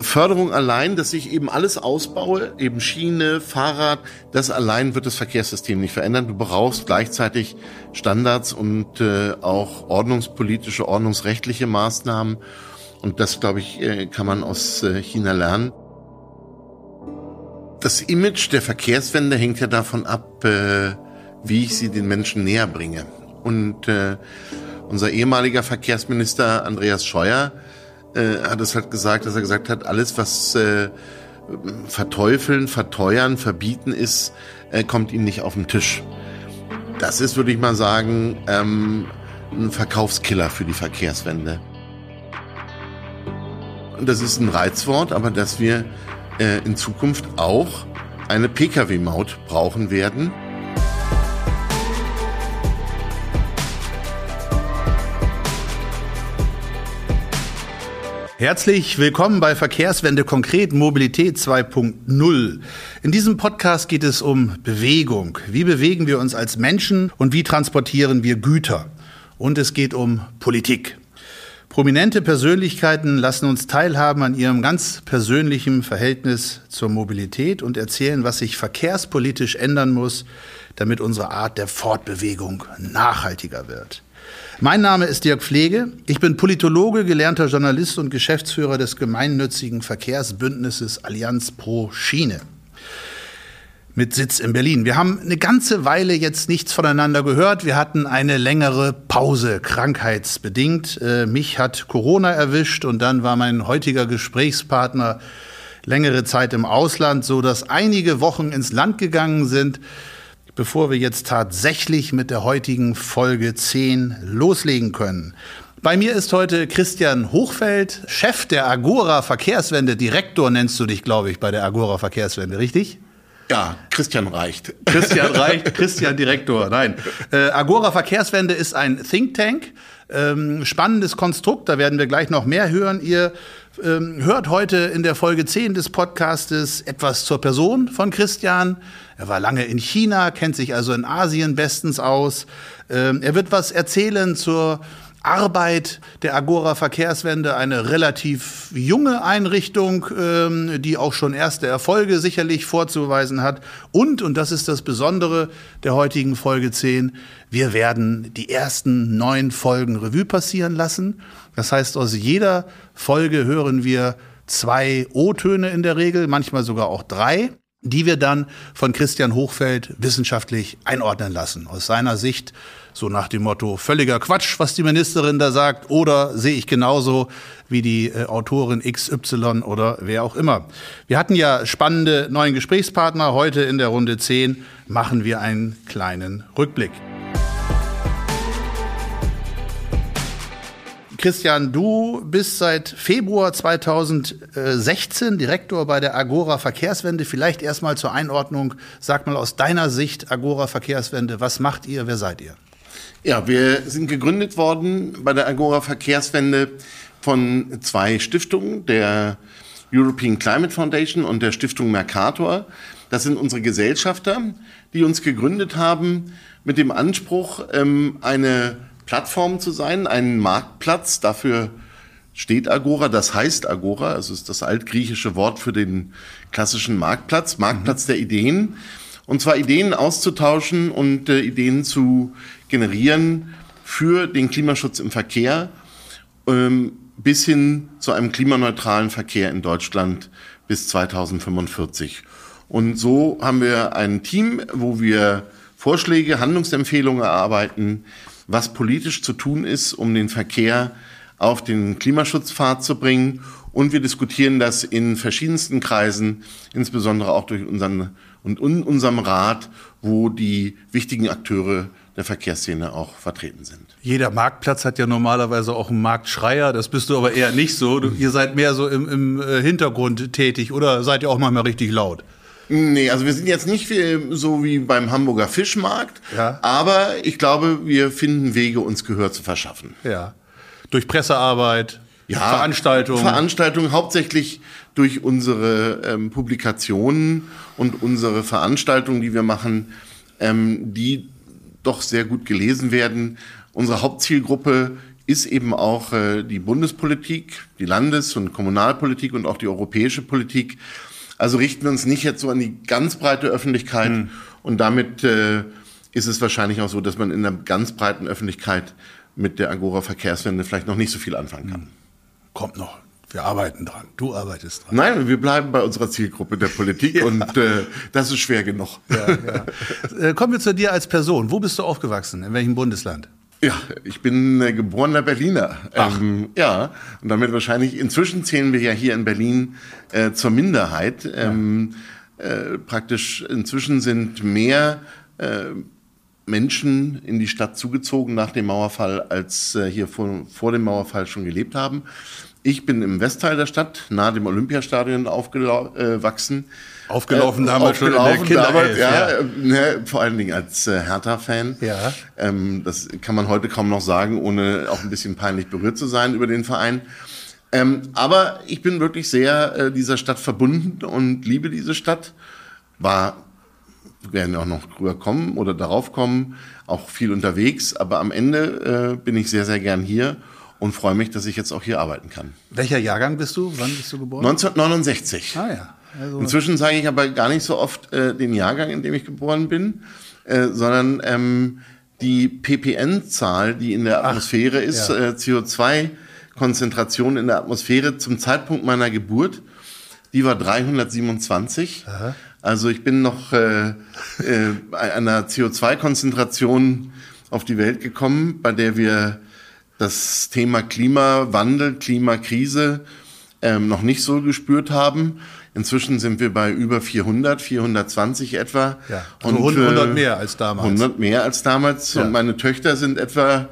Förderung allein, dass ich eben alles ausbaue, eben Schiene, Fahrrad, das allein wird das Verkehrssystem nicht verändern. Du brauchst gleichzeitig Standards und äh, auch ordnungspolitische, ordnungsrechtliche Maßnahmen. Und das, glaube ich, äh, kann man aus äh, China lernen. Das Image der Verkehrswende hängt ja davon ab, äh, wie ich sie den Menschen näher bringe. Und äh, unser ehemaliger Verkehrsminister Andreas Scheuer äh, hat es halt gesagt, dass er gesagt hat, alles was äh, verteufeln, verteuern, verbieten ist, äh, kommt ihm nicht auf den Tisch. Das ist, würde ich mal sagen, ähm, ein Verkaufskiller für die Verkehrswende. Und das ist ein Reizwort, aber dass wir äh, in Zukunft auch eine Pkw-Maut brauchen werden. Herzlich willkommen bei Verkehrswende konkret Mobilität 2.0. In diesem Podcast geht es um Bewegung. Wie bewegen wir uns als Menschen und wie transportieren wir Güter? Und es geht um Politik. Prominente Persönlichkeiten lassen uns teilhaben an ihrem ganz persönlichen Verhältnis zur Mobilität und erzählen, was sich verkehrspolitisch ändern muss, damit unsere Art der Fortbewegung nachhaltiger wird. Mein Name ist Dirk Pflege. Ich bin Politologe, gelernter Journalist und Geschäftsführer des gemeinnützigen Verkehrsbündnisses Allianz pro Schiene mit Sitz in Berlin. Wir haben eine ganze Weile jetzt nichts voneinander gehört. Wir hatten eine längere Pause, krankheitsbedingt. Äh, mich hat Corona erwischt und dann war mein heutiger Gesprächspartner längere Zeit im Ausland, so dass einige Wochen ins Land gegangen sind bevor wir jetzt tatsächlich mit der heutigen Folge 10 loslegen können. Bei mir ist heute Christian Hochfeld, Chef der Agora Verkehrswende. Direktor nennst du dich, glaube ich, bei der Agora Verkehrswende, richtig? Ja, Christian reicht. Christian reicht, Christian Direktor. Nein. Äh, Agora Verkehrswende ist ein Think Tank. Ähm, spannendes Konstrukt, da werden wir gleich noch mehr hören. Ihr ähm, hört heute in der Folge 10 des Podcastes etwas zur Person von Christian. Er war lange in China, kennt sich also in Asien bestens aus. Ähm, er wird was erzählen zur Arbeit der Agora Verkehrswende, eine relativ junge Einrichtung, ähm, die auch schon erste Erfolge sicherlich vorzuweisen hat. Und, und das ist das Besondere der heutigen Folge 10, wir werden die ersten neun Folgen Revue passieren lassen. Das heißt, aus jeder Folge hören wir zwei O-Töne in der Regel, manchmal sogar auch drei die wir dann von Christian Hochfeld wissenschaftlich einordnen lassen. Aus seiner Sicht so nach dem Motto völliger Quatsch, was die Ministerin da sagt, oder sehe ich genauso wie die äh, Autorin XY oder wer auch immer. Wir hatten ja spannende neuen Gesprächspartner. Heute in der Runde 10 machen wir einen kleinen Rückblick. Christian, du bist seit Februar 2016 Direktor bei der Agora Verkehrswende. Vielleicht erstmal zur Einordnung, sag mal aus deiner Sicht Agora Verkehrswende, was macht ihr, wer seid ihr? Ja, wir sind gegründet worden bei der Agora Verkehrswende von zwei Stiftungen, der European Climate Foundation und der Stiftung Mercator. Das sind unsere Gesellschafter, die uns gegründet haben mit dem Anspruch, ähm, eine Plattform zu sein, ein Marktplatz. Dafür steht Agora, das heißt Agora, also ist das altgriechische Wort für den klassischen Marktplatz, Marktplatz mhm. der Ideen. Und zwar Ideen auszutauschen und äh, Ideen zu generieren für den Klimaschutz im Verkehr ähm, bis hin zu einem klimaneutralen Verkehr in Deutschland bis 2045. Und so haben wir ein Team, wo wir Vorschläge, Handlungsempfehlungen erarbeiten, was politisch zu tun ist, um den Verkehr auf den Klimaschutzpfad zu bringen. Und wir diskutieren das in verschiedensten Kreisen, insbesondere auch durch unseren und unserem Rat, wo die wichtigen Akteure der Verkehrsszene auch vertreten sind. Jeder Marktplatz hat ja normalerweise auch einen Marktschreier. Das bist du aber eher nicht so. Du, ihr seid mehr so im, im äh, Hintergrund tätig oder seid ihr auch manchmal richtig laut? Nee, also wir sind jetzt nicht so wie beim Hamburger Fischmarkt, ja. aber ich glaube, wir finden Wege, uns Gehör zu verschaffen. Ja. Durch Pressearbeit, ja, Veranstaltungen. Veranstaltungen hauptsächlich durch unsere ähm, Publikationen und unsere Veranstaltungen, die wir machen, ähm, die doch sehr gut gelesen werden. Unsere Hauptzielgruppe ist eben auch äh, die Bundespolitik, die Landes- und Kommunalpolitik und auch die europäische Politik. Also richten wir uns nicht jetzt so an die ganz breite Öffentlichkeit mhm. und damit äh, ist es wahrscheinlich auch so, dass man in der ganz breiten Öffentlichkeit mit der Agora Verkehrswende vielleicht noch nicht so viel anfangen kann. Kommt noch. Wir arbeiten dran. Du arbeitest dran. Nein, wir bleiben bei unserer Zielgruppe der Politik ja. und äh, das ist schwer genug. Ja, ja. Äh, kommen wir zu dir als Person. Wo bist du aufgewachsen? In welchem Bundesland? Ja, ich bin äh, geborener Berliner. Ähm, ja, und damit wahrscheinlich, inzwischen zählen wir ja hier in Berlin äh, zur Minderheit. Ähm, äh, praktisch inzwischen sind mehr äh, Menschen in die Stadt zugezogen nach dem Mauerfall, als äh, hier vor, vor dem Mauerfall schon gelebt haben. Ich bin im Westteil der Stadt, nahe dem Olympiastadion aufgewachsen. Aufgelaufen äh, damals schon in der Kinderelf, ja, ja. Ne, vor allen Dingen als äh, Hertha-Fan. Ja. Ähm, das kann man heute kaum noch sagen, ohne auch ein bisschen peinlich berührt zu sein über den Verein. Ähm, aber ich bin wirklich sehr äh, dieser Stadt verbunden und liebe diese Stadt. War, werden auch noch drüber kommen oder darauf kommen, auch viel unterwegs. Aber am Ende äh, bin ich sehr, sehr gern hier und freue mich, dass ich jetzt auch hier arbeiten kann. Welcher Jahrgang bist du? Wann bist du geboren? 1969. Ah ja. Also Inzwischen sage ich aber gar nicht so oft äh, den Jahrgang, in dem ich geboren bin, äh, sondern ähm, die PPN-Zahl, die in der Atmosphäre Ach, ist, ja. äh, CO2-Konzentration in der Atmosphäre zum Zeitpunkt meiner Geburt, die war 327. Aha. Also ich bin noch äh, äh, einer CO2-Konzentration auf die Welt gekommen, bei der wir das Thema Klimawandel, Klimakrise ähm, noch nicht so gespürt haben. Inzwischen sind wir bei über 400, 420 etwa. Ja, also und 100 äh, mehr als damals. 100 mehr als damals. Ja. Und meine Töchter sind etwa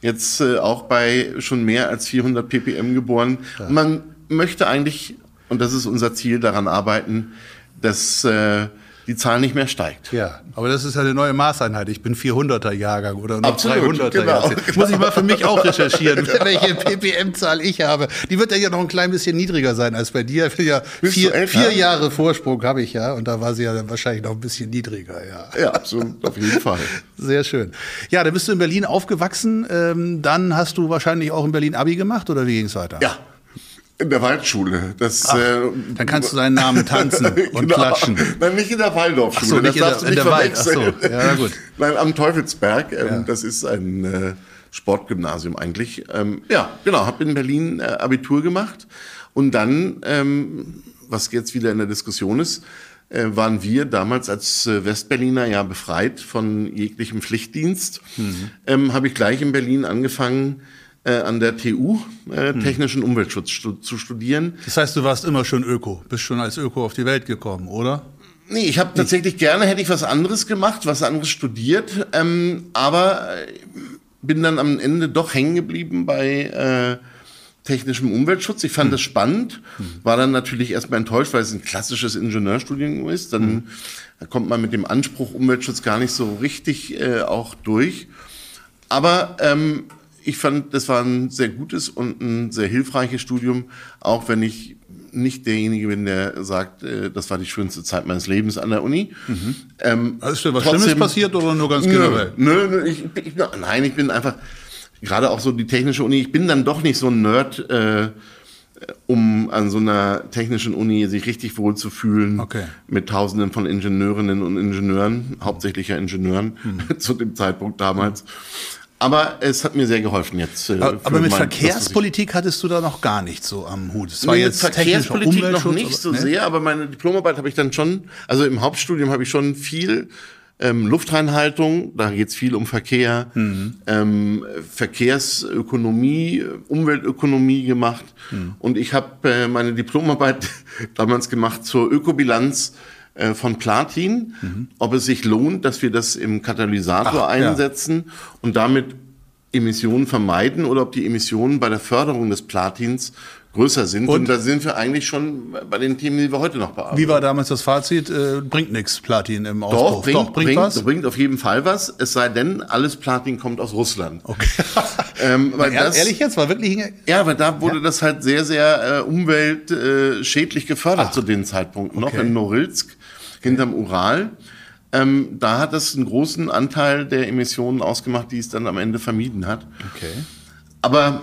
jetzt äh, auch bei schon mehr als 400 ppm geboren. Ja. Man möchte eigentlich, und das ist unser Ziel, daran arbeiten, dass äh, die Zahl nicht mehr steigt. Ja, aber das ist ja eine neue Maßeinheit. Ich bin 400er Jahrgang oder noch Absolut, 300er genau, Jahrgang. Genau. Muss ich mal für mich auch recherchieren, welche ppm-Zahl ich habe. Die wird ja noch ein klein bisschen niedriger sein als bei dir. Ja vier, elf, vier Jahre Vorsprung habe ich ja und da war sie ja wahrscheinlich noch ein bisschen niedriger. Ja, ja absolut, auf jeden Fall. Sehr schön. Ja, dann bist du in Berlin aufgewachsen. Ähm, dann hast du wahrscheinlich auch in Berlin Abi gemacht oder wie ging es weiter? Ja, in der Waldschule. Das, Ach, äh, dann kannst du deinen Namen tanzen und genau. klatschen. Nein, nicht in der Waldorfschule. So, nicht das in der, der Wald. Ach so. Ja, gut. Nein, am Teufelsberg. Ähm, ja. Das ist ein äh, Sportgymnasium eigentlich. Ähm, ja, genau. Habe in Berlin äh, Abitur gemacht. Und dann, ähm, was jetzt wieder in der Diskussion ist, äh, waren wir damals als äh, Westberliner ja befreit von jeglichem Pflichtdienst. Mhm. Ähm, Habe ich gleich in Berlin angefangen, äh, an der TU äh, hm. technischen Umweltschutz stu zu studieren. Das heißt, du warst immer schon Öko, bist schon als Öko auf die Welt gekommen, oder? Nee, ich habe tatsächlich gerne, hätte ich was anderes gemacht, was anderes studiert, ähm, aber äh, bin dann am Ende doch hängen geblieben bei äh, technischem Umweltschutz. Ich fand hm. das spannend, hm. war dann natürlich erstmal enttäuscht, weil es ein klassisches Ingenieurstudium ist. Dann hm. kommt man mit dem Anspruch Umweltschutz gar nicht so richtig äh, auch durch. Aber ähm, ich fand, das war ein sehr gutes und ein sehr hilfreiches Studium, auch wenn ich nicht derjenige bin, der sagt, äh, das war die schönste Zeit meines Lebens an der Uni. Mhm. Ähm, ist dir was trotzdem, Schlimmes passiert oder nur ganz generell? Nö, nö ich, ich, nein, ich bin einfach, gerade auch so die technische Uni, ich bin dann doch nicht so ein Nerd, äh, um an so einer technischen Uni sich richtig wohl zu fühlen okay. mit Tausenden von Ingenieurinnen und Ingenieuren, hauptsächlich ja Ingenieuren mhm. zu dem Zeitpunkt damals. Mhm. Aber es hat mir sehr geholfen jetzt. Äh, aber mit mein, Verkehrspolitik hattest du da noch gar nicht so am Hut. Es war nee, jetzt Verkehrspolitik noch nicht so ne? sehr, aber meine Diplomarbeit habe ich dann schon, also im Hauptstudium habe ich schon viel ähm, Luftreinhaltung, da geht es viel um Verkehr, mhm. ähm, Verkehrsökonomie, Umweltökonomie gemacht. Mhm. Und ich habe äh, meine Diplomarbeit damals gemacht zur Ökobilanz äh, von Platin, mhm. ob es sich lohnt, dass wir das im Katalysator Ach, einsetzen ja. und damit Emissionen vermeiden oder ob die Emissionen bei der Förderung des Platins größer sind. Und, und, da sind wir eigentlich schon bei den Themen, die wir heute noch bearbeiten. Wie war damals das Fazit? Äh, bringt nichts Platin im Ausbruch? Doch, bringt, Doch, bringt, bringt, was? bringt auf jeden Fall was. Es sei denn, alles Platin kommt aus Russland. Okay. ähm, weil das, ehrlich jetzt? War wirklich... Ja, weil da wurde ja. das halt sehr, sehr äh, umweltschädlich gefördert Ach. zu den Zeitpunkten okay. noch in Norilsk hinterm Ural. Ähm, da hat es einen großen Anteil der Emissionen ausgemacht, die es dann am Ende vermieden hat. Okay. Aber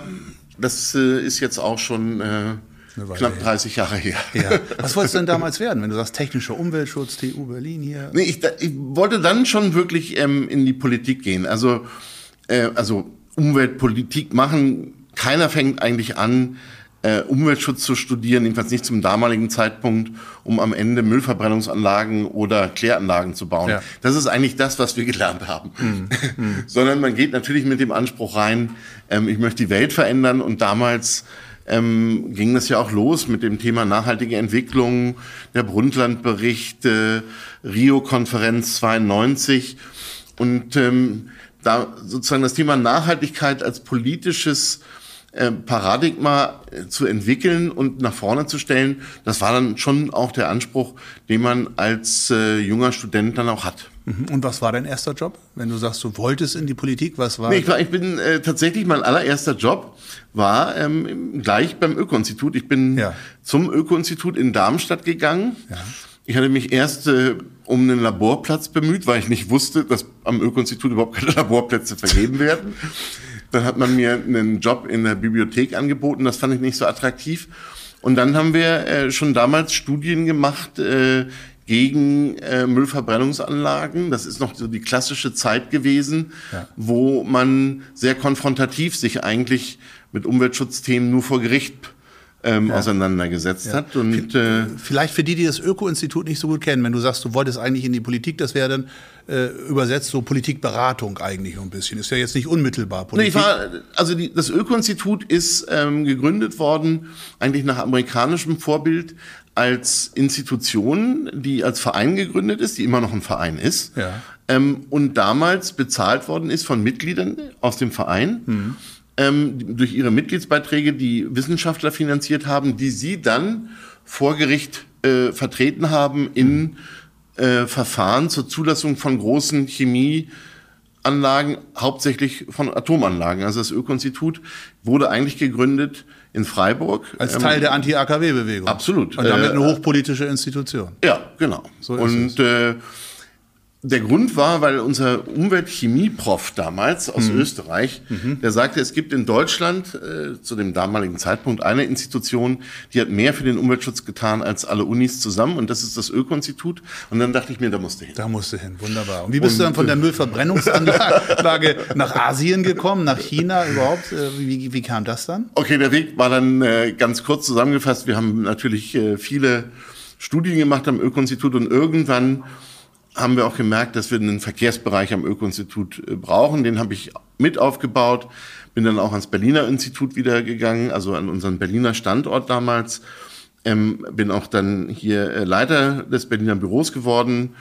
das äh, ist jetzt auch schon äh, knapp her. 30 Jahre her. Ja. Was wolltest du denn damals werden, wenn du sagst technischer Umweltschutz, TU Berlin hier? Nee, ich, ich wollte dann schon wirklich ähm, in die Politik gehen. Also, äh, also Umweltpolitik machen. Keiner fängt eigentlich an, äh, Umweltschutz zu studieren, jedenfalls nicht zum damaligen Zeitpunkt, um am Ende Müllverbrennungsanlagen oder Kläranlagen zu bauen. Ja. Das ist eigentlich das, was wir gelernt haben. Sondern man geht natürlich mit dem Anspruch rein, ähm, ich möchte die Welt verändern und damals ähm, ging das ja auch los mit dem Thema nachhaltige Entwicklung, der Brundtland-Bericht, äh, Rio-Konferenz 92 und ähm, da sozusagen das Thema Nachhaltigkeit als politisches äh, Paradigma äh, zu entwickeln und nach vorne zu stellen, das war dann schon auch der Anspruch, den man als äh, junger Student dann auch hat. Mhm. Und was war dein erster Job? Wenn du sagst, du wolltest in die Politik, was war? Nee, ich, war, ich bin äh, tatsächlich, mein allererster Job war ähm, gleich beim Öko-Institut. Ich bin Ja. zum Öko-Institut in Darmstadt gegangen. Ja. Ich hatte mich erst äh, um einen Laborplatz bemüht, weil ich nicht wusste, dass am Öko-Institut überhaupt keine Laborplätze vergeben werden. Dann hat man mir einen Job in der Bibliothek angeboten, das fand ich nicht so attraktiv. Und dann haben wir äh, schon damals Studien gemacht äh, gegen äh, Müllverbrennungsanlagen. Das ist noch so die klassische Zeit gewesen, Ja. wo man sehr konfrontativ sich eigentlich mit Umweltschutzthemen nur vor Gericht ähm, auseinandergesetzt hat. Und äh, Vielleicht für die, die das Öko-Institut nicht so gut kennen, wenn du sagst, du wolltest eigentlich in die Politik, das wäre dann äh, übersetzt so Politikberatung eigentlich so ein bisschen. Ist ja jetzt nicht unmittelbar Nee, Politik. ich war, also die, das Öko-Institut ist ähm, gegründet worden, eigentlich nach amerikanischem Vorbild, als Institution, die als Verein gegründet ist, die immer noch ein Verein ist. Ja. Ähm, und damals bezahlt worden ist von Mitgliedern aus dem Verein. Mhm. Ähm, durch ihre Mitgliedsbeiträge, die Wissenschaftler finanziert haben, die sie dann vor Gericht äh, vertreten haben in äh, Verfahren zur Zulassung von großen Chemieanlagen, hauptsächlich von Atomanlagen. Also das Öko-Institut wurde eigentlich gegründet in Freiburg. Als Ähm, Teil der Anti-AKW-Bewegung. absolut. Und damit Äh, eine hochpolitische Institution. Ja, genau. So und äh, der Grund war, weil unser Umweltchemie-Prof damals aus Mhm. Österreich, der sagte, es gibt in Deutschland äh, zu dem damaligen Zeitpunkt eine Institution, die hat mehr für den Umweltschutz getan als alle Unis zusammen und das ist das Öko-Institut. Und dann dachte ich mir, da musste hin. Da musst du hin, wunderbar. Und wie bist du dann von der Müllverbrennungsanlage nach Asien gekommen, nach China überhaupt? Äh, Wie, wie kam das dann? Okay, der Weg war dann äh, ganz kurz zusammengefasst. Wir haben natürlich äh, viele Studien gemacht am Öko-Institut und irgendwann haben wir auch gemerkt, dass wir einen Verkehrsbereich am Öko-Institut äh, brauchen. Den habe ich mit aufgebaut, bin dann auch ans Berliner Institut wieder gegangen, also an unseren Berliner Standort damals. Ähm, bin auch dann hier äh, Leiter des Berliner Büros geworden,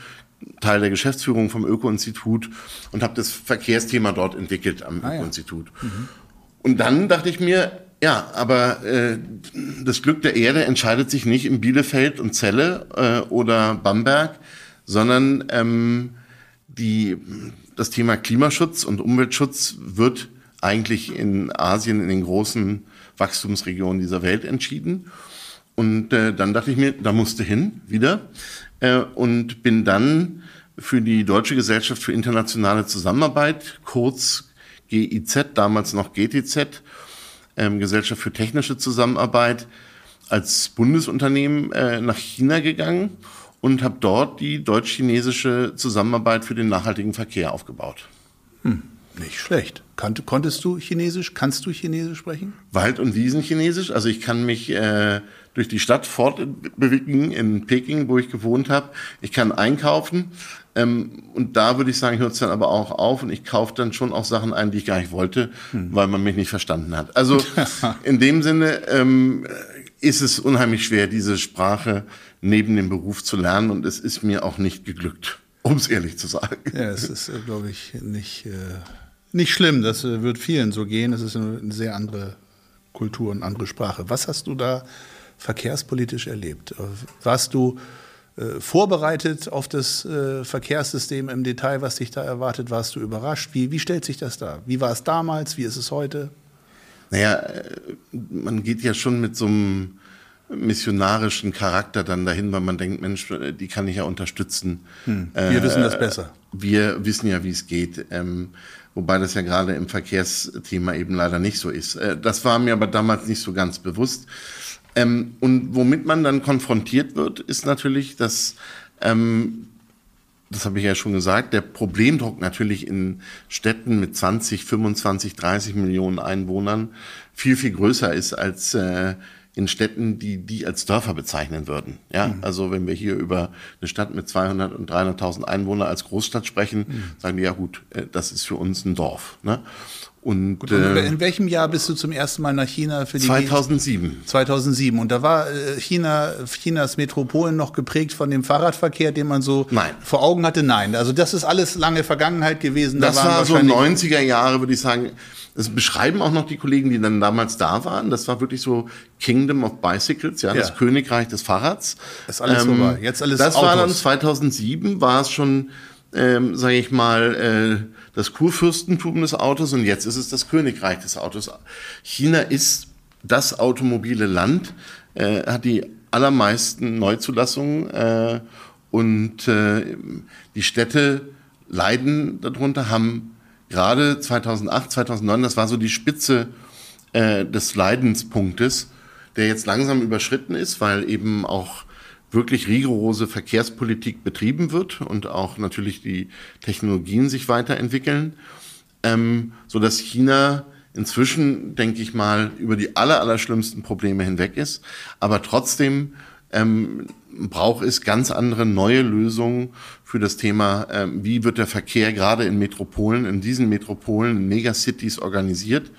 Teil der Geschäftsführung vom Öko-Institut und habe das Verkehrsthema dort entwickelt am Ah ja. Öko-Institut. Und dann dachte ich mir, ja, aber äh, das Glück der Erde entscheidet sich nicht in Bielefeld und Celle äh, oder Bamberg, sondern ähm, die, das Thema Klimaschutz und Umweltschutz wird eigentlich in Asien, in den großen Wachstumsregionen dieser Welt entschieden. Und äh, dann dachte ich mir, da musste hin wieder äh, und bin dann für die Deutsche Gesellschaft für internationale Zusammenarbeit, kurz GIZ, damals noch GTZ, ähm, Gesellschaft für technische Zusammenarbeit, als Bundesunternehmen äh, nach China gegangen und habe dort die deutsch-chinesische Zusammenarbeit für den nachhaltigen Verkehr aufgebaut. Nicht schlecht. Kannte, konntest du Chinesisch? Kannst du Chinesisch sprechen? Wald- und Wiesenchinesisch. Also ich kann mich äh, durch die Stadt fortbewegen in Peking, wo ich gewohnt habe. Ich kann einkaufen. Ähm, und da würde ich sagen, hört es dann aber auch auf und ich kaufe dann schon auch Sachen ein, die ich gar nicht wollte, weil man mich nicht verstanden hat. Also in dem Sinne ähm, ist es unheimlich schwer, diese Sprache neben dem Beruf zu lernen und es ist mir auch nicht geglückt, um es ehrlich zu sagen. Ja, es ist, äh, glaube ich, nicht, äh, nicht schlimm. Das äh, wird vielen so gehen. Es ist eine, sehr andere Kultur und andere Sprache. Was hast du da verkehrspolitisch erlebt? Äh, Warst du äh, vorbereitet auf das äh, Verkehrssystem im Detail, was dich da erwartet? Warst du überrascht? Wie, wie stellt sich das dar? Wie war es damals? Wie ist es heute? Naja, man geht ja schon mit so einem missionarischen Charakter dann dahin, weil man denkt, Mensch, äh, die kann ich ja unterstützen. Wir wissen das besser. Wir wissen ja, wie es geht. Ähm, wobei das ja gerade im Verkehrsthema eben leider nicht so ist. Äh, das war mir aber damals nicht so ganz bewusst. Ähm, und womit man dann konfrontiert wird, ist natürlich, dass ähm, das habe ich ja schon gesagt, der Problemdruck natürlich in Städten mit 20, 25, 30 Millionen Einwohnern viel, viel größer ist als äh, in Städten, die die als Dörfer bezeichnen würden. Ja, mhm. also wenn wir hier über eine Stadt mit 200 und 300.000 Einwohnern als Großstadt sprechen, mhm. sagen die ja gut, äh, das ist für uns ein Dorf. Ne? Und, Gut, und äh, in welchem Jahr bist du zum ersten Mal nach China für die 2007. 2007 und da war äh, China Chinas Metropolen noch geprägt von dem Fahrradverkehr, den man so Nein. vor Augen hatte. Nein, also das ist alles lange Vergangenheit gewesen. Da das war so 90er Jahre, würde ich sagen. Das beschreiben auch noch die Kollegen, die dann damals da waren. Das war wirklich so Kingdom of Bicycles, ja, ja. das Königreich des Fahrrads. Das ist alles ähm, vorbei. Jetzt alles Das Autos. war dann 2007, war es schon, ähm, sage ich mal, äh, das Kurfürstentum des Autos und jetzt ist es das Königreich des Autos. China ist das automobile Land, äh, hat die allermeisten Neuzulassungen äh, und äh, die Städte leiden darunter, haben gerade 2008, 2009, das war so die Spitze äh, des Leidenspunktes, der jetzt langsam überschritten ist, weil eben auch wirklich rigorose Verkehrspolitik betrieben wird und auch natürlich die Technologien sich weiterentwickeln, ähm, so dass China inzwischen, denke ich mal, über die aller, aller schlimmsten Probleme hinweg ist. Aber trotzdem ähm, braucht es ganz andere neue Lösungen für das Thema, ähm, wie wird der Verkehr gerade in Metropolen, in diesen Metropolen, in Megacities organisiert.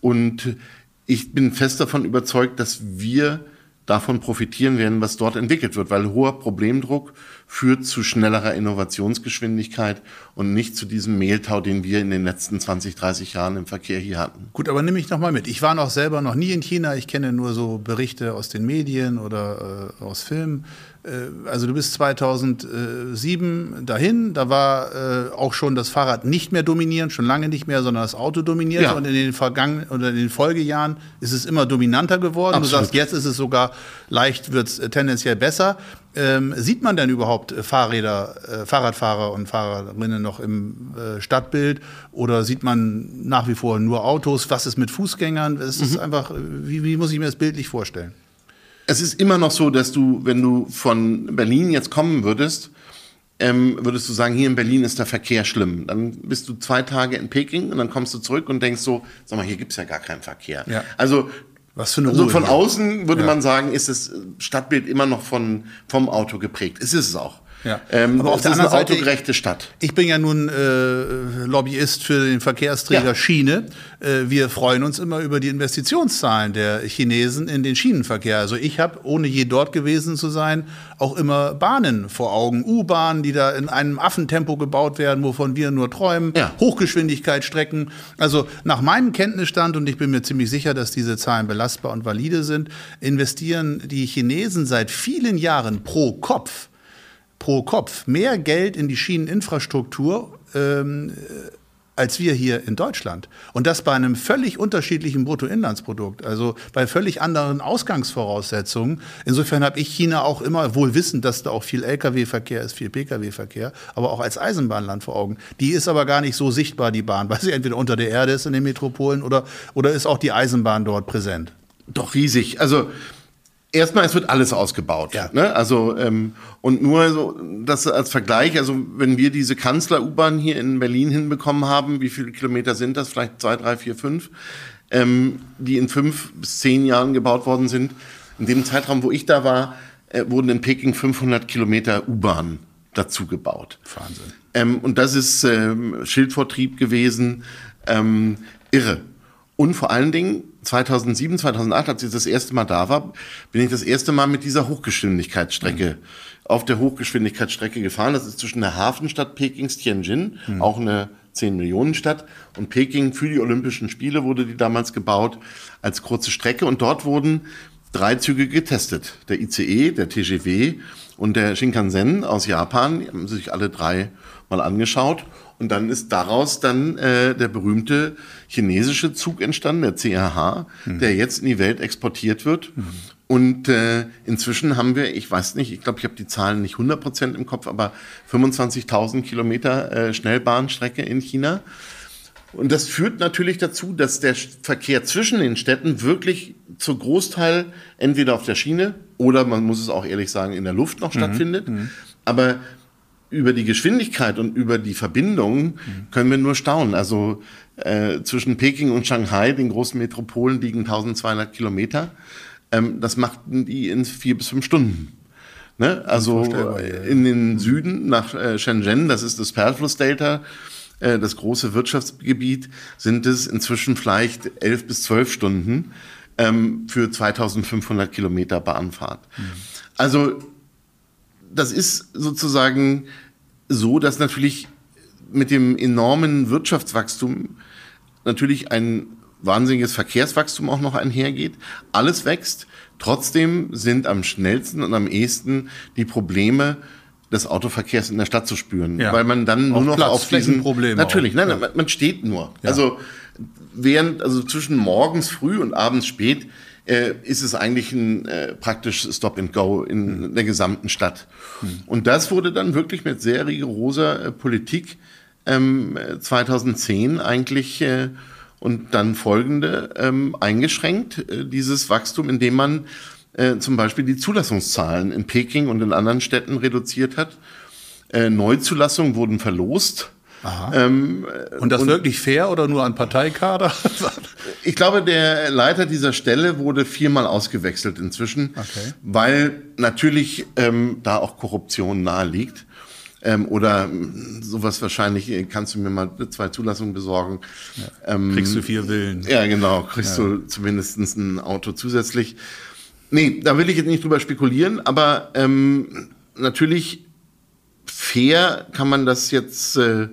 Und ich bin fest davon überzeugt, dass wir davon profitieren werden, was dort entwickelt wird, weil hoher Problemdruck führt zu schnellerer Innovationsgeschwindigkeit und nicht zu diesem Mehltau, den wir in den letzten 20, 30 Jahren im Verkehr hier hatten. Gut, aber nehme ich nochmal mit. Ich war noch selber noch nie in China. Ich kenne nur so Berichte aus den Medien oder äh, aus Filmen. Äh, also du bist 2007 dahin, da war äh, auch schon das Fahrrad nicht mehr dominierend, schon lange nicht mehr, sondern das Auto dominiert. Ja. Und in den vergangenen oder in den Folgejahren ist es immer dominanter geworden. Absolut. Du sagst, jetzt ist es sogar leicht, wird es tendenziell besser. Ähm, sieht man denn überhaupt Fahrräder, äh, Fahrradfahrer und Fahrerinnen noch im äh, Stadtbild oder sieht man nach wie vor nur Autos? Was ist mit Fußgängern? Es ist mhm. einfach, wie, wie muss ich mir das bildlich vorstellen? Es ist immer noch so, dass du, wenn du von Berlin jetzt kommen würdest, ähm, würdest du sagen, hier in Berlin ist der Verkehr schlimm. Dann bist du zwei Tage in Peking und dann kommst du zurück und denkst so, sag mal, hier gibt's ja gar keinen Verkehr. Ja. Also was für eine Ruhe. Also von außen würde ja. man sagen, ist das Stadtbild immer noch von, vom Auto geprägt. Es ist es auch. Ja. Ähm, Aber auf der anderen Seite autogerechte Stadt. Ich bin ja nun äh, Lobbyist für den Verkehrsträger ja. Schiene. Äh, wir freuen uns immer über die Investitionszahlen der Chinesen in den Schienenverkehr. Also ich habe, ohne je dort gewesen zu sein, auch immer Bahnen vor Augen, U-Bahnen, die da in einem Affentempo gebaut werden, wovon wir nur träumen, ja. Hochgeschwindigkeitsstrecken. Also nach meinem Kenntnisstand, und ich bin mir ziemlich sicher, dass diese Zahlen belastbar und valide sind, investieren die Chinesen seit vielen Jahren pro Kopf pro Kopf mehr Geld in die Schieneninfrastruktur ähm, als wir hier in Deutschland. Und das bei einem völlig unterschiedlichen Bruttoinlandsprodukt, also bei völlig anderen Ausgangsvoraussetzungen. Insofern habe ich China auch immer wohl wissend, dass da auch viel Lkw-Verkehr ist, viel Pkw-Verkehr, aber auch als Eisenbahnland vor Augen. Die ist aber gar nicht so sichtbar, die Bahn, weil sie entweder unter der Erde ist in den Metropolen oder, oder ist auch die Eisenbahn dort präsent. Doch riesig. Also Erstmal, es wird alles ausgebaut. Ja. Ne? Also, ähm, und nur so, das als Vergleich, also wenn wir diese Kanzler-U-Bahn hier in Berlin hinbekommen haben, wie viele Kilometer sind das? Vielleicht zwei, drei, vier, fünf, ähm, die in fünf bis zehn Jahren gebaut worden sind. In dem Zeitraum, wo ich da war, äh, wurden in Peking 500 Kilometer U-Bahn dazu gebaut. Wahnsinn. Ähm, und das ist ähm, Schildvortrieb gewesen. Ähm, irre. Und vor allen Dingen 2007, 2008, als ich das erste Mal da war, bin ich das erste Mal mit dieser Hochgeschwindigkeitsstrecke mhm. auf der Hochgeschwindigkeitsstrecke gefahren. Das ist zwischen der Hafenstadt Pekings Tianjin, mhm. auch eine 10 Millionen Stadt, und Peking für die Olympischen Spiele wurde die damals gebaut als kurze Strecke. Und dort wurden drei Züge getestet. Der ICE, der TGW und der Shinkansen aus Japan. Die haben sich alle drei mal angeschaut. Und dann ist daraus dann äh, der berühmte chinesische Zug entstanden, der CRH, mhm. der jetzt in die Welt exportiert wird. Mhm. Und äh, inzwischen haben wir, ich weiß nicht, ich glaube, ich habe die Zahlen nicht 100% im Kopf, aber 25.000 Kilometer äh, Schnellbahnstrecke in China. Und das führt natürlich dazu, dass der Verkehr zwischen den Städten wirklich zu Großteil entweder auf der Schiene oder man muss es auch ehrlich sagen in der Luft noch mhm. stattfindet. Mhm. Aber über die Geschwindigkeit und über die Verbindungen mhm. können wir nur staunen. Also äh, zwischen Peking und Shanghai, den großen Metropolen, liegen 1200 Kilometer. Ähm, das machten die in vier bis fünf Stunden. Ne? Also in den Süden nach äh, Shenzhen, das ist das Perlflussdelta, äh, das große Wirtschaftsgebiet, sind es inzwischen vielleicht elf bis zwölf Stunden ähm, für 2500 Kilometer Bahnfahrt. Mhm. Also das ist sozusagen so, dass natürlich mit dem enormen Wirtschaftswachstum natürlich ein wahnsinniges Verkehrswachstum auch noch einhergeht. Alles wächst. Trotzdem sind am schnellsten und am ehesten die Probleme des Autoverkehrs in der Stadt zu spüren, ja. weil man dann nur noch Platz, auf diesen Problem natürlich, nein, ja. man steht nur. Ja. Also während also zwischen morgens früh und abends spät äh, ist es eigentlich ein äh, praktisches Stop and Go in hm. der gesamten Stadt. Hm. Und das wurde dann wirklich mit sehr rigoroser äh, Politik ähm, 2010 eigentlich äh, und dann folgende ähm, eingeschränkt, äh, dieses Wachstum, indem man äh, zum Beispiel die Zulassungszahlen in Peking und in anderen Städten reduziert hat. Äh, Neuzulassungen wurden verlost. Ähm, und das und, wirklich fair oder nur an Parteikader? ich glaube, der Leiter dieser Stelle wurde viermal ausgewechselt inzwischen, okay. weil natürlich ähm, da auch Korruption nahe liegt. Ähm, oder sowas wahrscheinlich, äh, kannst du mir mal zwei Zulassungen besorgen. Ja. Ähm, kriegst du vier Willen. Ja, genau, kriegst ja. du zumindest ein Auto zusätzlich. Nee, da will ich jetzt nicht drüber spekulieren, aber ähm, natürlich fair kann man das jetzt äh,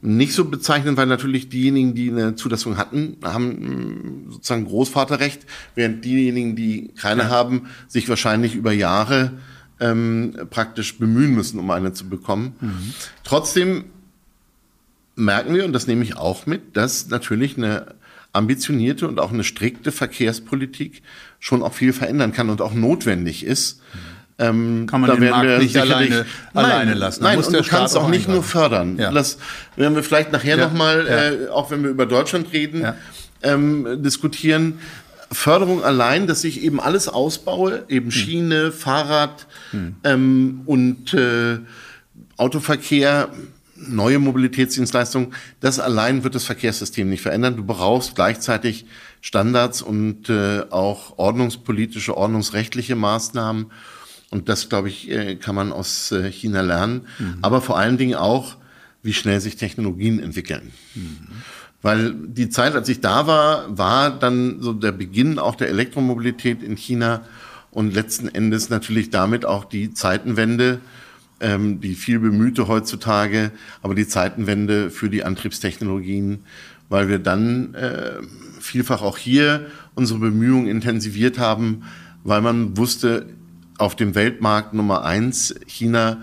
nicht so bezeichnen, weil natürlich diejenigen, die eine Zulassung hatten, haben sozusagen Großvaterrecht, während diejenigen, die keine ja. haben, sich wahrscheinlich über Jahre ähm, praktisch bemühen müssen, um eine zu bekommen. Mhm. Trotzdem merken wir, und das nehme ich auch mit, dass natürlich eine ambitionierte und auch eine strikte Verkehrspolitik schon auch viel verändern kann und auch notwendig ist. Ähm, kann man da den Markt nicht alleine, nein, alleine lassen. Nein, und du kannst auch nicht nur fördern. Ja. Das werden wir vielleicht nachher ja. nochmal, ja. äh, auch wenn wir über Deutschland reden, ja. ähm, diskutieren. Förderung allein, dass ich eben alles ausbaue, eben hm. Schiene, Fahrrad hm. ähm, und äh, Autoverkehr, neue Mobilitätsdienstleistungen, das allein wird das Verkehrssystem nicht verändern. Du brauchst gleichzeitig Standards und äh, auch ordnungspolitische, ordnungsrechtliche Maßnahmen. Und das, glaube ich, äh, kann man aus äh, China lernen. Mhm. Aber vor allen Dingen auch, wie schnell sich Technologien entwickeln. Mhm. Weil die Zeit, als ich da war, war dann so der Beginn auch der Elektromobilität in China und letzten Endes natürlich damit auch die Zeitenwende ähm, die viel bemühte heutzutage, aber die Zeitenwende für die Antriebstechnologien, weil wir dann äh, vielfach auch hier unsere Bemühungen intensiviert haben, weil man wusste, auf dem Weltmarkt Nummer eins, China,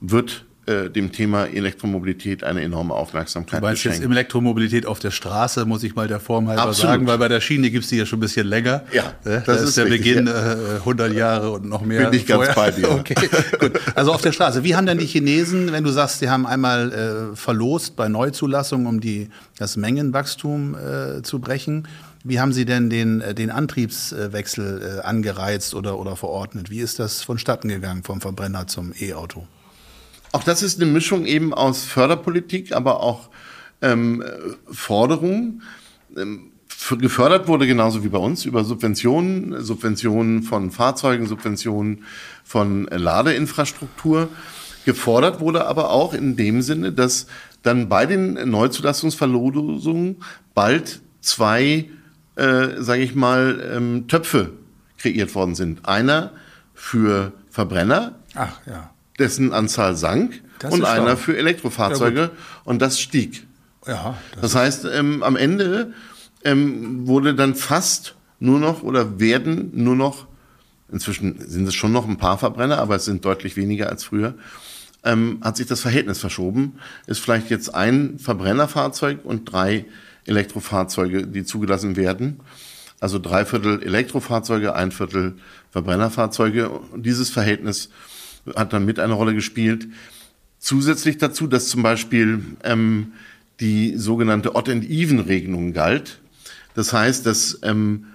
wird äh, dem Thema Elektromobilität eine enorme Aufmerksamkeit du meinst jetzt Elektromobilität auf der Straße, muss ich mal der Form halber Absolut. sagen, weil bei der Schiene gibt es die ja schon ein bisschen länger. Ja, das da ist, ist der richtig, Beginn ja. äh, 100 Jahre und noch mehr. Bin ich ganz bei dir. okay, gut. Also auf der Straße. Wie haben denn die Chinesen, wenn du sagst, sie haben einmal äh, verlost bei Neuzulassungen, um die, das Mengenwachstum äh, zu brechen, wie haben Sie denn den, äh, den Antriebswechsel äh, angereizt oder, oder verordnet? Wie ist das vonstatten gegangen vom Verbrenner zum E-Auto? Auch das ist eine Mischung eben aus Förderpolitik, aber auch ähm, Forderungen. Ähm, gefördert wurde genauso wie bei uns über Subventionen, Subventionen von Fahrzeugen, Subventionen von Ladeinfrastruktur. Gefordert wurde aber auch in dem Sinne, dass dann bei den Neuzulassungsverlosungen bald zwei, äh, sage ich mal, ähm, Töpfe kreiert worden sind. Einer für Verbrenner. Ach ja dessen Anzahl sank das und einer für Elektrofahrzeuge ja, und das stieg. Ja, das, das heißt, ähm, am Ende ähm, wurde dann fast nur noch oder werden nur noch, inzwischen sind es schon noch ein paar Verbrenner, aber es sind deutlich weniger als früher, ähm, hat sich das Verhältnis verschoben. Ist vielleicht jetzt ein Verbrennerfahrzeug und drei Elektrofahrzeuge, die zugelassen werden. Also drei Viertel Elektrofahrzeuge, ein Viertel Verbrennerfahrzeuge. Und dieses Verhältnis hat dann mit eine Rolle gespielt. Zusätzlich dazu, dass zum Beispiel ähm, die sogenannte Odd-and-Even-Regelung galt. Das heißt, dass ähm,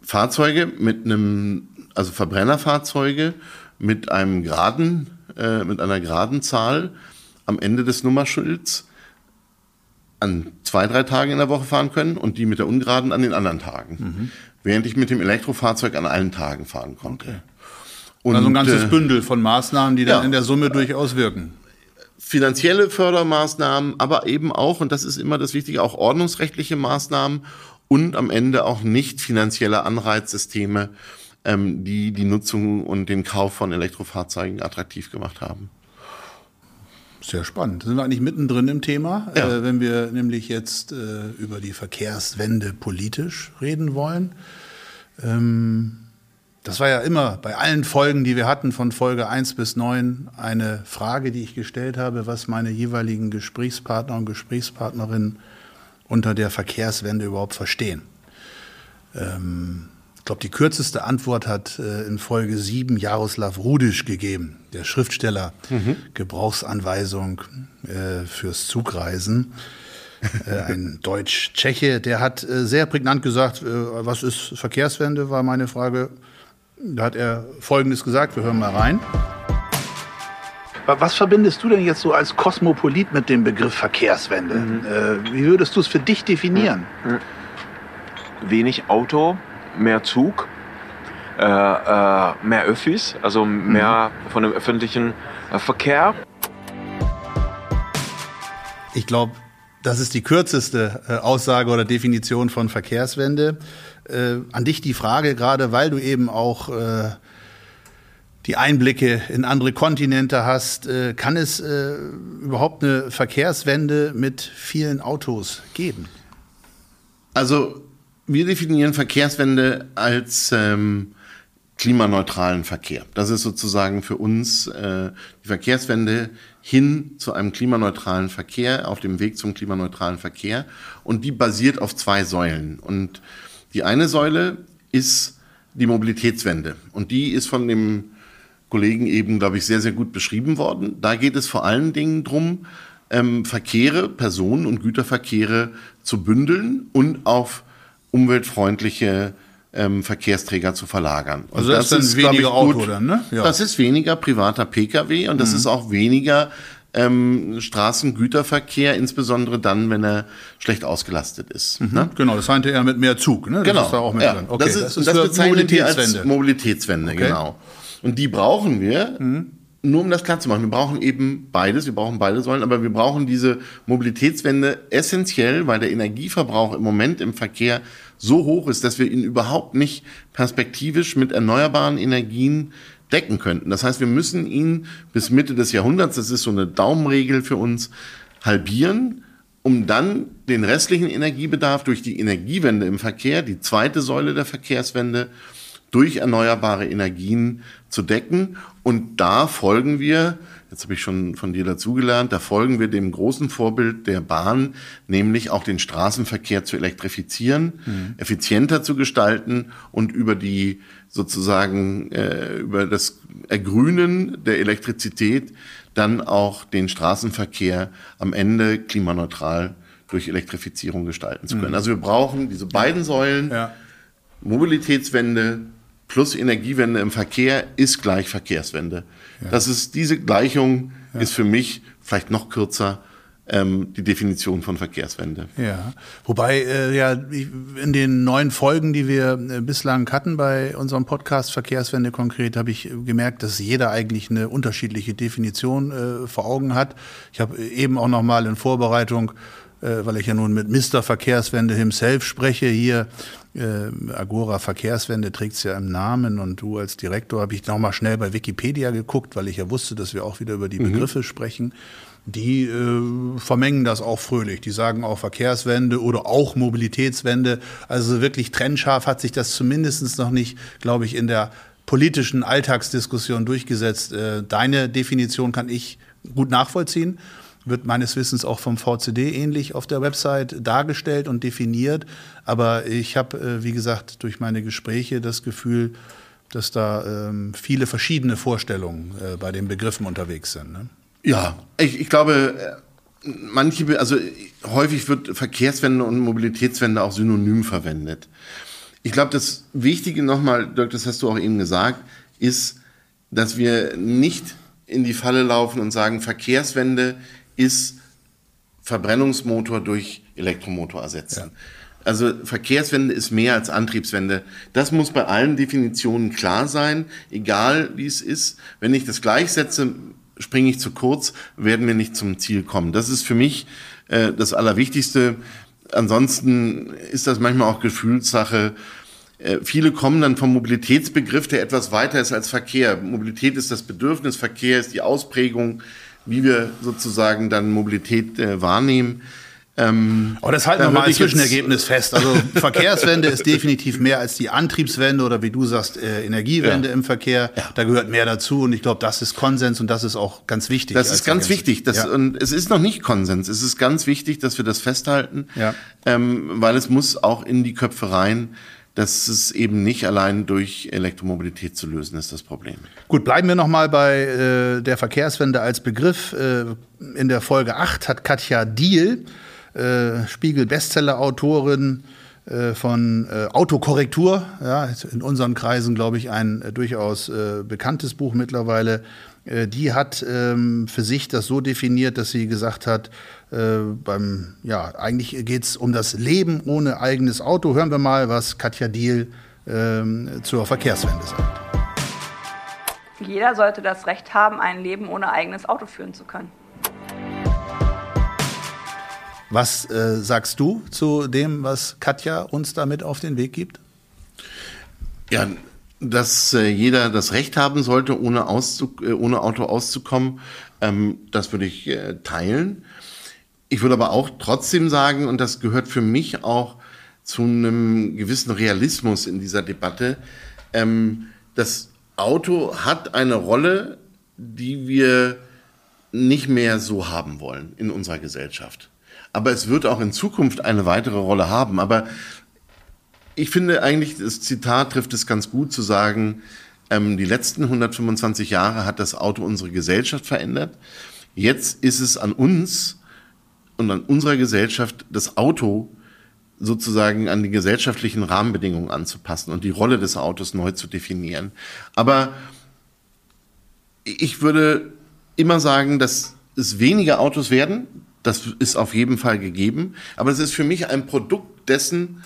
Fahrzeuge mit einem, also Verbrennerfahrzeuge mit einem geraden, äh, mit einer geraden Zahl am Ende des Nummerschilds an zwei, drei Tagen in der Woche fahren können und die mit der ungeraden an den anderen Tagen. Mhm. Während ich mit dem Elektrofahrzeug an allen Tagen fahren konnte. Okay. Und, also ein ganzes äh, Bündel von Maßnahmen, die dann ja, in der Summe durchaus wirken. Finanzielle Fördermaßnahmen, aber eben auch, und das ist immer das Wichtige, auch ordnungsrechtliche Maßnahmen und am Ende auch nicht finanzielle Anreizsysteme, ähm, die die Nutzung und den Kauf von Elektrofahrzeugen attraktiv gemacht haben. Sehr spannend. Sind wir eigentlich mittendrin im Thema, ja. äh, wenn wir nämlich jetzt äh, über die Verkehrswende politisch reden wollen. Ähm, das war ja immer bei allen Folgen, die wir hatten, von Folge 1 bis 9, eine Frage, die ich gestellt habe, was meine jeweiligen Gesprächspartner und Gesprächspartnerinnen unter der Verkehrswende überhaupt verstehen. Ähm, ich glaube, die kürzeste Antwort hat äh, in Folge 7 Jaroslav Rudisch gegeben, der Schriftsteller, mhm. Gebrauchsanweisung äh, fürs Zugreisen. äh, ein Deutsch-Tscheche, der hat äh, sehr prägnant gesagt, äh, was ist Verkehrswende, war meine Frage. Da hat er Folgendes gesagt, wir hören mal rein. Was verbindest du denn jetzt so als Kosmopolit mit dem Begriff Verkehrswende? Mhm. Äh, wie würdest du es für dich definieren? Mhm. Wenig Auto, mehr Zug, äh, äh, mehr Öffis, also mehr mhm. von dem öffentlichen äh, Verkehr. Ich glaube, das ist die kürzeste äh, Aussage oder Definition von Verkehrswende. Äh, an dich die Frage, gerade weil du eben auch äh, die Einblicke in andere Kontinente hast, äh, kann es äh, überhaupt eine Verkehrswende mit vielen Autos geben? Also wir definieren Verkehrswende als ähm, klimaneutralen Verkehr. Das ist sozusagen für uns äh, die Verkehrswende hin zu einem klimaneutralen Verkehr, auf dem Weg zum klimaneutralen Verkehr. Und die basiert auf zwei Säulen. Und die eine Säule ist die Mobilitätswende. Und die ist von dem Kollegen eben, glaube ich, sehr, sehr gut beschrieben worden. Da geht es vor allen Dingen drum, ähm, Verkehre, Personen- und Güterverkehre zu bündeln und auf umweltfreundliche ähm, Verkehrsträger zu verlagern. Also das, das ist weniger Auto dann, ne? Ja. Das ist weniger privater Pkw und das mhm. ist auch weniger ähm, Straßengüterverkehr, insbesondere dann, wenn er schlecht ausgelastet ist. Mhm. Ne? Genau, das meinte er mit mehr Zug. Ne? Das genau. da auch mit ja. Okay, das ist, das, ist das bezeichnen wir als Mobilitätswende, okay. genau. Und die brauchen wir, mhm. nur um das klar zu machen. Wir brauchen eben beides, wir brauchen beide Säulen, aber wir brauchen diese Mobilitätswende essentiell, weil der Energieverbrauch im Moment im Verkehr so hoch ist, dass wir ihn überhaupt nicht perspektivisch mit erneuerbaren Energien decken könnten. Das heißt, wir müssen ihn bis Mitte des Jahrhunderts, das ist so eine Daumenregel für uns, halbieren, um dann den restlichen Energiebedarf durch die Energiewende im Verkehr, die zweite Säule der Verkehrswende, durch erneuerbare Energien zu decken. Und da folgen wir jetzt habe ich schon von dir dazugelernt, da folgen wir dem großen Vorbild der Bahn, nämlich auch den Straßenverkehr zu elektrifizieren, mhm. effizienter zu gestalten und über die sozusagen äh, über das Ergrünen der Elektrizität dann auch den Straßenverkehr am Ende klimaneutral durch Elektrifizierung gestalten zu können. Mhm. Also wir brauchen diese beiden Säulen, ja. Mobilitätswende plus Energiewende im Verkehr ist gleich Verkehrswende. Ja. Das ist diese Gleichung ja. ist für mich vielleicht noch kürzer ähm, die Definition von Verkehrswende. Ja, wobei äh, ja in den neun Folgen, die wir äh, bislang hatten bei unserem Podcast Verkehrswende konkret, habe ich gemerkt, dass jeder eigentlich eine unterschiedliche Definition äh, vor Augen hat. Ich habe eben auch noch mal in Vorbereitung äh, weil ich ja nun mit Mr. Verkehrswende himself spreche, hier äh, Agora Verkehrswende trägt es ja im Namen und du als Direktor habe ich nochmal schnell bei Wikipedia geguckt, weil ich ja wusste, dass wir auch wieder über die mhm. Begriffe sprechen. Die äh, vermengen das auch fröhlich. Die sagen auch Verkehrswende oder auch Mobilitätswende. Also wirklich trennscharf hat sich das zumindest noch nicht, glaube ich, in der politischen Alltagsdiskussion durchgesetzt. Äh, deine Definition kann ich gut nachvollziehen wird meines Wissens auch vom VCD ähnlich auf der Website dargestellt und definiert. Aber ich habe, äh, wie gesagt, durch meine Gespräche das Gefühl, dass da ähm, viele verschiedene Vorstellungen äh, bei den Begriffen unterwegs sind. Ne? Ja, ich, ich glaube, manche, also häufig wird Verkehrswende und Mobilitätswende auch synonym verwendet. Ich glaube, das Wichtige nochmal, Dirk, das hast du auch eben gesagt, ist, dass wir nicht in die Falle laufen und sagen, Verkehrswende ist Verbrennungsmotor durch Elektromotor ersetzen. Ja. Also Verkehrswende ist mehr als Antriebswende. Das muss bei allen Definitionen klar sein, egal wie es ist. Wenn ich das gleichsetze, springe ich zu kurz, werden wir nicht zum Ziel kommen. Das ist für mich äh, das Allerwichtigste. Ansonsten ist das manchmal auch Gefühlssache. Äh, viele kommen dann vom Mobilitätsbegriff, der etwas weiter ist als Verkehr. Mobilität ist das Bedürfnis, Verkehr ist die Ausprägung, wie wir sozusagen dann Mobilität äh, wahrnehmen. Ähm, Aber das halten wir mal als Zwischenergebnis fest. Also Verkehrswende ist definitiv mehr als die Antriebswende oder wie du sagst, äh, Energiewende ja. im Verkehr. Ja. Da gehört mehr dazu und ich glaube, das ist Konsens und das ist auch ganz wichtig. Das ist ganz wichtig. Das, ja. Und es ist noch nicht Konsens. Es ist ganz wichtig, dass wir das festhalten, ja. ähm, weil es muss auch in die Köpfe rein dass es eben nicht allein durch Elektromobilität zu lösen ist, das Problem. Gut, bleiben wir nochmal bei äh, der Verkehrswende als Begriff. Äh, in der Folge 8 hat Katja Diel äh, Spiegel-Bestseller-Autorin äh, von äh, Autokorrektur, ja, in unseren Kreisen, glaube ich, ein äh, durchaus äh, bekanntes Buch mittlerweile. Äh, die hat ähm, für sich das so definiert, dass sie gesagt hat, beim, ja, eigentlich geht es um das Leben ohne eigenes Auto. Hören wir mal, was Katja Diel ähm, zur Verkehrswende sagt. Jeder sollte das Recht haben, ein Leben ohne eigenes Auto führen zu können. Was äh, sagst du zu dem, was Katja uns damit auf den Weg gibt? Ja, dass äh, jeder das Recht haben sollte, ohne, Auszug, äh, ohne Auto auszukommen, ähm, das würde ich äh, teilen. Ich würde aber auch trotzdem sagen, und das gehört für mich auch zu einem gewissen Realismus in dieser Debatte, ähm, das Auto hat eine Rolle, die wir nicht mehr so haben wollen in unserer Gesellschaft aber es wird auch in Zukunft eine weitere Rolle haben. Aber ich finde eigentlich, das Zitat trifft es ganz gut zu sagen, ähm, die letzten 125 Jahre hat das Auto unsere Gesellschaft verändert. Jetzt ist es an uns und an unserer Gesellschaft, das Auto sozusagen an die gesellschaftlichen Rahmenbedingungen anzupassen und die Rolle des Autos neu zu definieren. Aber ich würde immer sagen, dass es weniger Autos werden, das ist auf jeden Fall gegeben. Aber es ist für mich ein Produkt dessen,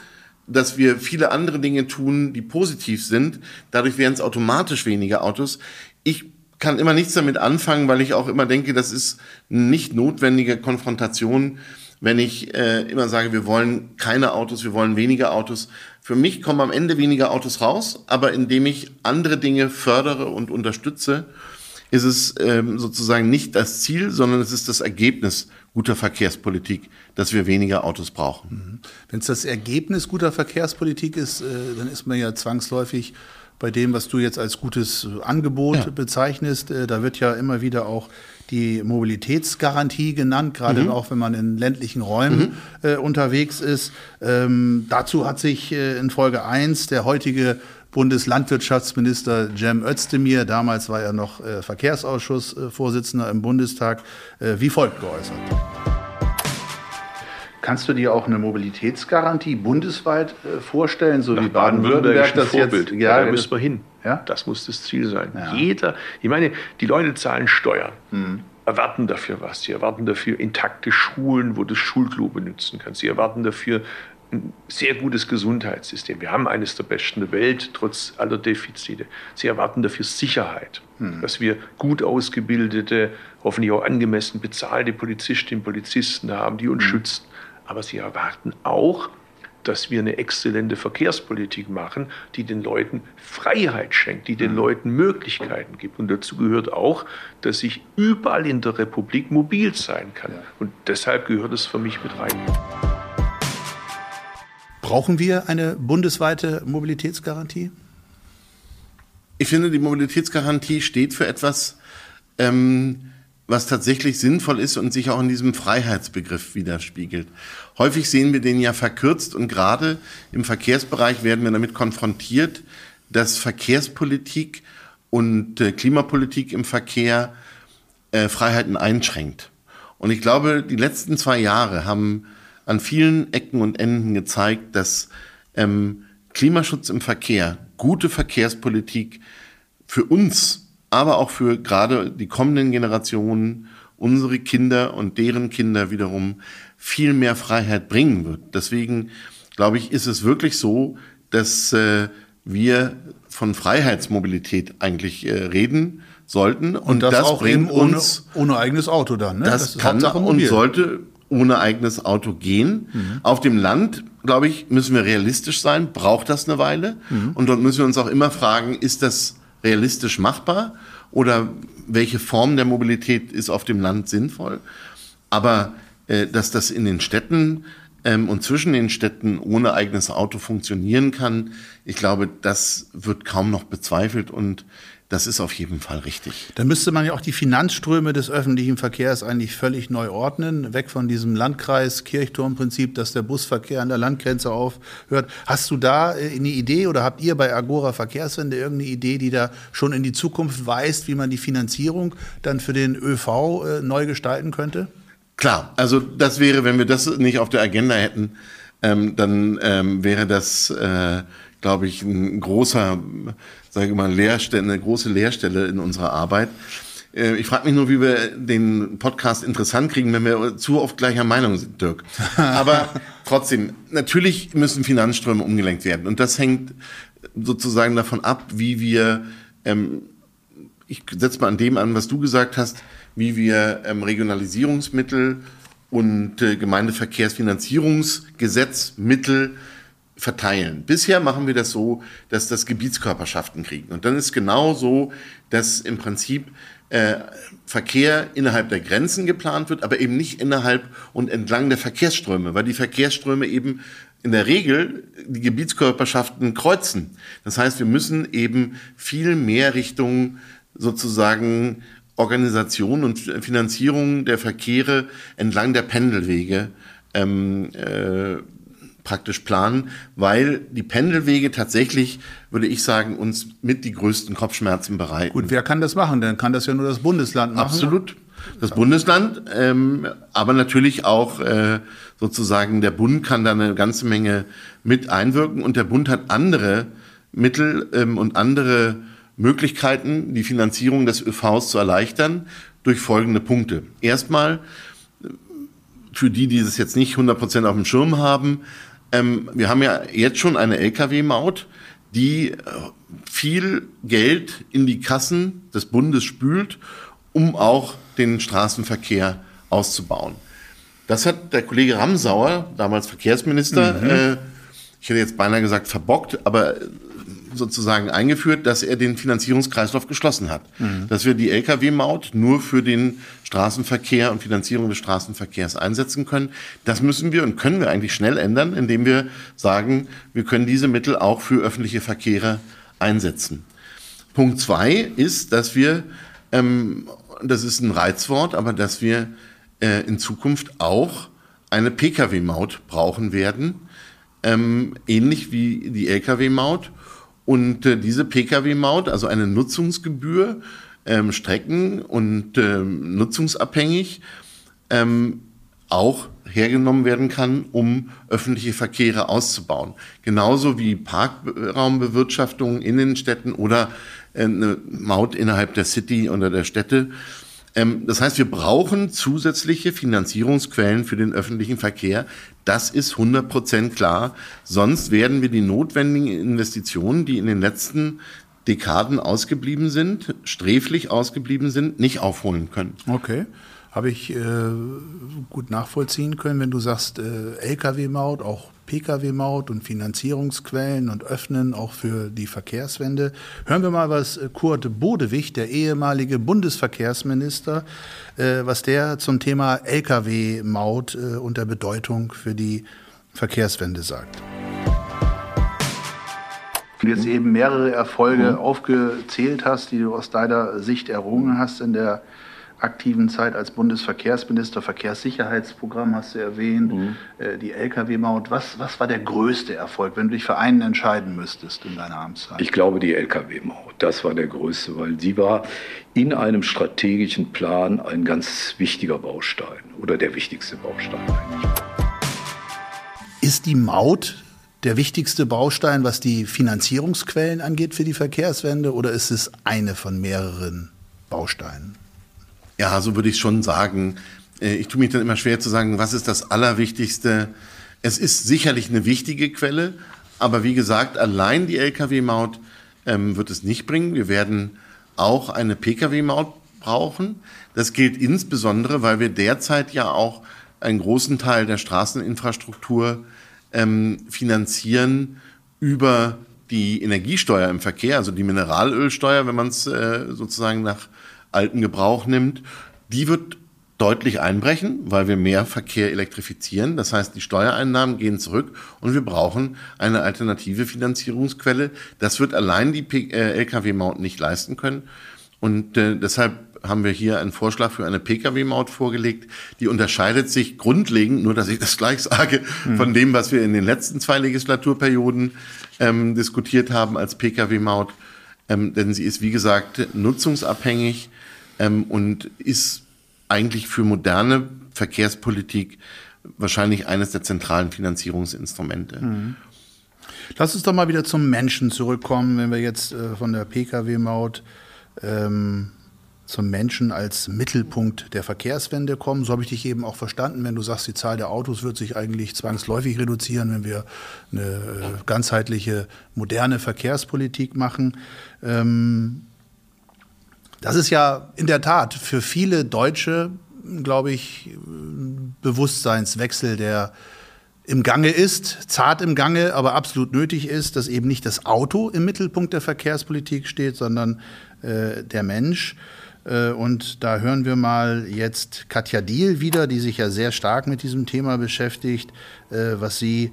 dass wir viele andere Dinge tun, die positiv sind. Dadurch werden es automatisch weniger Autos. Ich kann immer nichts damit anfangen, weil ich auch immer denke, das ist nicht notwendige Konfrontation, wenn ich äh, immer sage, wir wollen keine Autos, wir wollen weniger Autos. Für mich kommen am Ende weniger Autos raus, aber indem ich andere Dinge fördere und unterstütze, ist es ähm, sozusagen nicht das Ziel, sondern es ist das Ergebnis guter Verkehrspolitik, dass wir weniger Autos brauchen. Mhm. Wenn es das Ergebnis guter Verkehrspolitik ist, äh, dann ist man ja zwangsläufig bei dem, was du jetzt als gutes Angebot ja. bezeichnest. Äh, da wird ja immer wieder auch die Mobilitätsgarantie genannt, gerade mhm. auch wenn man in ländlichen Räumen mhm. äh, unterwegs ist. Ähm, dazu hat sich äh, in Folge 1 der heutige Bundeslandwirtschaftsminister Cem Özdemir, damals war er noch äh, Verkehrsausschussvorsitzender im Bundestag, äh, wie folgt geäußert. Kannst du dir auch eine Mobilitätsgarantie bundesweit äh, vorstellen, so Nach wie Baden-Württemberg das Vorbild. jetzt? Ja, da müssen wir hin. Ja? Das muss das Ziel sein. Ja. Jeder, ich meine, die Leute zahlen Steuern. Mhm erwarten dafür was. Sie erwarten dafür intakte Schulen, wo du das Schulklo benutzen kannst. Sie erwarten dafür ein sehr gutes Gesundheitssystem. Wir haben eines der besten der Welt, trotz aller Defizite. Sie erwarten dafür Sicherheit, hm. dass wir gut ausgebildete, hoffentlich auch angemessen bezahlte Polizistinnen und Polizisten haben, die uns hm. schützen. Aber sie erwarten auch, dass wir eine exzellente Verkehrspolitik machen, die den Leuten Freiheit schenkt, die den hm. Leuten Möglichkeiten gibt. Und dazu gehört auch, dass ich überall in der Republik mobil sein kann. Und deshalb gehört es für mich mit rein. Brauchen wir eine bundesweite Mobilitätsgarantie? Ich finde, die Mobilitätsgarantie steht für etwas, ähm, was tatsächlich sinnvoll ist und sich auch in diesem Freiheitsbegriff widerspiegelt. Häufig sehen wir den ja verkürzt und gerade im Verkehrsbereich werden wir damit konfrontiert, dass Verkehrspolitik und äh, Klimapolitik im Verkehr äh, Freiheiten einschränkt. Und ich glaube, die letzten zwei Jahre haben an vielen Ecken und Enden gezeigt, dass ähm, Klimaschutz im Verkehr, gute Verkehrspolitik für uns, aber auch für gerade die kommenden Generationen, unsere Kinder und deren Kinder wiederum viel mehr Freiheit bringen wird. Deswegen glaube ich, ist es wirklich so, dass äh, wir von Freiheitsmobilität eigentlich äh, reden sollten. Und, und das, das auch bringt ohne, uns ohne eigenes Auto dann. Ne? Das, das kann und sollte ohne eigenes Auto gehen. Mhm. Auf dem Land, glaube ich, müssen wir realistisch sein. Braucht das eine Weile? Mhm. Und dort müssen wir uns auch immer fragen, ist das realistisch machbar? Oder welche Form der Mobilität ist auf dem Land sinnvoll? Aber äh, dass das in den Städten ähm, und zwischen den Städten ohne eigenes Auto funktionieren kann, ich glaube, das wird kaum noch bezweifelt und das ist auf jeden Fall richtig. Da müsste man ja auch die Finanzströme des öffentlichen Verkehrs eigentlich völlig neu ordnen, weg von diesem Landkreis-Kirchturmprinzip, dass der Busverkehr an der Landgrenze aufhört. Hast du da äh, eine Idee oder habt ihr bei Agora Verkehrswende irgendeine Idee, die da schon in die Zukunft weist, wie man die Finanzierung dann für den ÖV äh, neu gestalten könnte? Klar, also das wäre, wenn wir das nicht auf der Agenda hätten, ähm, dann ähm, wäre das, äh, glaube ich, ein großer, sage ich mal, Leerstelle, eine große Leerstelle in unserer Arbeit. Äh, ich frage mich nur, wie wir den Podcast interessant kriegen, wenn wir zu oft gleicher Meinung sind, Dirk. Aber trotzdem, natürlich müssen Finanzströme umgelenkt werden. Und das hängt sozusagen davon ab, wie wir, ähm, ich setze mal an dem an, was du gesagt hast, wie wir ähm, Regionalisierungsmittel und äh, Gemeindeverkehrsfinanzierungsgesetzmittel verteilen. Bisher machen wir das so, dass das Gebietskörperschaften kriegen. Und dann ist genau so, dass im Prinzip äh, Verkehr innerhalb der Grenzen geplant wird, aber eben nicht innerhalb und entlang der Verkehrsströme, weil die Verkehrsströme eben in der Regel die Gebietskörperschaften kreuzen. Das heißt, wir müssen eben viel mehr Richtung sozusagen Organisation und Finanzierung der Verkehre entlang der Pendelwege ähm, äh, praktisch planen, weil die Pendelwege tatsächlich, würde ich sagen, uns mit die größten Kopfschmerzen bereiten. Gut, wer kann das machen? Dann kann das ja nur das Bundesland machen. Absolut. Das Bundesland, ähm, aber natürlich auch äh, sozusagen der Bund kann da eine ganze Menge mit einwirken und der Bund hat andere Mittel ähm, und andere Möglichkeiten, die Finanzierung des ÖVs zu erleichtern, durch folgende Punkte. Erstmal, für die, die es jetzt nicht 100% auf dem Schirm haben, ähm, wir haben ja jetzt schon eine Lkw-Maut, die äh, viel Geld in die Kassen des Bundes spült, um auch den Straßenverkehr auszubauen. Das hat der Kollege Ramsauer, damals Verkehrsminister, mhm. äh, ich hätte jetzt beinahe gesagt verbockt, aber sozusagen eingeführt, dass er den Finanzierungskreislauf geschlossen hat. Mhm. Dass wir die Lkw-Maut nur für den Straßenverkehr und Finanzierung des Straßenverkehrs einsetzen können. Das müssen wir und können wir eigentlich schnell ändern, indem wir sagen, wir können diese Mittel auch für öffentliche Verkehre einsetzen. Punkt zwei ist, dass wir, ähm, das ist ein Reizwort, aber dass wir äh, in Zukunft auch eine Pkw-Maut brauchen werden, ähm, ähnlich wie die Lkw-Maut. Und äh, diese Pkw-Maut, also eine Nutzungsgebühr, ähm, strecken- und ähm, nutzungsabhängig, ähm, auch hergenommen werden kann, um öffentliche Verkehre auszubauen. Genauso wie Parkraumbewirtschaftung in den Städten oder äh, eine Maut innerhalb der City oder der Städte. Ähm, das heißt, wir brauchen zusätzliche Finanzierungsquellen für den öffentlichen Verkehr. Das ist 100 Prozent klar. Sonst werden wir die notwendigen Investitionen, die in den letzten Dekaden ausgeblieben sind, sträflich ausgeblieben sind, nicht aufholen können. Okay. Habe ich äh, gut nachvollziehen können, wenn du sagst, äh, Lkw-Maut, auch Pkw-Maut und Finanzierungsquellen und Öffnen auch für die Verkehrswende. Hören wir mal, was äh, Kurt Bodewig, der ehemalige Bundesverkehrsminister, äh, was der zum Thema Lkw-Maut äh, und der Bedeutung für die Verkehrswende sagt. Du jetzt eben mehrere Erfolge mhm. aufgezählt hast, die du aus deiner Sicht errungen hast in der aktiven Zeit als Bundesverkehrsminister, Verkehrssicherheitsprogramm hast du erwähnt, mhm. äh, die Lkw-Maut. Was, was war der größte Erfolg, wenn du dich für einen entscheiden müsstest in deiner Amtszeit? Ich glaube, die Lkw-Maut, das war der größte, weil sie war in einem strategischen Plan ein ganz wichtiger Baustein oder der wichtigste Baustein eigentlich. Ist die Maut der wichtigste Baustein, was die Finanzierungsquellen angeht für die Verkehrswende, oder ist es eine von mehreren Bausteinen? Ja, so würde ich schon sagen. Äh, ich tue mich dann immer schwer zu sagen, was ist das Allerwichtigste. Es ist sicherlich eine wichtige Quelle, aber wie gesagt, allein die Lkw-Maut ähm, wird es nicht bringen. Wir werden auch eine Pkw-Maut brauchen. Das gilt insbesondere, weil wir derzeit ja auch einen großen Teil der Straßeninfrastruktur ähm, finanzieren über die Energiesteuer im Verkehr, also die Mineralölsteuer, wenn man es äh, sozusagen nach alten Gebrauch nimmt. Die wird deutlich einbrechen, weil wir mehr Verkehr elektrifizieren. Das heißt, die Steuereinnahmen gehen zurück und wir brauchen eine alternative Finanzierungsquelle. Das wird allein die äh, Lkw-Maut nicht leisten können. Und äh, deshalb haben wir hier einen Vorschlag für eine Pkw-Maut vorgelegt. Die unterscheidet sich grundlegend, nur dass ich das gleich sage, mhm. von dem, was wir in den letzten zwei Legislaturperioden ähm, diskutiert haben als Pkw-Maut. Ähm, denn sie ist, wie gesagt, nutzungsabhängig ähm, und ist eigentlich für moderne Verkehrspolitik wahrscheinlich eines der zentralen Finanzierungsinstrumente. Mhm. Lass uns doch mal wieder zum Menschen zurückkommen, wenn wir jetzt äh, von der Pkw-Maut ähm, zum Menschen als Mittelpunkt der Verkehrswende kommen. So habe ich dich eben auch verstanden, wenn du sagst, die Zahl der Autos wird sich eigentlich zwangsläufig reduzieren, wenn wir eine äh, ganzheitliche, moderne Verkehrspolitik machen. Ähm, das ist ja in der Tat für viele Deutsche, glaube ich, Bewusstseinswechsel, der im Gange ist, zart im Gange, aber absolut nötig ist, dass eben nicht das Auto im Mittelpunkt der Verkehrspolitik steht, sondern äh, der Mensch. Äh, und da hören wir mal jetzt Katja Diel wieder, die sich ja sehr stark mit diesem Thema beschäftigt, äh, was sie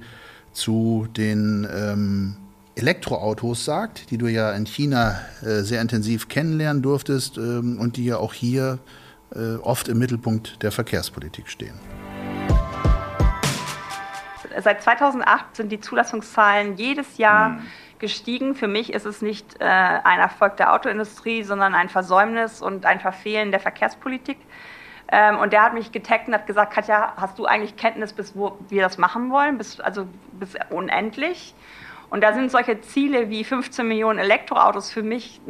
zu den ähm, Elektroautos sagt, die du ja in China äh, sehr intensiv kennenlernen durftest ähm, und die ja auch hier oft im Mittelpunkt der Verkehrspolitik stehen. Seit 2008 sind die Zulassungszahlen jedes Jahr mhm gestiegen. Für mich ist es nicht äh, ein Erfolg der Autoindustrie, sondern ein Versäumnis und ein Verfehlen der Verkehrspolitik. Ähm, und der hat mich getaggt und hat gesagt, Katja, hast du eigentlich Kenntnis, bis wo wir das machen wollen? Bis, also bis unendlich? Und da sind solche Ziele wie 15 Millionen Elektroautos für mich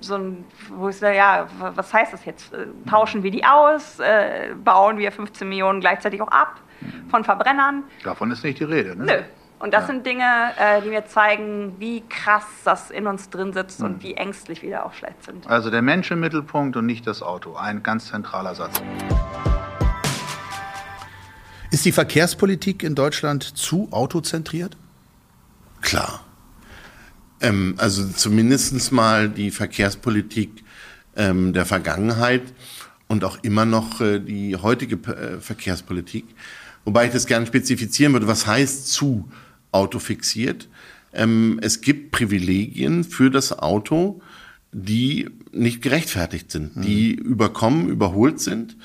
so ein, wo ich sage, ja, was heißt das jetzt? Äh, tauschen wir die aus? Äh, bauen wir 15 Millionen gleichzeitig auch ab von Verbrennern? Davon ist nicht die Rede, ne? Nö. Und das ja. sind Dinge, äh, die mir zeigen, wie krass das in uns drin sitzt mhm. und wie ängstlich wir da auch vielleicht sind. Also der Mensch im Mittelpunkt und nicht das Auto. Ein ganz zentraler Satz. Ist die Verkehrspolitik in Deutschland zu autozentriert? Klar. Ähm, also zumindest mal die Verkehrspolitik ähm, der Vergangenheit und auch immer noch äh, die heutige äh, Verkehrspolitik. Wobei ich das gerne spezifizieren würde, was heißt zu Auto fixiert. Ähm, es gibt Privilegien für das Auto, die nicht gerechtfertigt sind, mhm. die überkommen, überholt sind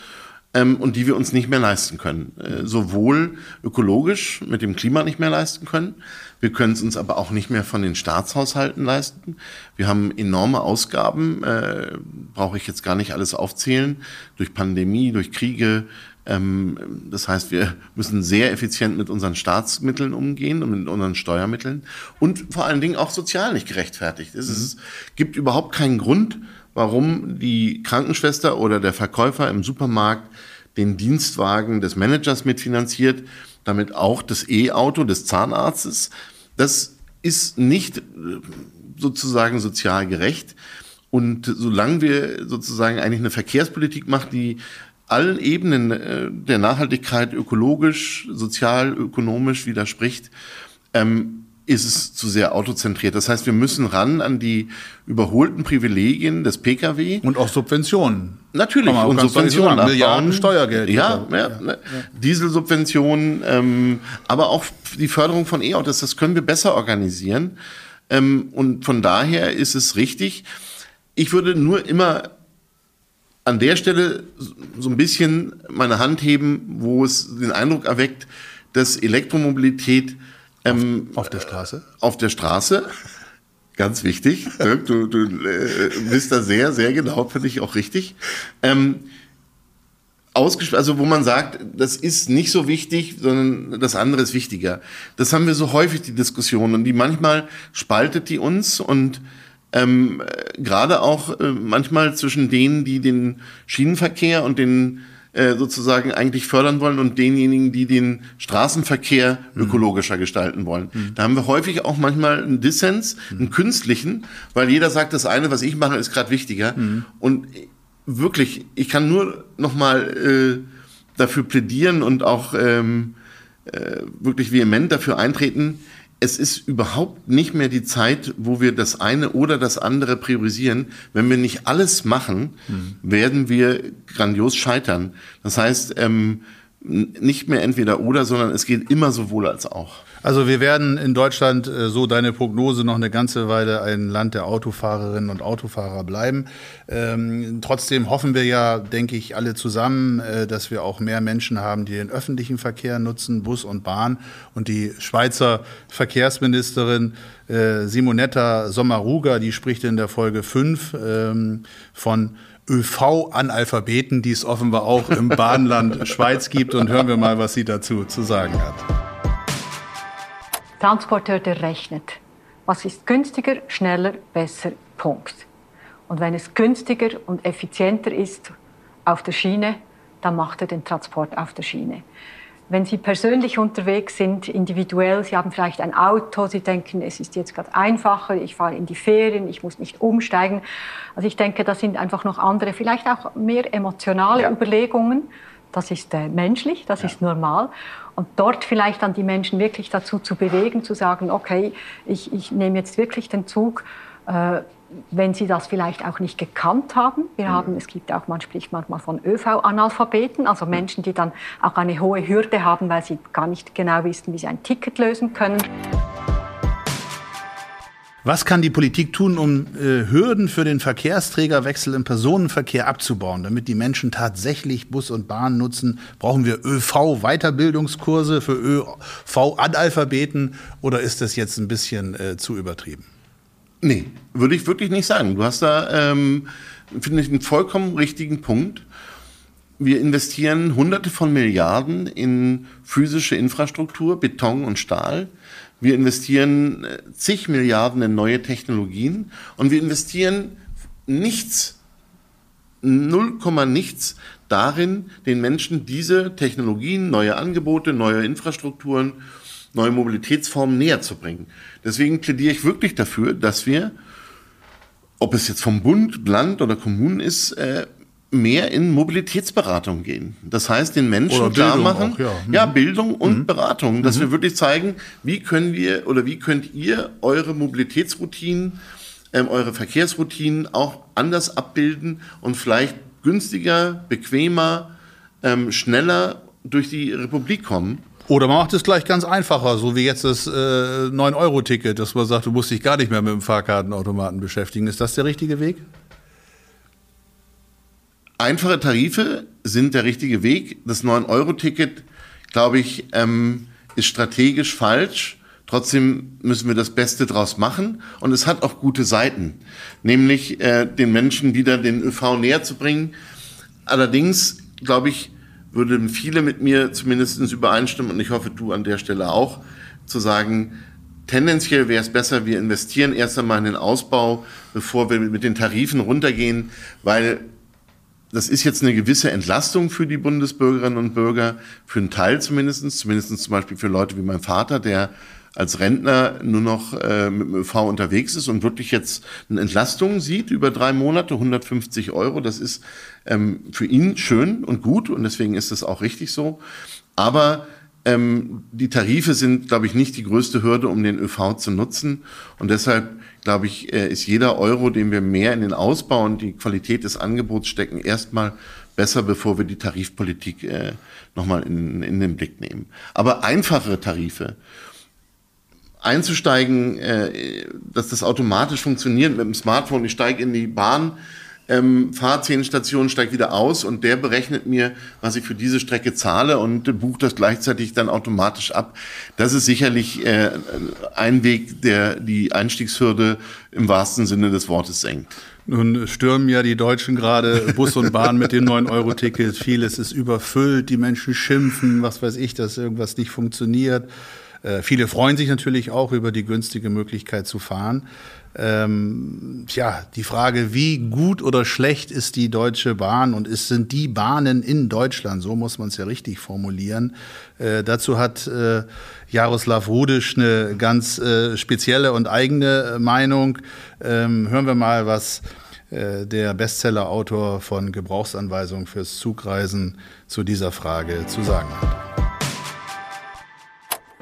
ähm, und die wir uns nicht mehr leisten können. Äh, sowohl ökologisch mit dem Klima nicht mehr leisten können, wir können es uns aber auch nicht mehr von den Staatshaushalten leisten. Wir haben enorme Ausgaben, äh, brauche ich jetzt gar nicht alles aufzählen, durch Pandemie, durch Kriege, das heißt, wir müssen sehr effizient mit unseren Staatsmitteln umgehen und mit unseren Steuermitteln und vor allen Dingen auch sozial nicht gerechtfertigt. Es, ist, mhm. gibt überhaupt keinen Grund, warum die Krankenschwester oder der Verkäufer im Supermarkt den Dienstwagen des Managers mitfinanziert, damit auch das E-Auto des Zahnarztes. Das ist nicht äh, sozusagen sozial gerecht. Und solange wir sozusagen eigentlich eine Verkehrspolitik machen, die allen Ebenen äh, der Nachhaltigkeit ökologisch, sozial, ökonomisch widerspricht, ähm, ist es zu sehr autozentriert. Das heißt, wir müssen ran an die überholten Privilegien des Pkw. Und auch Subventionen. Natürlich, und Subventionen. Sagen, Milliarden Steuergeld. Ja, ja, ja, ja. Dieselsubventionen, ähm, aber auch die Förderung von E-Autos, das können wir besser organisieren. Ähm, und von daher ist es richtig. Ich würde nur immer an der Stelle so ein bisschen meine Hand heben, wo es den Eindruck erweckt, dass Elektromobilität ähm, auf, auf der Straße? Auf der Straße Ganz wichtig. Du, du äh, bist da sehr, sehr genau, finde ich auch richtig. Ähm, also wo man sagt, das ist nicht so wichtig, sondern das andere ist wichtiger. Das haben wir so häufig, die Diskussion, und die manchmal spaltet die uns und ähm, gerade auch äh, manchmal zwischen denen, die den Schienenverkehr und den äh, sozusagen eigentlich fördern wollen und denjenigen, die den Straßenverkehr mhm. ökologischer gestalten wollen. Mhm. Da haben wir häufig auch manchmal einen Dissens, mhm. einen künstlichen, weil jeder sagt, das eine, was ich mache, ist gerade wichtiger. Mhm. Und wirklich, ich kann nur noch mal äh, dafür plädieren und auch ähm, äh, wirklich vehement dafür eintreten, es ist überhaupt nicht mehr die Zeit, wo wir das eine oder das andere priorisieren. Wenn wir nicht alles machen, mhm. werden wir grandios scheitern. Das heißt, ähm, nicht mehr entweder oder, sondern es geht immer sowohl als auch. Also wir werden in Deutschland, äh, so deine Prognose, noch eine ganze Weile ein Land der Autofahrerinnen und Autofahrer bleiben. Ähm, trotzdem hoffen wir ja, denke ich, alle zusammen, äh, dass wir auch mehr Menschen haben, die den öffentlichen Verkehr nutzen, Bus und Bahn. Und die Schweizer Verkehrsministerin äh, Simonetta Sommaruga, die spricht in der Folge 5 ähm, von ÖV-Analphabeten, die es offenbar auch im Bahnland Schweiz gibt. Und hören wir mal, was sie dazu zu sagen hat. Transporteur, der rechnet. Was ist günstiger, schneller, besser, Punkt. Und wenn es günstiger und effizienter ist auf der Schiene, dann macht er den Transport auf der Schiene. Wenn Sie persönlich unterwegs sind, individuell, Sie haben vielleicht ein Auto, Sie denken, es ist jetzt gerade einfacher, ich fahre in die Ferien, ich muss nicht umsteigen. Also ich denke, das sind einfach noch andere, vielleicht auch mehr emotionale ja. Überlegungen. Das ist äh, menschlich, das ja. ist normal. Und dort vielleicht dann die Menschen wirklich dazu zu bewegen, zu sagen, okay, ich, ich nehme jetzt wirklich den Zug, äh, wenn sie das vielleicht auch nicht gekannt haben. Wir mhm. haben, es gibt auch, man spricht manchmal von ÖV-Analphabeten, also mhm. Menschen, die dann auch eine hohe Hürde haben, weil sie gar nicht genau wissen, wie sie ein Ticket lösen können. Was kann die Politik tun, um äh, Hürden für den Verkehrsträgerwechsel im Personenverkehr abzubauen, damit die Menschen tatsächlich Bus und Bahn nutzen? Brauchen wir ÖV-Weiterbildungskurse für ÖV-Analphabeten oder ist das jetzt ein bisschen äh, zu übertrieben? Nee, würde ich wirklich nicht sagen. Du hast da, ähm, finde ich, einen vollkommen richtigen Punkt. Wir investieren Hunderte von Milliarden in physische Infrastruktur, Beton und Stahl. Wir investieren äh, zig Milliarden in neue Technologien und wir investieren nichts, null Komma nichts darin, den Menschen diese Technologien, neue Angebote, neue Infrastrukturen, neue Mobilitätsformen näher zu bringen. Deswegen plädiere ich wirklich dafür, dass wir, ob es jetzt vom Bund, Land oder Kommunen ist, äh, mehr in Mobilitätsberatung gehen. Das heißt, den Menschen klar machen, auch, ja. Mhm. ja. Bildung und mhm. Beratung, dass mhm. wir wirklich zeigen, wie können wir oder wie könnt ihr eure Mobilitätsroutinen, ähm, eure Verkehrsroutinen auch anders abbilden und vielleicht günstiger, bequemer, ähm, schneller durch die Republik kommen. Oder man macht es gleich ganz einfacher, so wie jetzt das äh, 9-Euro-Ticket, dass man sagt, du musst dich gar nicht mehr mit dem Fahrkartenautomaten beschäftigen. Ist das der richtige Weg? Einfache Tarife sind der richtige Weg. Das 9-Euro-Ticket, glaube ich, ähm, ist strategisch falsch. Trotzdem müssen wir das Beste draus machen. Und es hat auch gute Seiten, nämlich äh, den Menschen wieder den ÖV näher zu bringen. Allerdings, glaube ich, würden viele mit mir zumindest übereinstimmen, und ich hoffe, du an der Stelle auch, zu sagen, tendenziell wäre es besser, wir investieren erst einmal in den Ausbau, bevor wir mit den Tarifen runtergehen, weil das ist jetzt eine gewisse Entlastung für die Bundesbürgerinnen und Bürger, für einen Teil zumindest, zumindest zum Beispiel für Leute wie mein Vater, der als Rentner nur noch äh, mit dem ÖV unterwegs ist und wirklich jetzt eine Entlastung sieht über drei Monate, 150 Euro. Das ist ähm, für ihn schön und gut und deswegen ist es auch richtig so. Aber ähm, die Tarife sind, glaube ich, nicht die größte Hürde, um den ÖV zu nutzen. Und deshalb, glaube ich, äh, ist jeder Euro, den wir mehr in den Ausbau und die Qualität des Angebots stecken, erstmal besser, bevor wir die Tarifpolitik äh, nochmal in, in den Blick nehmen. Aber einfachere Tarife, einzusteigen, äh, dass das automatisch funktioniert mit dem Smartphone, ich steige in die Bahn, ähm, fahre zehn Stationen, steige wieder aus und der berechnet mir, was ich für diese Strecke zahle und bucht das gleichzeitig dann automatisch ab. Das ist sicherlich äh, ein Weg, der die Einstiegshürde im wahrsten Sinne des Wortes senkt. Nun stürmen ja die Deutschen gerade Bus und Bahn mit den 9-Euro-Tickets. Vieles ist überfüllt, die Menschen schimpfen, was weiß ich, dass irgendwas nicht funktioniert. Äh, viele freuen sich natürlich auch über die günstige Möglichkeit zu fahren. Ähm, tja, die Frage, wie gut oder schlecht ist die Deutsche Bahn und ist, sind die Bahnen in Deutschland, so muss man es ja richtig formulieren. Äh, dazu hat äh, Jaroslav Rudisch eine ganz äh, spezielle und eigene äh, Meinung. Ähm, hören wir mal, was äh, der Bestsellerautor von Gebrauchsanweisungen fürs Zugreisen zu dieser Frage zu sagen hat.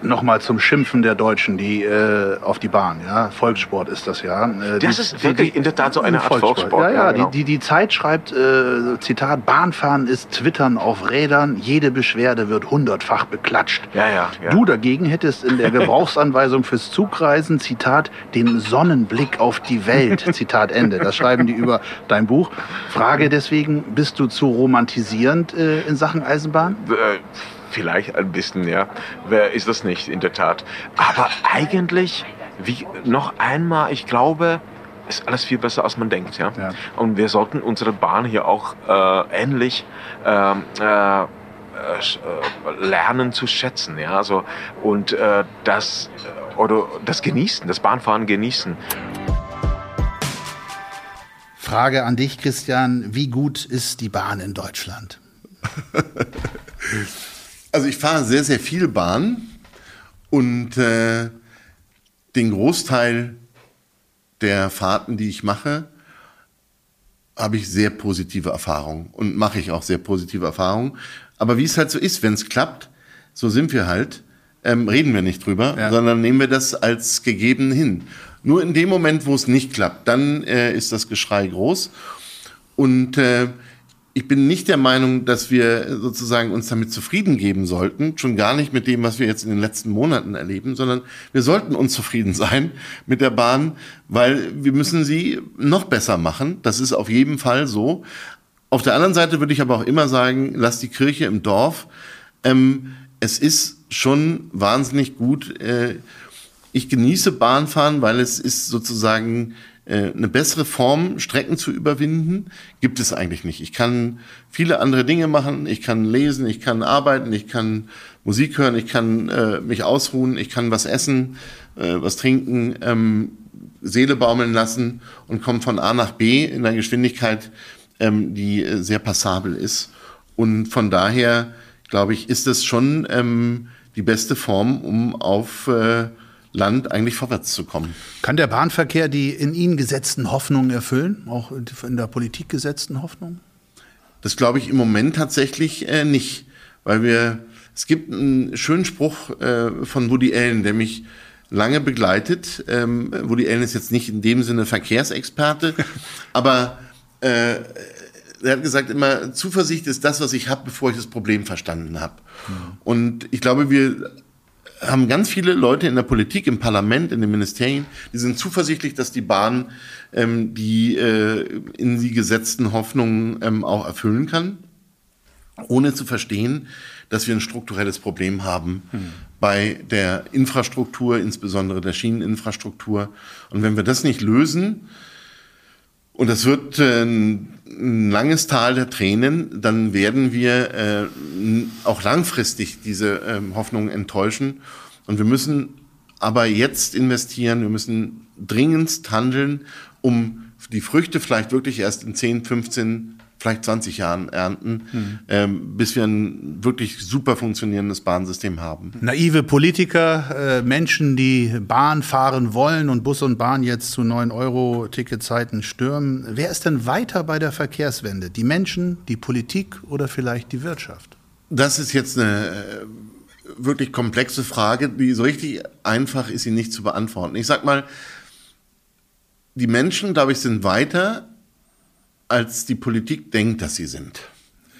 Nochmal zum Schimpfen der Deutschen, die äh, auf die Bahn, ja. Volkssport ist das ja. Äh, das die, ist wirklich die, in der Tat so eine Art Volkssport. Volkssport. Ja, ja, ja genau. die, die, die Zeit schreibt, äh, Zitat, Bahnfahren ist Twittern auf Rädern, jede Beschwerde wird hundertfach beklatscht. Ja, ja, ja. Du dagegen hättest in der Gebrauchsanweisung fürs Zugreisen, Zitat, den Sonnenblick auf die Welt, Zitat Ende. Das schreiben die über dein Buch. Frage deswegen, bist du zu romantisierend äh, in Sachen Eisenbahn? Äh, Vielleicht ein bisschen, ja. Wer ist das nicht, in der Tat. Aber eigentlich, wie, noch einmal, ich glaube, ist alles viel besser, als man denkt. Ja? ja. Und wir sollten unsere Bahn hier auch äh, ähnlich ähm, äh, äh, lernen zu schätzen. Ja? Also, und äh, das, oder das Genießen, das Bahnfahren genießen. Frage an dich, Christian. Wie gut ist die Bahn in Deutschland? Also ich fahre sehr, sehr viel Bahn und äh, den Großteil der Fahrten, die ich mache, habe ich sehr positive Erfahrungen und mache ich auch sehr positive Erfahrungen. Aber wie es halt so ist, wenn es klappt, so sind wir halt, ähm, reden wir nicht drüber, ja. sondern nehmen wir das als gegeben hin. Nur in dem Moment, wo es nicht klappt, dann äh, ist das Geschrei groß. Und äh, ich bin nicht der Meinung, dass wir sozusagen uns damit zufrieden geben sollten, schon gar nicht mit dem, was wir jetzt in den letzten Monaten erleben, sondern wir sollten unzufrieden sein mit der Bahn, weil wir müssen sie noch besser machen. Das ist auf jeden Fall so. Auf der anderen Seite würde ich aber auch immer sagen, lass die Kirche im Dorf. Ähm, es ist schon wahnsinnig gut. Äh, ich genieße Bahnfahren, weil es ist sozusagen eine bessere Form, Strecken zu überwinden, gibt es eigentlich nicht. Ich kann viele andere Dinge machen, ich kann lesen, ich kann arbeiten, ich kann Musik hören, ich kann äh, mich ausruhen, ich kann was essen, äh, was trinken, ähm, Seele baumeln lassen und komme von A nach B in einer Geschwindigkeit, ähm, die äh, sehr passabel ist. Und von daher, glaube ich, ist es schon ähm, die beste Form, um auf äh, Land eigentlich vorwärts zu kommen. Kann der Bahnverkehr die in Ihnen gesetzten Hoffnungen erfüllen, auch in der Politik gesetzten Hoffnungen? Das glaube ich im Moment tatsächlich äh, nicht, weil wir, es gibt einen schönen Spruch äh, von Woody Allen, der mich lange begleitet. Ähm, Woody Allen ist jetzt nicht in dem Sinne Verkehrsexperte, aber äh, er hat gesagt immer, Zuversicht ist das, was ich habe, bevor ich das Problem verstanden habe. Mhm. Und ich glaube, wir haben ganz viele Leute in der Politik, im Parlament, in den Ministerien, die sind zuversichtlich, dass die Bahn ähm, die äh, in sie gesetzten Hoffnungen ähm, auch erfüllen kann, ohne zu verstehen, dass wir ein strukturelles Problem haben hm. bei der Infrastruktur, insbesondere der Schieneninfrastruktur. Und wenn wir das nicht lösen, und das wird äh, ein langes Tal der Tränen, dann werden wir äh, auch langfristig diese äh, Hoffnungen enttäuschen. Und wir müssen aber jetzt investieren, wir müssen dringendst handeln, um die Früchte vielleicht wirklich erst in 10, 15, vielleicht 20 Jahren ernten, mhm. ähm, bis wir ein wirklich super funktionierendes Bahnsystem haben. Naive Politiker, äh, Menschen, die Bahn fahren wollen und Bus und Bahn jetzt zu 9 Euro Ticketzeiten stürmen. Wer ist denn weiter bei der Verkehrswende? Die Menschen, die Politik oder vielleicht die Wirtschaft? Das ist jetzt eine äh, wirklich komplexe Frage, die so richtig einfach ist, sie nicht zu beantworten. Ich sag mal, die Menschen, glaube ich, sind weiter als die Politik denkt, dass sie sind.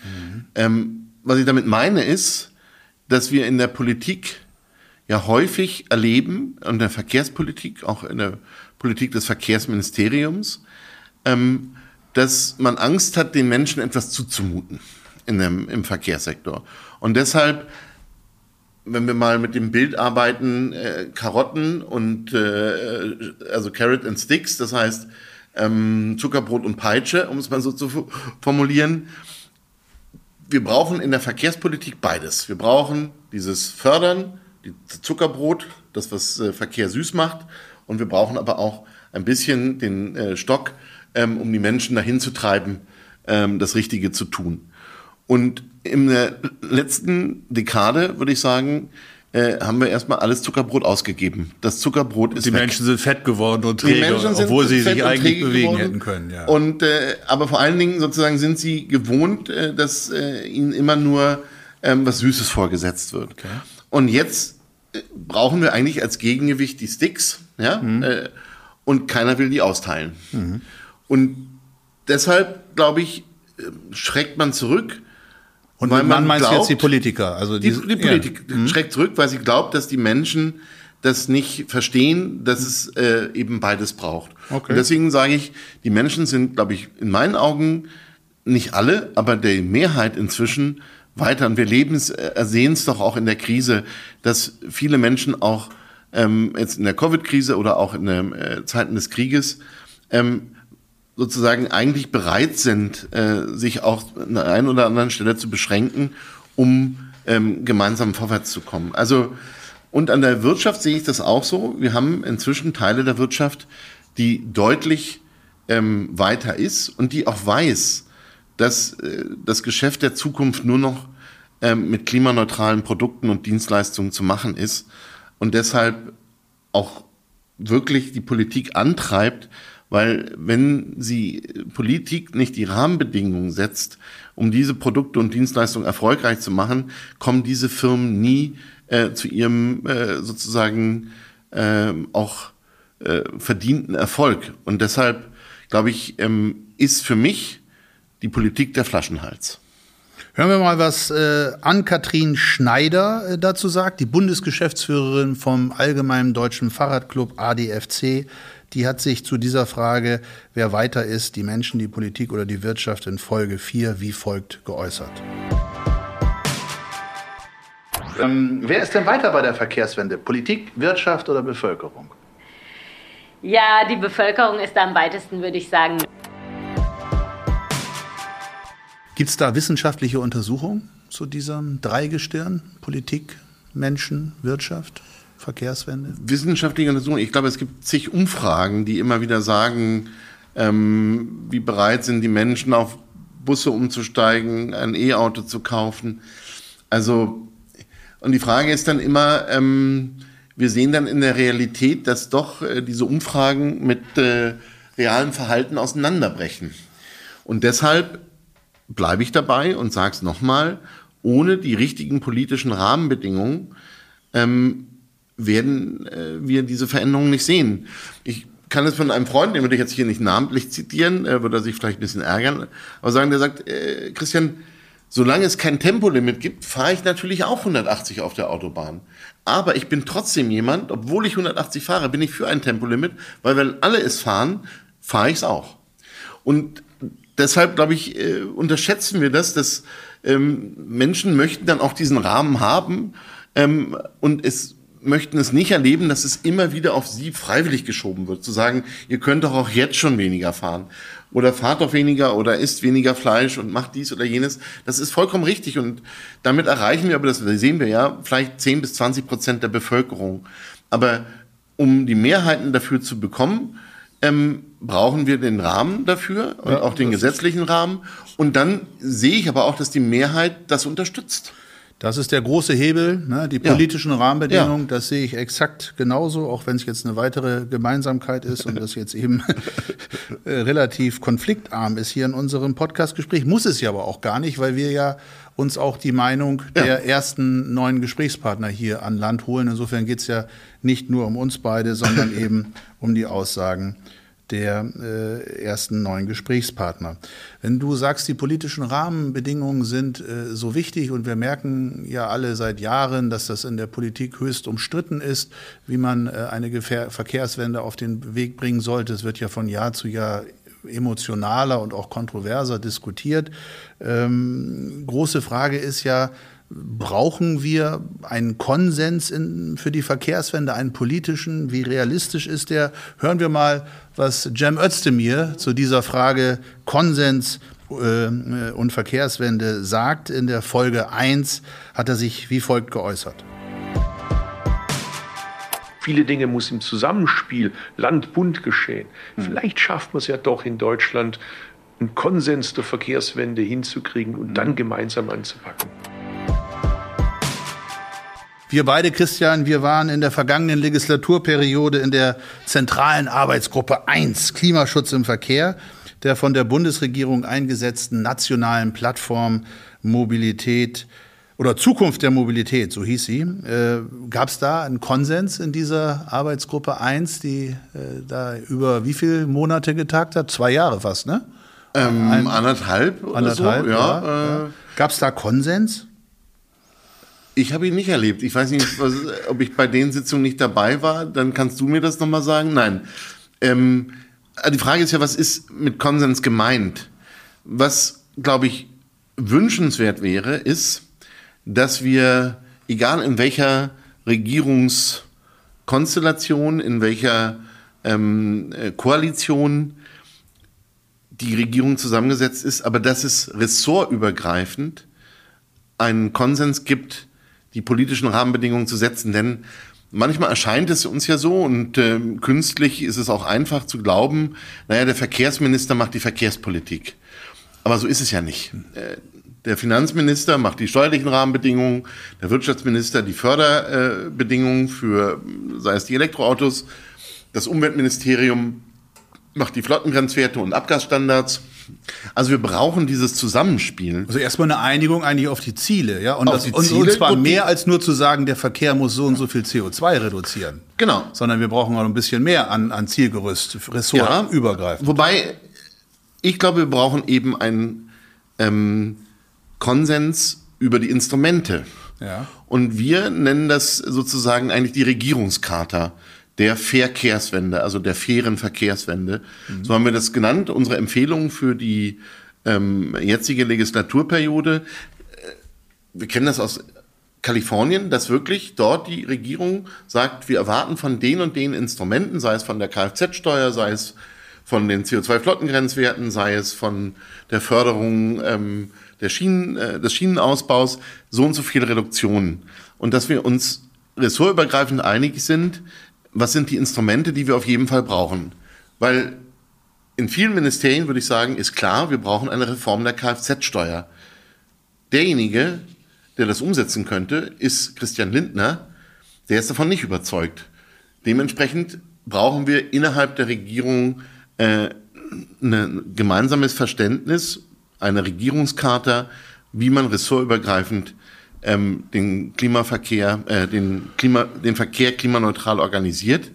Mhm. Ähm, was ich damit meine ist, dass wir in der Politik ja häufig erleben, in der Verkehrspolitik, auch in der Politik des Verkehrsministeriums, ähm, dass man Angst hat, den Menschen etwas zuzumuten in dem, im Verkehrssektor. Und deshalb, wenn wir mal mit dem Bild arbeiten, äh, Karotten und äh, also Carrot and Sticks, das heißt ähm, Zuckerbrot und Peitsche, um es mal so zu formulieren. Wir brauchen in der Verkehrspolitik beides. Wir brauchen dieses Fördern, die Zuckerbrot, das was äh, Verkehr süß macht, und wir brauchen aber auch ein bisschen den äh, Stock, ähm, um die Menschen dahin zu treiben, ähm, das Richtige zu tun. Und in der letzten Dekade, würde ich sagen, äh, haben wir erstmal alles Zuckerbrot ausgegeben. Das Zuckerbrot ist Die weg. Menschen sind fett geworden und träge, obwohl sie sich eigentlich bewegen geworden. hätten können. Ja. Und, äh, aber vor allen Dingen sozusagen sind sie gewohnt, äh, dass äh, ihnen immer nur ähm, was Süßes vorgesetzt wird. Okay. Und jetzt äh, brauchen wir eigentlich als Gegengewicht die Sticks, ja, mhm. Und keiner will die austeilen. Mhm. Und deshalb, glaube ich, schreckt man zurück und weil man meinst glaubt, jetzt die Politiker? Also die, die, die Politik ja. Mhm. schreckt zurück, weil sie glaubt, dass die Menschen das nicht verstehen, dass es äh, eben beides braucht. Okay. Und deswegen sage ich, die Menschen sind, glaube ich, in meinen Augen nicht alle, aber der Mehrheit inzwischen weiter. Und wir leben es, äh, sehen es doch auch in der Krise, dass viele Menschen auch ähm, jetzt in der Covid-Krise oder auch in den äh, Zeiten des Krieges ähm, sozusagen eigentlich bereit sind, äh, sich auch an der einen oder anderen Stelle zu beschränken, um ähm, gemeinsam vorwärts zu kommen. Also und an der Wirtschaft sehe ich das auch so. Wir haben inzwischen Teile der Wirtschaft, die deutlich ähm, weiter ist und die auch weiß, dass äh, das Geschäft der Zukunft nur noch ähm, mit klimaneutralen Produkten und Dienstleistungen zu machen ist und deshalb auch wirklich die Politik antreibt, weil wenn sie Politik nicht die Rahmenbedingungen setzt, um diese Produkte und Dienstleistungen erfolgreich zu machen, kommen diese Firmen nie äh, zu ihrem äh, sozusagen äh, auch verdienten Erfolg. Und deshalb, glaube ich, ähm, ist für mich die Politik der Flaschenhals. Hören wir mal, was äh, Ann-Kathrin Schneider äh, dazu sagt, die Bundesgeschäftsführerin vom Allgemeinen Deutschen Fahrradclub ADFC die hat sich zu dieser Frage, wer weiter ist, die Menschen, die Politik oder die Wirtschaft in Folge 4 wie folgt geäußert. Ähm, wer ist denn weiter bei der Verkehrswende? Politik, Wirtschaft oder Bevölkerung? Ja, die Bevölkerung ist am weitesten, würde ich sagen. Gibt es da wissenschaftliche Untersuchungen zu diesem Dreigestirn? Politik, Menschen, Wirtschaft? Verkehrswende? Wissenschaftliche Untersuchungen. Ich glaube, es gibt zig Umfragen, die immer wieder sagen, ähm, wie bereit sind die Menschen auf Busse umzusteigen, ein E-Auto zu kaufen. Also, und die Frage ist dann immer, ähm, wir sehen dann in der Realität, dass doch äh, diese Umfragen mit äh, realem Verhalten auseinanderbrechen. Und deshalb bleibe ich dabei und sage es nochmal, ohne die richtigen politischen Rahmenbedingungen ähm, werden äh, wir diese Veränderungen nicht sehen. Ich kann es von einem Freund, den würde ich jetzt hier nicht namentlich zitieren, äh, würde er sich vielleicht ein bisschen ärgern, aber sagen, der sagt, äh, Christian, solange es kein Tempolimit gibt, fahre ich natürlich auch 180 auf der Autobahn. Aber ich bin trotzdem jemand, obwohl ich 180 fahre, bin ich für ein Tempolimit, weil wenn alle es fahren, fahre ich es auch. Und deshalb, glaube ich, äh, unterschätzen wir das, dass ähm, Menschen möchten dann auch diesen Rahmen haben ähm, und es möchten es nicht erleben, dass es immer wieder auf sie freiwillig geschoben wird. Zu sagen, ihr könnt doch auch jetzt schon weniger fahren. Oder fahrt doch weniger oder isst weniger Fleisch und macht dies oder jenes. Das ist vollkommen richtig. Und damit erreichen wir, aber das sehen wir ja, vielleicht 10 bis 20 Prozent der Bevölkerung. Aber um die Mehrheiten dafür zu bekommen, ähm, brauchen wir den Rahmen dafür und ja, auch den gesetzlichen Rahmen. Und dann sehe ich aber auch, dass die Mehrheit das unterstützt. Das ist der große Hebel, ne? die politischen ja. Rahmenbedingungen, ja. das sehe ich exakt genauso, auch wenn es jetzt eine weitere Gemeinsamkeit ist und das jetzt eben äh, relativ konfliktarm ist hier in unserem Podcastgespräch. Muss es ja aber auch gar nicht, weil wir ja uns auch die Meinung ja. der ersten neuen Gesprächspartner hier an Land holen. Insofern geht es ja nicht nur um uns beide, sondern eben um die Aussagen der äh, ersten neuen Gesprächspartner. Wenn du sagst, die politischen Rahmenbedingungen sind äh, so wichtig und wir merken ja alle seit Jahren, dass das in der Politik höchst umstritten ist, wie man äh, eine Gefähr Verkehrswende auf den Weg bringen sollte. Es wird ja von Jahr zu Jahr emotionaler und auch kontroverser diskutiert. Ähm, große Frage ist ja, brauchen wir einen Konsens in, für die Verkehrswende, einen politischen? Wie realistisch ist der? Hören wir mal, was Cem Özdemir zu dieser Frage Konsens äh, und Verkehrswende sagt. In der Folge 1 hat er sich wie folgt geäußert. Viele Dinge muss im Zusammenspiel Land-Bund geschehen. Mhm. Vielleicht schafft man es ja doch in Deutschland, einen Konsens der Verkehrswende hinzukriegen und mhm. dann gemeinsam anzupacken. Wir beide, Christian, wir waren in der vergangenen Legislaturperiode in der zentralen Arbeitsgruppe 1 Klimaschutz im Verkehr der von der Bundesregierung eingesetzten nationalen Plattform Mobilität oder Zukunft der Mobilität, so hieß sie. Äh, Gab es da einen Konsens in dieser Arbeitsgruppe 1, die äh, da über wie viele Monate getagt hat? Zwei Jahre fast, ne? Ähm, Ein, anderthalb. anderthalb, so, ja. ja, äh, Gab es da Konsens? Ich habe ihn nicht erlebt. Ich weiß nicht, was, ob ich bei den Sitzungen nicht dabei war. Dann kannst du mir das nochmal sagen. Nein. Ähm, die Frage ist ja, was ist mit Konsens gemeint? Was, glaube ich, wünschenswert wäre, ist, dass wir, egal in welcher Regierungskonstellation, in welcher ähm, äh, Koalition die Regierung zusammengesetzt ist, aber dass es ressortübergreifend einen Konsens gibt, die politischen Rahmenbedingungen zu setzen. Denn manchmal erscheint es uns ja so und äh, künstlich ist es auch einfach zu glauben, naja, der Verkehrsminister macht die Verkehrspolitik. Aber so ist es ja nicht. Äh, der Finanzminister macht die steuerlichen Rahmenbedingungen, der Wirtschaftsminister die Förderbedingungen für, sei es die Elektroautos, das Umweltministerium macht die Flottengrenzwerte und Abgasstandards. Also wir brauchen dieses Zusammenspiel. Also erstmal eine Einigung eigentlich auf die Ziele, ja? Und, das, die Ziele, und zwar mehr als nur zu sagen, der Verkehr muss so und so viel CO2 reduzieren. Genau. Sondern wir brauchen auch ein bisschen mehr an, an Zielgerüst, ressortübergreifend. Ja, wobei, ich glaube, wir brauchen eben ein ähm, Konsens über die Instrumente. Ja. Und wir nennen das sozusagen eigentlich die Regierungscharta der Verkehrswende, also der fairen Verkehrswende. Mhm. So haben wir das genannt. Unsere Empfehlungen für die ähm, jetzige Legislaturperiode. Äh, wir kennen das aus Kalifornien, dass wirklich dort die Regierung sagt, wir erwarten von den und den Instrumenten, sei es von der Kfz-Steuer, sei es von den CO2-Flottengrenzwerten, sei es von der Förderung ähm, der Schienen, äh, des Schienenausbaus so und so viele Reduktionen. Und dass wir uns ressortübergreifend einig sind, was sind die Instrumente, die wir auf jeden Fall brauchen. Weil in vielen Ministerien würde ich sagen, ist klar, wir brauchen eine Reform der Kfz-Steuer. Derjenige, der das umsetzen könnte, ist Christian Lindner. Der ist davon nicht überzeugt. Dementsprechend brauchen wir innerhalb der Regierung äh, ein gemeinsames Verständnis eine Regierungscharta, wie man ressortübergreifend ähm, den Klimaverkehr, äh, den, Klima, den Verkehr klimaneutral organisiert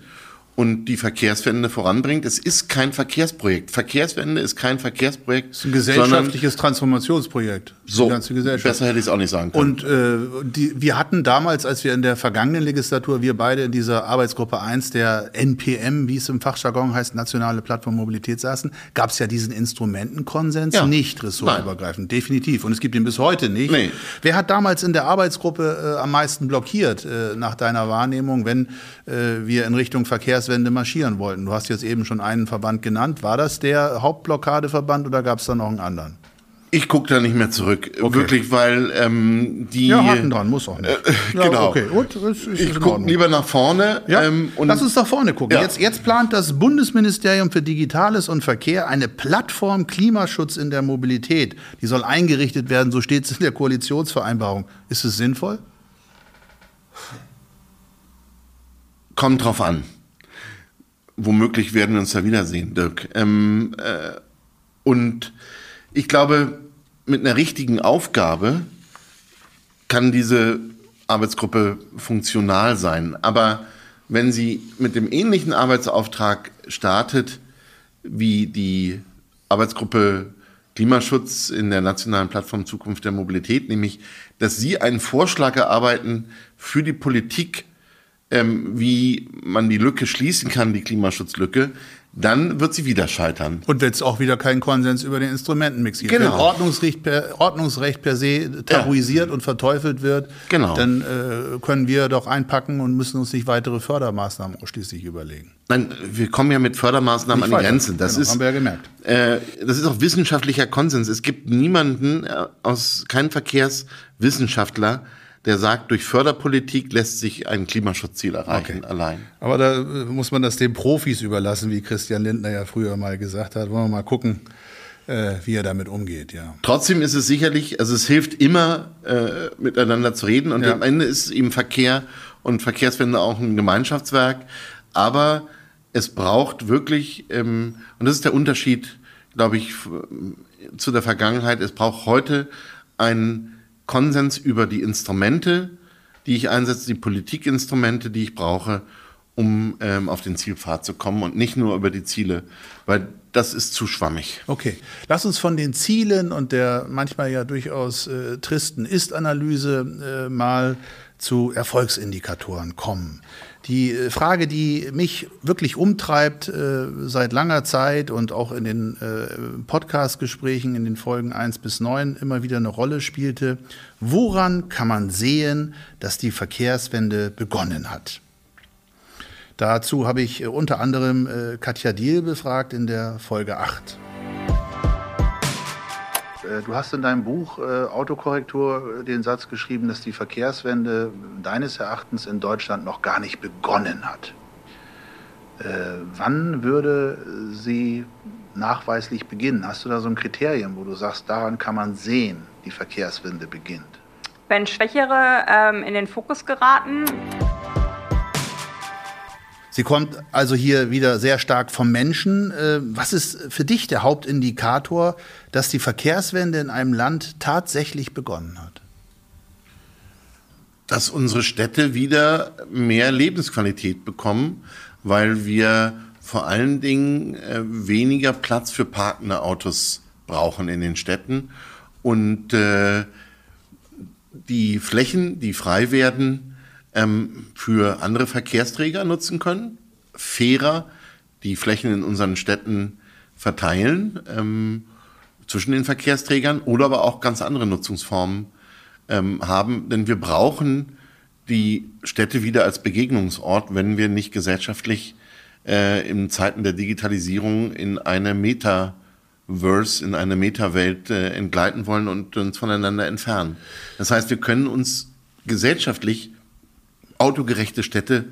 und die Verkehrswende voranbringt. Es ist kein Verkehrsprojekt. Verkehrswende ist kein Verkehrsprojekt. Es ist ein gesellschaftliches Transformationsprojekt. So, ganze Gesellschaft. besser hätte ich es auch nicht sagen können. Und äh, die, wir hatten damals, als wir in der vergangenen Legislatur, wir beide in dieser Arbeitsgruppe 1 der NPM, wie es im Fachjargon heißt, Nationale Plattform Mobilität saßen, gab es ja diesen Instrumentenkonsens ja. nicht ressortübergreifend, Nein. definitiv. Und es gibt ihn bis heute nicht. Nee. Wer hat damals in der Arbeitsgruppe äh, am meisten blockiert, äh, nach deiner Wahrnehmung, wenn äh, wir in Richtung Verkehrs Verkehrswende marschieren wollten. Du hast jetzt eben schon einen Verband genannt. War das der Hauptblockadeverband oder gab es da noch einen anderen? Ich gucke da nicht mehr zurück, okay. wirklich, weil ähm, die. Ja, Haken dran, muss auch nicht. Äh, ja, genau. Okay, gut, ist, ist ich gucke lieber nach vorne. Ja, ähm, Lass uns nach vorne gucken. Ja. Jetzt, jetzt plant das Bundesministerium für Digitales und Verkehr eine Plattform Klimaschutz in der Mobilität. Die soll eingerichtet werden, so steht es in der Koalitionsvereinbarung. Ist es sinnvoll? Kommt drauf an womöglich werden wir uns da wiedersehen, Dirk. Ähm, äh, und ich glaube, mit einer richtigen Aufgabe kann diese Arbeitsgruppe funktional sein. Aber wenn sie mit dem ähnlichen Arbeitsauftrag startet wie die Arbeitsgruppe Klimaschutz in der nationalen Plattform Zukunft der Mobilität, nämlich, dass sie einen Vorschlag erarbeiten für die Politik ähm, wie man die Lücke schließen kann, die Klimaschutzlücke, dann wird sie wieder scheitern. Und wird es auch wieder keinen Konsens über den Instrumentenmix gibt. Genau. Wenn Ordnungsrecht per, Ordnungsrecht per se tabuisiert ja. und verteufelt wird, genau. dann äh, können wir doch einpacken und müssen uns nicht weitere Fördermaßnahmen ausschließlich überlegen. Nein, wir kommen ja mit Fördermaßnahmen nicht an die Grenzen. Das genau, ist, haben wir ja gemerkt. Äh, das ist auch wissenschaftlicher Konsens. Es gibt niemanden äh, aus, keinen Verkehrswissenschaftler, der sagt, durch Förderpolitik lässt sich ein Klimaschutzziel erreichen okay. allein. Aber da äh, muss man das den Profis überlassen, wie Christian Lindner ja früher mal gesagt hat. Wollen wir mal gucken, äh, wie er damit umgeht, ja. Trotzdem ist es sicherlich, also es hilft immer, äh, miteinander zu reden und ja. am Ende ist eben Verkehr und Verkehrswende auch ein Gemeinschaftswerk. Aber es braucht wirklich, ähm, und das ist der Unterschied, glaube ich, zu der Vergangenheit, es braucht heute ein Konsens über die Instrumente, die ich einsetze, die Politikinstrumente, die ich brauche, um ähm, auf den Zielpfad zu kommen und nicht nur über die Ziele, weil das ist zu schwammig. Okay, lass uns von den Zielen und der manchmal ja durchaus äh, tristen Ist-Analyse äh, mal zu Erfolgsindikatoren kommen. Die äh, Frage, die mich wirklich umtreibt äh, seit langer Zeit und auch in den äh, Podcast-Gesprächen in den Folgen 1 bis 9 immer wieder eine Rolle spielte, woran kann man sehen, dass die Verkehrswende begonnen hat? Dazu habe ich äh, unter anderem äh, Katja Diel befragt in der Folge 8. Äh, du hast in deinem Buch äh, Autokorrektur äh, den Satz geschrieben, dass die Verkehrswende deines Erachtens in Deutschland noch gar nicht begonnen hat. Äh, wann würde sie nachweislich beginnen? Hast du da so ein Kriterium, wo du sagst, daran kann man sehen, die Verkehrswende beginnt? Wenn Schwächere ähm, in den Fokus geraten. Sie kommt also hier wieder sehr stark vom Menschen. Äh, was ist für dich der Hauptindikator, dass die Verkehrswende in einem Land tatsächlich begonnen hat? Dass unsere Städte wieder mehr Lebensqualität bekommen, weil wir vor allen Dingen äh, weniger Platz für parkende Autos brauchen in den Städten und äh, die Flächen, die frei werden, ähm, für andere Verkehrsträger nutzen können, fairer die Flächen in unseren Städten verteilen ähm, zwischen den Verkehrsträgern oder aber auch ganz andere Nutzungsformen ähm, haben. Denn wir brauchen die Städte wieder als Begegnungsort, wenn wir nicht gesellschaftlich äh, in Zeiten der Digitalisierung in eine Metaverse, in eine Metawelt äh, entgleiten wollen und uns voneinander entfernen. Das heißt, wir können uns gesellschaftlich autogerechte Städte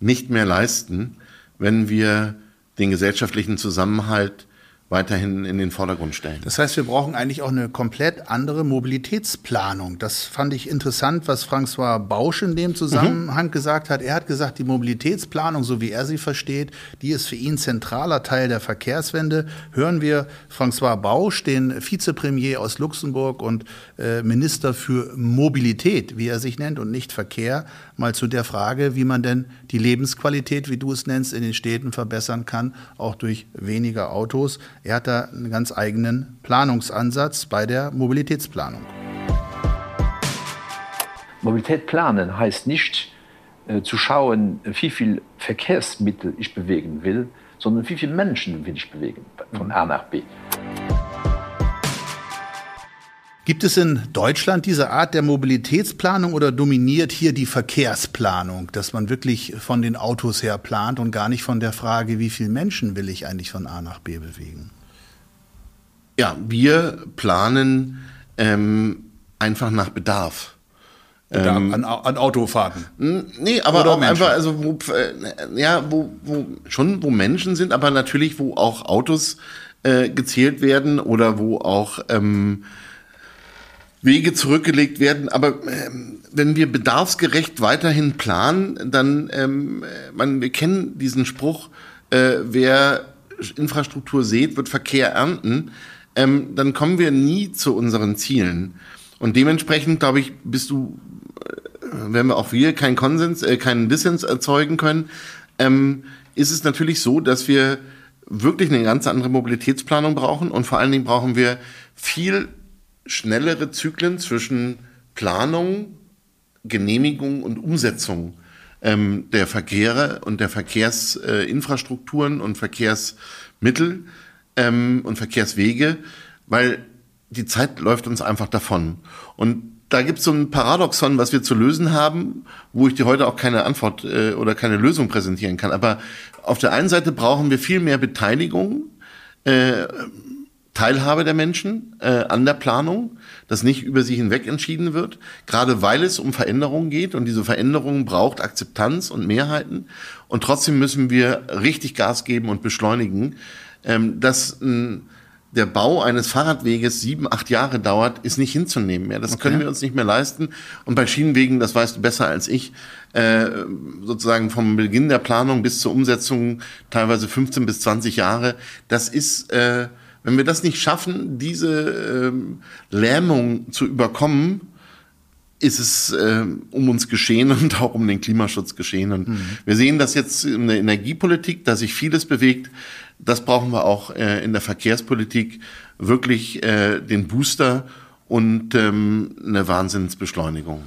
nicht mehr leisten, wenn wir den gesellschaftlichen Zusammenhalt weiterhin in den Vordergrund stellen. Das heißt, wir brauchen eigentlich auch eine komplett andere Mobilitätsplanung. Das fand ich interessant, was François Bausch in dem Zusammenhang mhm. gesagt hat. Er hat gesagt, die Mobilitätsplanung, so wie er sie versteht, die ist für ihn zentraler Teil der Verkehrswende. Hören wir François Bausch, den Vizepremier aus Luxemburg und äh, Minister für Mobilität, wie er sich nennt, und nicht Verkehr, mal zu der Frage, wie man denn die Lebensqualität, wie du es nennst, in den Städten verbessern kann, auch durch weniger Autos. Er hat da einen ganz eigenen Planungsansatz bei der Mobilitätsplanung. Mobilität planen heißt nicht äh, zu schauen, wie viel Verkehrsmittel ich bewegen will, sondern wie viele Menschen will ich bewegen von A nach B. Gibt es in Deutschland diese Art der Mobilitätsplanung oder dominiert hier die Verkehrsplanung, dass man wirklich von den Autos her plant und gar nicht von der Frage, wie viele Menschen will ich eigentlich von A nach B bewegen? Ja, wir planen ähm, einfach nach Bedarf. Ähm, an, an, Autofahrten. Nee, aber Oder auch Menschen. einfach, also wo, äh, ja, wo, wo, schon wo Menschen sind, aber natürlich, wo auch Autos äh, gezählt werden oder wo auch ähm, Wege zurückgelegt werden. Aber ähm, wenn wir bedarfsgerecht weiterhin planen, dann, ähm, man, wir kennen diesen Spruch, äh, wer Infrastruktur sät, wird Verkehr ernten. Ähm, dann kommen wir nie zu unseren Zielen. Und dementsprechend, glaube ich, bist du, äh, werden wir auch wir keinen Konsens, äh, keinen Dissens erzeugen können, ähm, ist es natürlich so, dass wir wirklich eine ganz andere Mobilitätsplanung brauchen und vor allen Dingen brauchen wir viel schnellere Zyklen zwischen Planung, Genehmigung und Umsetzung ähm, der Verkehre und der Verkehrsinfrastrukturen äh, und Verkehrsmittel ähm, und Verkehrswege, weil die Zeit läuft uns einfach davon. Und da gibt es so ein Paradoxon, was wir zu lösen haben, wo ich dir heute auch keine Antwort äh, oder keine Lösung präsentieren kann. Aber auf der einen Seite brauchen wir viel mehr Beteiligung, äh, Teilhabe der Menschen äh, an der Planung, dass nicht über sie hinweg entschieden wird, gerade weil es um Veränderungen geht und diese Veränderung braucht Akzeptanz und Mehrheiten. Und trotzdem müssen wir richtig Gas geben und beschleunigen, ähm, dass äh, der Bau eines Fahrradweges sieben, acht Jahre dauert, ist nicht hinzunehmen mehr. Das okay. können wir uns nicht mehr leisten. Und bei Schienenwegen, das weißt du besser als ich, äh, sozusagen vom Beginn der Planung bis zur Umsetzung teilweise 15 bis 20 Jahre. Das ist äh, wenn wir das nicht schaffen, diese ähm, Lähmung zu überkommen, ist es äh, um uns geschehen und auch um den Klimaschutz geschehen. Und mhm. wir sehen das jetzt in der Energiepolitik, dass sich vieles bewegt. Das brauchen wir auch äh, in der Verkehrspolitik wirklich äh, den Booster und ähm, eine Wahnsinnsbeschleunigung.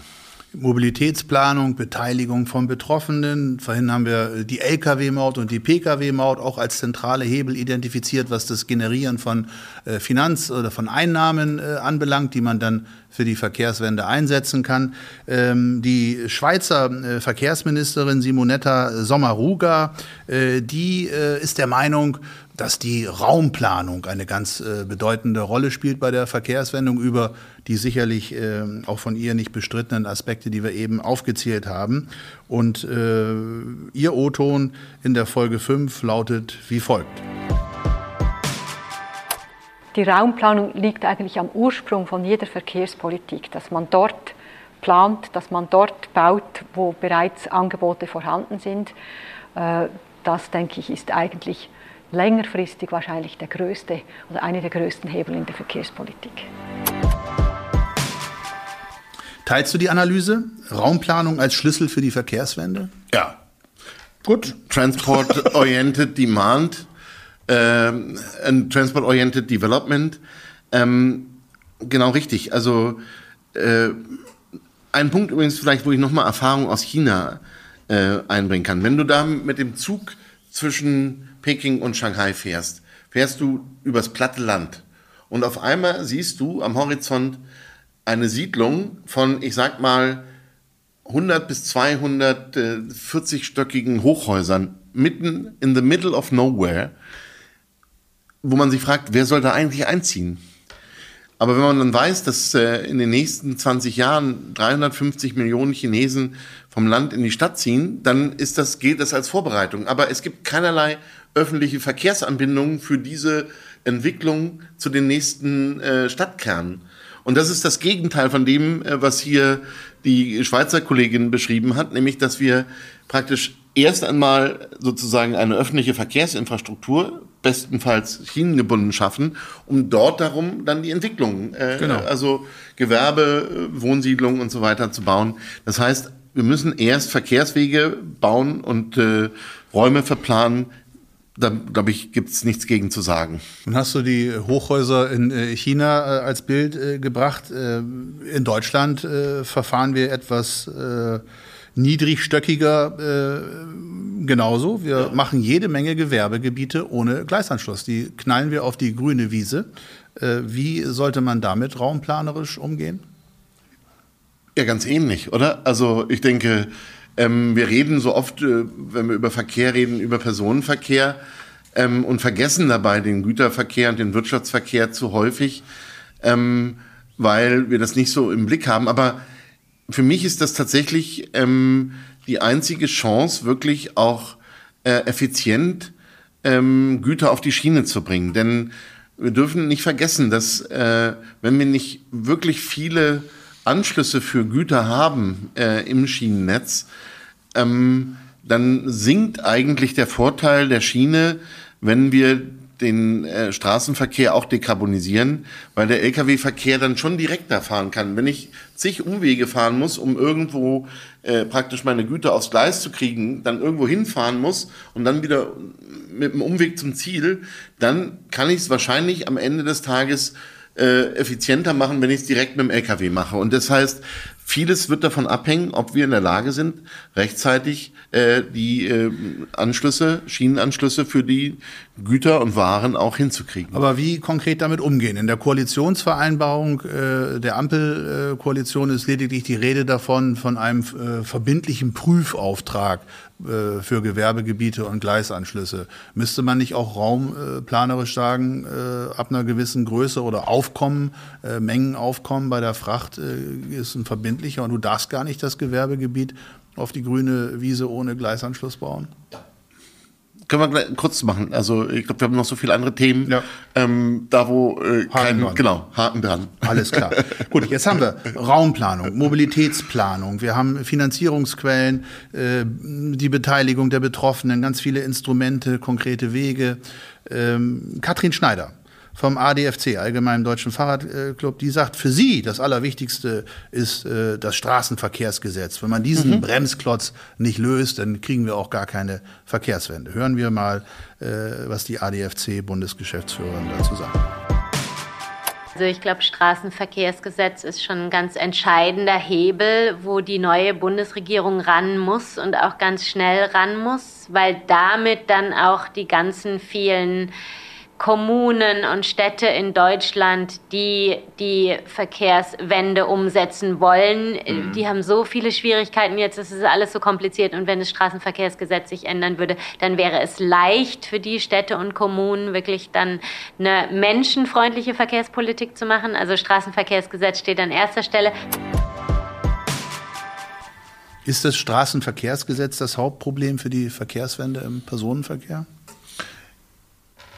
Mobilitätsplanung, Beteiligung von Betroffenen. Vorhin haben wir die Lkw-Maut und die Pkw-Maut auch als zentrale Hebel identifiziert, was das Generieren von äh, Finanz- oder von Einnahmen äh, anbelangt, die man dann für die Verkehrswende einsetzen kann. Ähm, die Schweizer äh, Verkehrsministerin Simonetta Sommaruga, die ist der Meinung, dass die Raumplanung eine ganz äh, bedeutende Rolle spielt bei der Verkehrswendung über die sicherlich äh, auch von ihr nicht bestrittenen Aspekte, die wir eben aufgezählt haben. Und äh, ihr O-Ton in der Folge 5 lautet wie folgt. Die Raumplanung liegt eigentlich am Ursprung von jeder Verkehrspolitik, dass man dort plant, dass man dort baut, wo bereits Angebote vorhanden sind. Äh, das, denke ich, ist eigentlich längerfristig wahrscheinlich der größte oder einer der größten Hebel in der Verkehrspolitik. Teilst du die Analyse? Raumplanung als Schlüssel für die Verkehrswende? Ja. Gut. Transport-Oriented Demand ähm, Transport-Oriented Development. Ähm, genau richtig. Also äh, ein Punkt übrigens vielleicht, wo ich nochmal Erfahrung aus China äh, einbringen kann. Wenn du da mit dem Zug zwischen Peking und Shanghai fährst, fährst du übers platte Land. Und auf einmal siehst du am Horizont eine Siedlung von, ich sag mal, 100 bis 240-stöckigen Hochhäusern mitten in the middle of nowhere, wo man sich fragt, wer soll da eigentlich einziehen? Aber wenn man dann weiß, dass äh, in den nächsten 20 Jahren 350 Millionen Chinesen vom Land in die Stadt ziehen, dann ist das, gilt das als Vorbereitung. Aber es gibt keinerlei öffentliche Verkehrsanbindungen für diese Entwicklung zu den nächsten äh, Stadtkernen. Und das ist das Gegenteil von dem, äh, was hier die Schweizer Kollegin beschrieben hat, nämlich dass wir praktisch erst einmal sozusagen eine öffentliche Verkehrsinfrastruktur, bestenfalls schienengebunden schaffen, um dort darum dann die Entwicklung, äh, genau. also Gewerbe, Wohnsiedlungen und so weiter zu bauen. Das heißt, wir müssen erst Verkehrswege bauen und äh, Räume verplanen, da glaube ich, gibt es nichts gegen zu sagen. Nun hast du die Hochhäuser in äh, China äh, als Bild äh, gebracht. In Deutschland verfahren wir etwas niedrigstöckiger genauso. Wir ja. machen jede Menge Gewerbegebiete ohne Gleisanschluss. Die knallen wir auf die grüne Wiese. Wie sollte man damit raumplanerisch umgehen? Ja, ganz ähnlich, oder? Also ich denke, ähm, wir reden so oft, äh, wenn wir über Verkehr reden, über Personenverkehr ähm, und vergessen dabei den Güterverkehr und den Wirtschaftsverkehr zu häufig, ähm, weil wir das nicht so im Blick haben. Aber für mich ist das tatsächlich ähm, die einzige Chance, wirklich auch äh, effizient ähm, Güter auf die Schiene zu bringen. Denn wir dürfen nicht vergessen, dass äh, wenn wir nicht wirklich viele Anschlüsse für Güter haben äh, im Schienennetz, ähm, dann sinkt eigentlich der Vorteil der Schiene, wenn wir den äh, Straßenverkehr auch dekarbonisieren, weil der Lkw-Verkehr dann schon direkter fahren kann. Wenn ich zig Umwege fahren muss, um irgendwo äh, praktisch meine Güter aufs Gleis zu kriegen, dann irgendwo hinfahren muss und dann wieder mit dem Umweg zum Ziel, dann kann ich es wahrscheinlich am Ende des Tages äh, effizienter machen, wenn ich es direkt mit dem LKW mache. Und das heißt, Vieles wird davon abhängen, ob wir in der Lage sind, rechtzeitig äh, die äh, Anschlüsse, Schienenanschlüsse für die Güter und Waren auch hinzukriegen. Aber wie konkret damit umgehen? In der Koalitionsvereinbarung äh, der Ampelkoalition ist lediglich die Rede davon, von einem äh, verbindlichen Prüfauftrag äh, für Gewerbegebiete und Gleisanschlüsse. Müsste man nicht auch raumplanerisch sagen, äh, ab einer gewissen Größe oder Aufkommen, äh, Mengenaufkommen bei der Fracht ist ein verbindlicher und du darfst gar nicht das Gewerbegebiet auf die grüne Wiese ohne Gleisanschluss bauen? Ja können wir gleich kurz machen. Also ich glaube, wir haben noch so viele andere Themen. Ja. Ähm, da wo äh, Haken kein, dran. genau Haken dran. Alles klar. Gut, jetzt haben wir Raumplanung, Mobilitätsplanung. Wir haben Finanzierungsquellen, äh, die Beteiligung der Betroffenen, ganz viele Instrumente, konkrete Wege. Ähm, Katrin Schneider vom ADFC, Allgemeinen Deutschen Fahrradclub, die sagt, für sie das Allerwichtigste ist äh, das Straßenverkehrsgesetz. Wenn man diesen mhm. Bremsklotz nicht löst, dann kriegen wir auch gar keine Verkehrswende. Hören wir mal, äh, was die ADFC-Bundesgeschäftsführerin dazu sagt. Also ich glaube, Straßenverkehrsgesetz ist schon ein ganz entscheidender Hebel, wo die neue Bundesregierung ran muss und auch ganz schnell ran muss, weil damit dann auch die ganzen vielen Kommunen und Städte in Deutschland, die die Verkehrswende umsetzen wollen. Mhm. Die haben so viele Schwierigkeiten. Jetzt ist es alles so kompliziert. Und wenn das Straßenverkehrsgesetz sich ändern würde, dann wäre es leicht für die Städte und Kommunen wirklich dann eine menschenfreundliche Verkehrspolitik zu machen. Also Straßenverkehrsgesetz steht an erster Stelle. Ist das Straßenverkehrsgesetz das Hauptproblem für die Verkehrswende im Personenverkehr?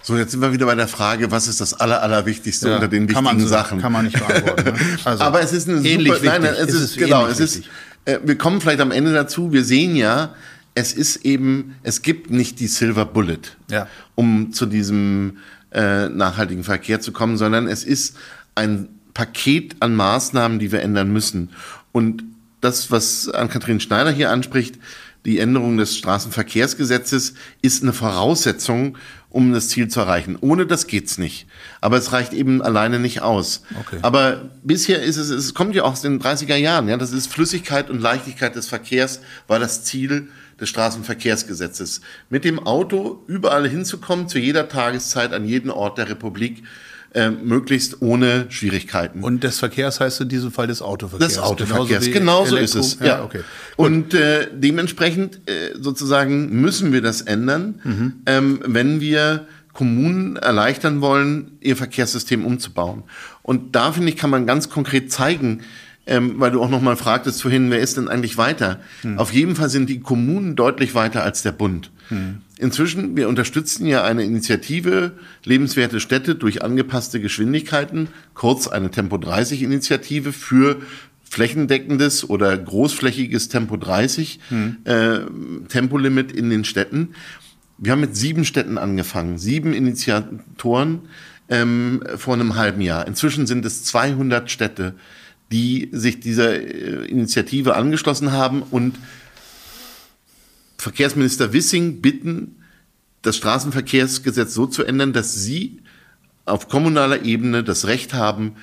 So, jetzt sind wir wieder bei der Frage, was ist das Aller, Allerwichtigste ja, unter den wichtigen man, Sachen? Kann man nicht beantworten. Ne? Also, Aber es ist eine ähnlich super, nein, es ist, ist genau, es ist, äh, wir kommen vielleicht am Ende dazu, wir sehen ja, es ist eben, es gibt nicht die Silver Bullet, ja. um zu diesem äh, nachhaltigen Verkehr zu kommen, sondern es ist ein Paket an Maßnahmen, die wir ändern müssen. Und das, was Ann-Kathrin Schneider hier anspricht, die Änderung des Straßenverkehrsgesetzes ist eine Voraussetzung um das Ziel zu erreichen. Ohne das geht's nicht. Aber es reicht eben alleine nicht aus. Okay. Aber bisher ist es, es kommt ja auch aus den 30er Jahren, ja, das ist Flüssigkeit und Leichtigkeit des Verkehrs war das Ziel des Straßenverkehrsgesetzes. Mit dem Auto überall hinzukommen, zu jeder Tageszeit, an jeden Ort der Republik äh, möglichst ohne Schwierigkeiten. Und des Verkehrs heißt in diesem Fall des Autoverkehrs. Des Autoverkehrs, genauso, genauso ist es. Ja, ja. okay. Und äh, dementsprechend äh, sozusagen müssen wir das ändern, mhm. ähm, wenn wir Kommunen erleichtern wollen, ihr Verkehrssystem umzubauen. Und da finde ich, kann man ganz konkret zeigen, ähm, weil du auch noch mal fragtest vorhin, wer ist denn eigentlich weiter? Hm. Auf jeden Fall sind die Kommunen deutlich weiter als der Bund. Hm. Inzwischen, wir unterstützen ja eine Initiative Lebenswerte Städte durch angepasste Geschwindigkeiten, kurz eine Tempo 30 Initiative für flächendeckendes oder großflächiges Tempo 30 hm. äh, Tempolimit in den Städten. Wir haben mit sieben Städten angefangen, sieben Initiatoren ähm, vor einem halben Jahr. Inzwischen sind es 200 Städte, die sich dieser äh, Initiative angeschlossen haben und Verkehrsminister Wissing bitten, das Straßenverkehrsgesetz so zu ändern, dass sie auf kommunaler Ebene das Recht haben,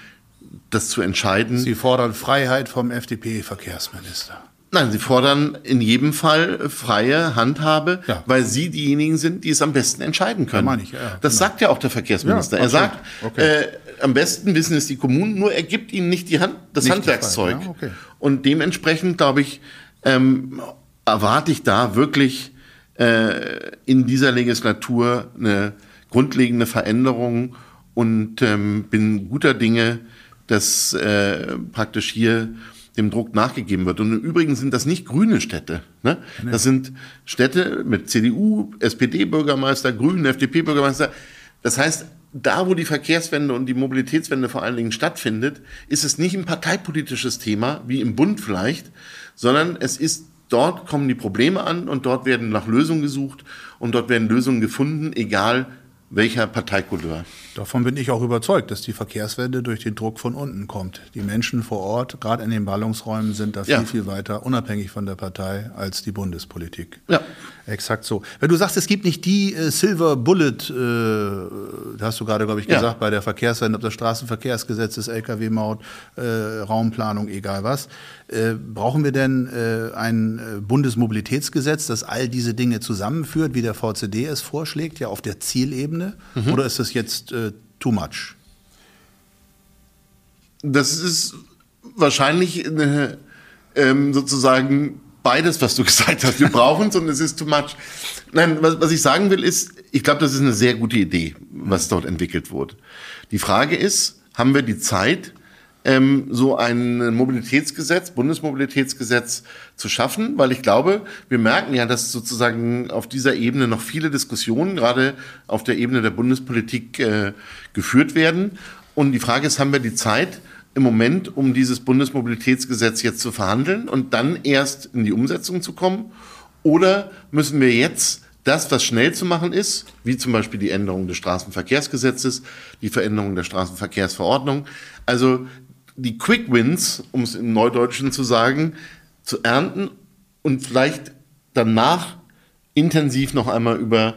das zu entscheiden. Sie fordern Freiheit vom FDP-Verkehrsminister. Nein, sie fordern in jedem Fall freie Handhabe, ja. weil sie diejenigen sind, die es am besten entscheiden können. Ja, ich, ja, das genau. sagt ja auch der Verkehrsminister. er sagt, okay. äh, am besten wissen es die Kommunen, nur er gibt ihnen nicht die Hand, das nicht Handwerkszeug. Okay. Und dementsprechend, glaube ich, ähm, erwarte ich da wirklich äh, in dieser Legislatur eine grundlegende Veränderung und ähm, bin guter Dinge, dass äh, praktisch hier dem Druck nachgegeben wird. Und im Übrigen sind das nicht grüne Städte. Ne? Das sind Städte mit CDU, SPD-Bürgermeister, Grünen, FDP-Bürgermeister. Das heißt, da, wo die Verkehrswende und die Mobilitätswende vor allen Dingen stattfindet, ist es nicht ein parteipolitisches Thema, wie im Bund vielleicht, sondern es ist, dort kommen die Probleme an und dort werden nach Lösungen gesucht und dort werden Lösungen gefunden, egal welcher Parteikouleur. Davon bin ich auch überzeugt, dass die Verkehrswende durch den Druck von unten kommt. Die Menschen vor Ort, gerade in den Ballungsräumen, sind da viel, ja. viel weiter, unabhängig von der Partei, als die Bundespolitik. Ja. Exakt so. Wenn du sagst, es gibt nicht die äh, Silver Bullet, äh, hast du gerade, glaube ich, gesagt, ja. bei der Verkehrswende, ob das Straßenverkehrsgesetz ist, Lkw-Maut, äh, Raumplanung, egal was. Äh, brauchen wir denn äh, ein äh, Bundesmobilitätsgesetz, das all diese Dinge zusammenführt, wie der VCD es vorschlägt, ja auf der Zielebene? Mhm. Oder ist das jetzt too much? Das ist wahrscheinlich eine, ähm, sozusagen beides, was du gesagt hast. Wir brauchen es und es ist too much. Nein, was, was ich sagen will, ist, ich glaube, das ist eine sehr gute Idee, was dort entwickelt wurde. Die Frage ist, haben wir die Zeit, ähm, so ein Mobilitätsgesetz, Bundesmobilitätsgesetz zu schaffen, weil ich glaube, wir merken ja, dass sozusagen auf dieser Ebene noch viele Diskussionen, gerade auf der Ebene der Bundespolitik, äh, geführt werden. Und die Frage ist, haben wir die Zeit im Moment, um dieses Bundesmobilitätsgesetz jetzt zu verhandeln und dann erst in die Umsetzung zu kommen? Oder müssen wir jetzt das, was schnell zu machen ist, wie zum Beispiel die Änderung des Straßenverkehrsgesetzes, die Veränderung der Straßenverkehrsverordnung, also die Quick Wins, um es im Neudeutschen zu sagen, zu ernten und vielleicht danach intensiv noch einmal über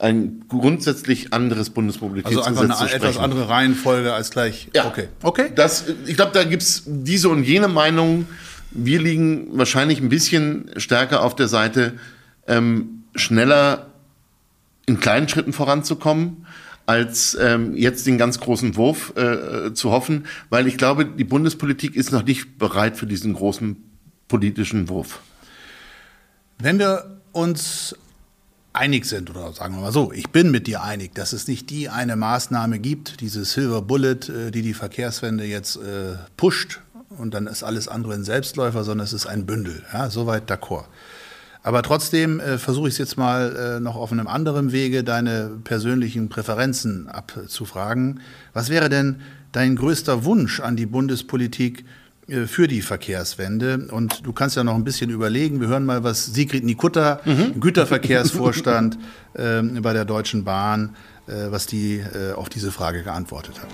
ein grundsätzlich anderes Bundesmobilitätsgesetz also einfach eine etwas andere Reihenfolge als gleich. Ja, okay. okay. Das, ich glaube, da gibt es diese und jene Meinung. Wir liegen wahrscheinlich ein bisschen stärker auf der Seite, ähm, schneller in kleinen Schritten voranzukommen als ähm, jetzt den ganz großen Wurf äh, zu hoffen, weil ich glaube, die Bundespolitik ist noch nicht bereit für diesen großen politischen Wurf. Wenn wir uns einig sind, oder sagen wir mal so, ich bin mit dir einig, dass es nicht die eine Maßnahme gibt, diese Silver Bullet, äh, die die Verkehrswende jetzt äh, pusht und dann ist alles andere ein Selbstläufer, sondern es ist ein Bündel. Ja, soweit d'accord. Aber trotzdem äh, versuche ich es jetzt mal äh, noch auf einem anderen Wege, deine persönlichen Präferenzen abzufragen. Was wäre denn dein größter Wunsch an die Bundespolitik für die Verkehrswende? Und du kannst ja noch ein bisschen überlegen. Wir hören mal, was Sigrid Nikutta, mhm. Güterverkehrsvorstand ähm, bei der Deutschen Bahn, äh, was die äh, auf diese Frage geantwortet hat.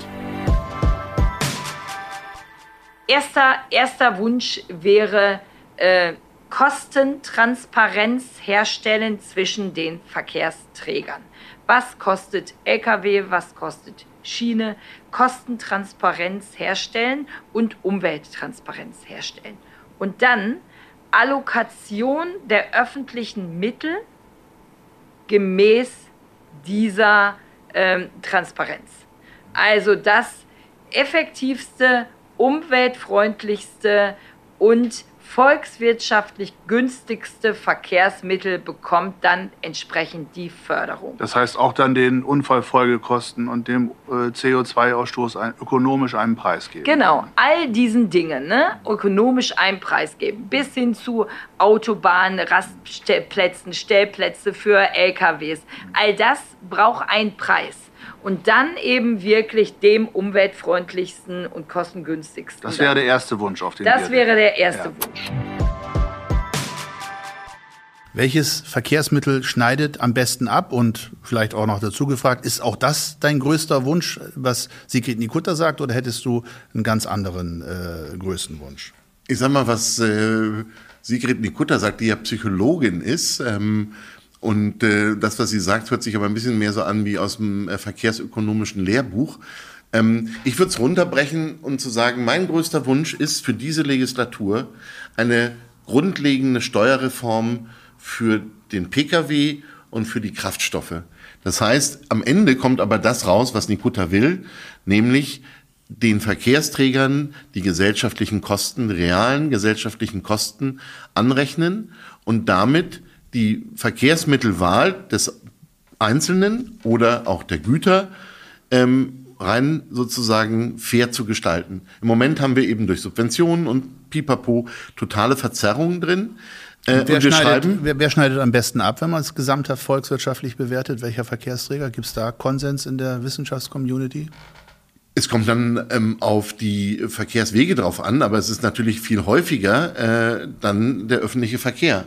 Erster, erster Wunsch wäre, äh, Kostentransparenz herstellen zwischen den Verkehrsträgern. Was kostet Lkw, was kostet Schiene? Kostentransparenz herstellen und Umwelttransparenz herstellen. Und dann Allokation der öffentlichen Mittel gemäß dieser ähm, Transparenz. Also das effektivste, umweltfreundlichste und volkswirtschaftlich günstigste Verkehrsmittel bekommt dann entsprechend die Förderung. Das heißt auch dann den Unfallfolgekosten und dem äh, CO2-Ausstoß ein, ökonomisch einen Preis geben. Genau, all diesen Dingen ne, ökonomisch einen Preis geben, bis hin zu Autobahnen, Rastplätzen, Stellplätze für LKWs. All das braucht einen Preis und dann eben wirklich dem umweltfreundlichsten und kostengünstigsten. Das wäre der erste Wunsch auf den Das wäre der erste ja. Wunsch. Welches Verkehrsmittel schneidet am besten ab? Und vielleicht auch noch dazu gefragt, ist auch das dein größter Wunsch, was Sigrid Nikutta sagt, oder hättest du einen ganz anderen äh, größten Wunsch? Ich sag mal, was äh, Sigrid Nikutta sagt, die ja Psychologin ist, ähm, und äh, das, was sie sagt, hört sich aber ein bisschen mehr so an wie aus dem äh, verkehrsökonomischen Lehrbuch. Ähm, ich würde es runterbrechen und zu sagen, mein größter Wunsch ist für diese Legislatur eine grundlegende Steuerreform für den Pkw und für die Kraftstoffe. Das heißt, am Ende kommt aber das raus, was Nikutta will, nämlich den Verkehrsträgern die gesellschaftlichen Kosten, realen gesellschaftlichen Kosten anrechnen und damit die Verkehrsmittelwahl des Einzelnen oder auch der Güter ähm, rein sozusagen fair zu gestalten. Im Moment haben wir eben durch Subventionen und Pipapo totale Verzerrungen drin. Äh, wer, schneidet, wer, wer, schneidet am besten ab, wenn man es gesamthaft volkswirtschaftlich bewertet? Welcher Verkehrsträger? Gibt es da Konsens in der Wissenschaftscommunity? Es kommt dann ähm, auf die Verkehrswege drauf an, aber es ist natürlich viel häufiger äh, dann der öffentliche Verkehr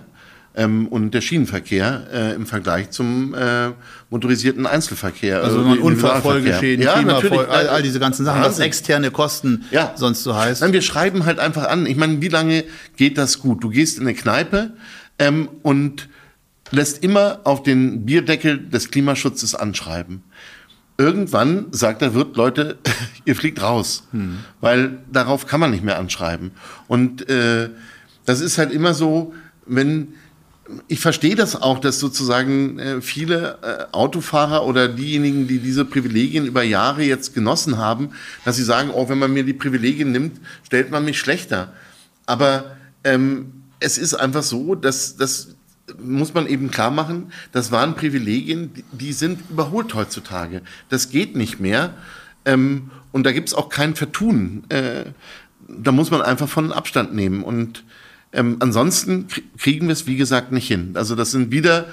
ähm, und der Schienenverkehr äh, im Vergleich zum äh, motorisierten Einzelverkehr. Also, also Unfallfolgeschäden, ja, Klimafol all, all, diese ganzen Sachen, Wahnsinn. was externe Kosten ja. sonst so heißt. Nein, wir schreiben halt einfach an. Ich meine, wie lange geht das gut? Du gehst in eine Kneipe ähm, und lässt immer auf den Bierdeckel des Klimaschutzes anschreiben. Irgendwann sagt der Wirt, Leute, ihr fliegt raus, hm. weil darauf kann man nicht mehr anschreiben. Und äh, das ist halt immer so, wenn ich verstehe das auch, dass sozusagen äh, viele äh, Autofahrer oder diejenigen, die diese Privilegien über Jahre jetzt genossen haben, dass sie sagen, oh, wenn man mir die Privilegien nimmt, stellt man mich schlechter. Aber ähm, es ist einfach so, dass, dass muss man eben klar machen, das waren Privilegien, die sind überholt heutzutage. Das geht nicht mehr. Ähm, und da gibt es auch kein Vertun. Äh, da muss man einfach von Abstand nehmen. Und ähm, ansonsten kriegen wir es, wie gesagt, nicht hin. Also das sind wieder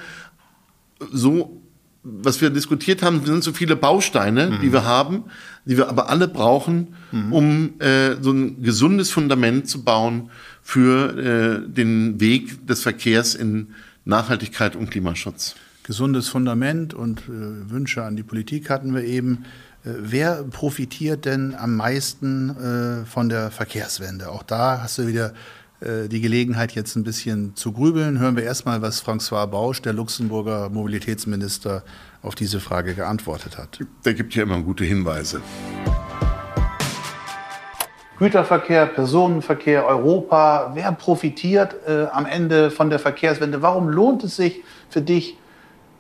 so, was wir diskutiert haben, sind so viele Bausteine, mhm. die wir haben, die wir aber alle brauchen, mhm. um äh, so ein gesundes Fundament zu bauen für äh, den Weg des Verkehrs in Nachhaltigkeit und Klimaschutz. Gesundes Fundament und äh, Wünsche an die Politik hatten wir eben. Äh, wer profitiert denn am meisten äh, von der Verkehrswende? Auch da hast du wieder die Gelegenheit, jetzt ein bisschen zu grübeln. Hören wir erstmal, was François Bausch, der Luxemburger Mobilitätsminister, auf diese Frage geantwortet hat. Der gibt ja immer gute Hinweise. Güterverkehr, Personenverkehr, Europa, wer profitiert äh, am Ende von der Verkehrswende? Warum lohnt es sich für dich,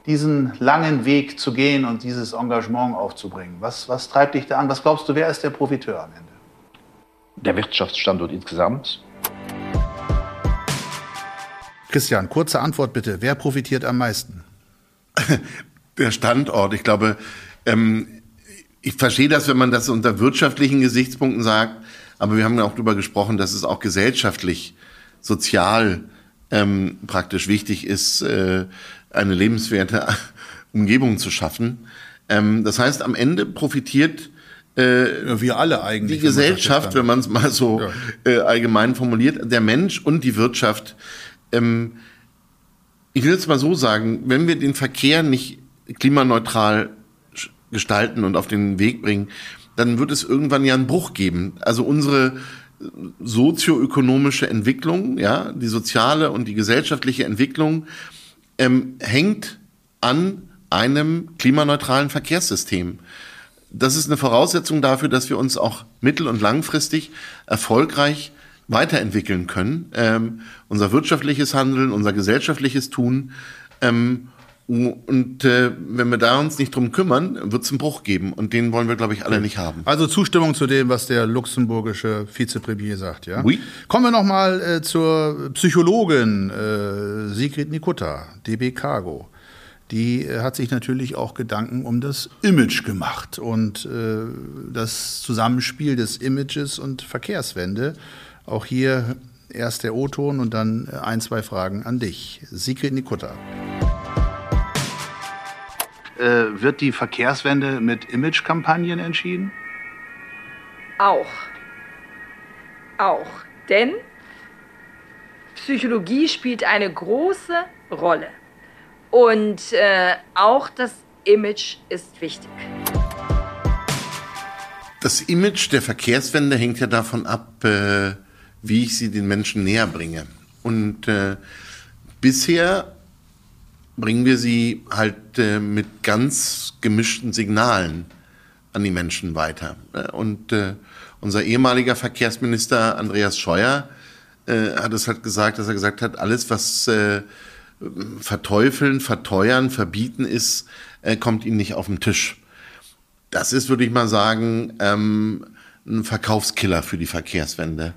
diesen langen Weg zu gehen und dieses Engagement aufzubringen? Was, was treibt dich da an? Was glaubst du, wer ist der Profiteur am Ende? Der Wirtschaftsstandort insgesamt. Christian, kurze Antwort bitte. Wer profitiert am meisten? Der Standort. Ich glaube, ähm, ich verstehe das, wenn man das unter wirtschaftlichen Gesichtspunkten sagt. Aber wir haben ja auch darüber gesprochen, dass es auch gesellschaftlich, sozial ähm, praktisch wichtig ist, äh, eine lebenswerte Umgebung zu schaffen. Ähm, das heißt, am Ende profitiert äh, wir alle eigentlich. Die Gesellschaft, wenn man es mal so ja. äh, allgemein formuliert, der Mensch und die Wirtschaft ähm, ich will es mal so sagen, wenn wir den Verkehr nicht klimaneutral gestalten und auf den Weg bringen, dann wird es irgendwann ja einen Bruch geben. Also unsere sozioökonomische Entwicklung, ja, die soziale und die gesellschaftliche Entwicklung ähm, hängt an einem klimaneutralen Verkehrssystem. Das ist eine Voraussetzung dafür, dass wir uns auch mittel- und langfristig erfolgreich weiterentwickeln können. Ähm, unser wirtschaftliches Handeln, unser gesellschaftliches Tun. Ähm, und äh, wenn wir da uns nicht drum kümmern, wird es einen Bruch geben. Und den wollen wir, glaube ich, alle nicht haben. Also Zustimmung zu dem, was der luxemburgische Vizepremier sagt, ja? Oui. Kommen wir noch mal äh, zur Psychologin äh, Sigrid Nikutta, DB Cargo. Die äh, hat sich natürlich auch Gedanken um das Image gemacht und äh, das Zusammenspiel des Images und Verkehrswende. Auch hier erst der O-Ton und dann äh, ein, zwei Fragen an dich. Sigrid Nikutta. Äh, wird die Verkehrswende mit Imagekampagnen entschieden? Auch. Auch. Denn Psychologie spielt eine große Rolle. Und äh, auch das Image ist wichtig. Das Image der Verkehrswende hängt ja davon ab, äh, wie ich sie den Menschen näher bringe. Und äh, bisher bringen wir sie halt äh, mit ganz gemischten Signalen an die Menschen weiter. Äh, und äh, unser ehemaliger Verkehrsminister Andreas Scheuer äh, hat es halt gesagt, dass er gesagt hat, alles, was äh, verteufeln, verteuern, verbieten ist, äh, kommt ihm nicht auf den Tisch. Das ist, würde ich mal sagen, ähm, ein Verkaufskiller für die Verkehrswende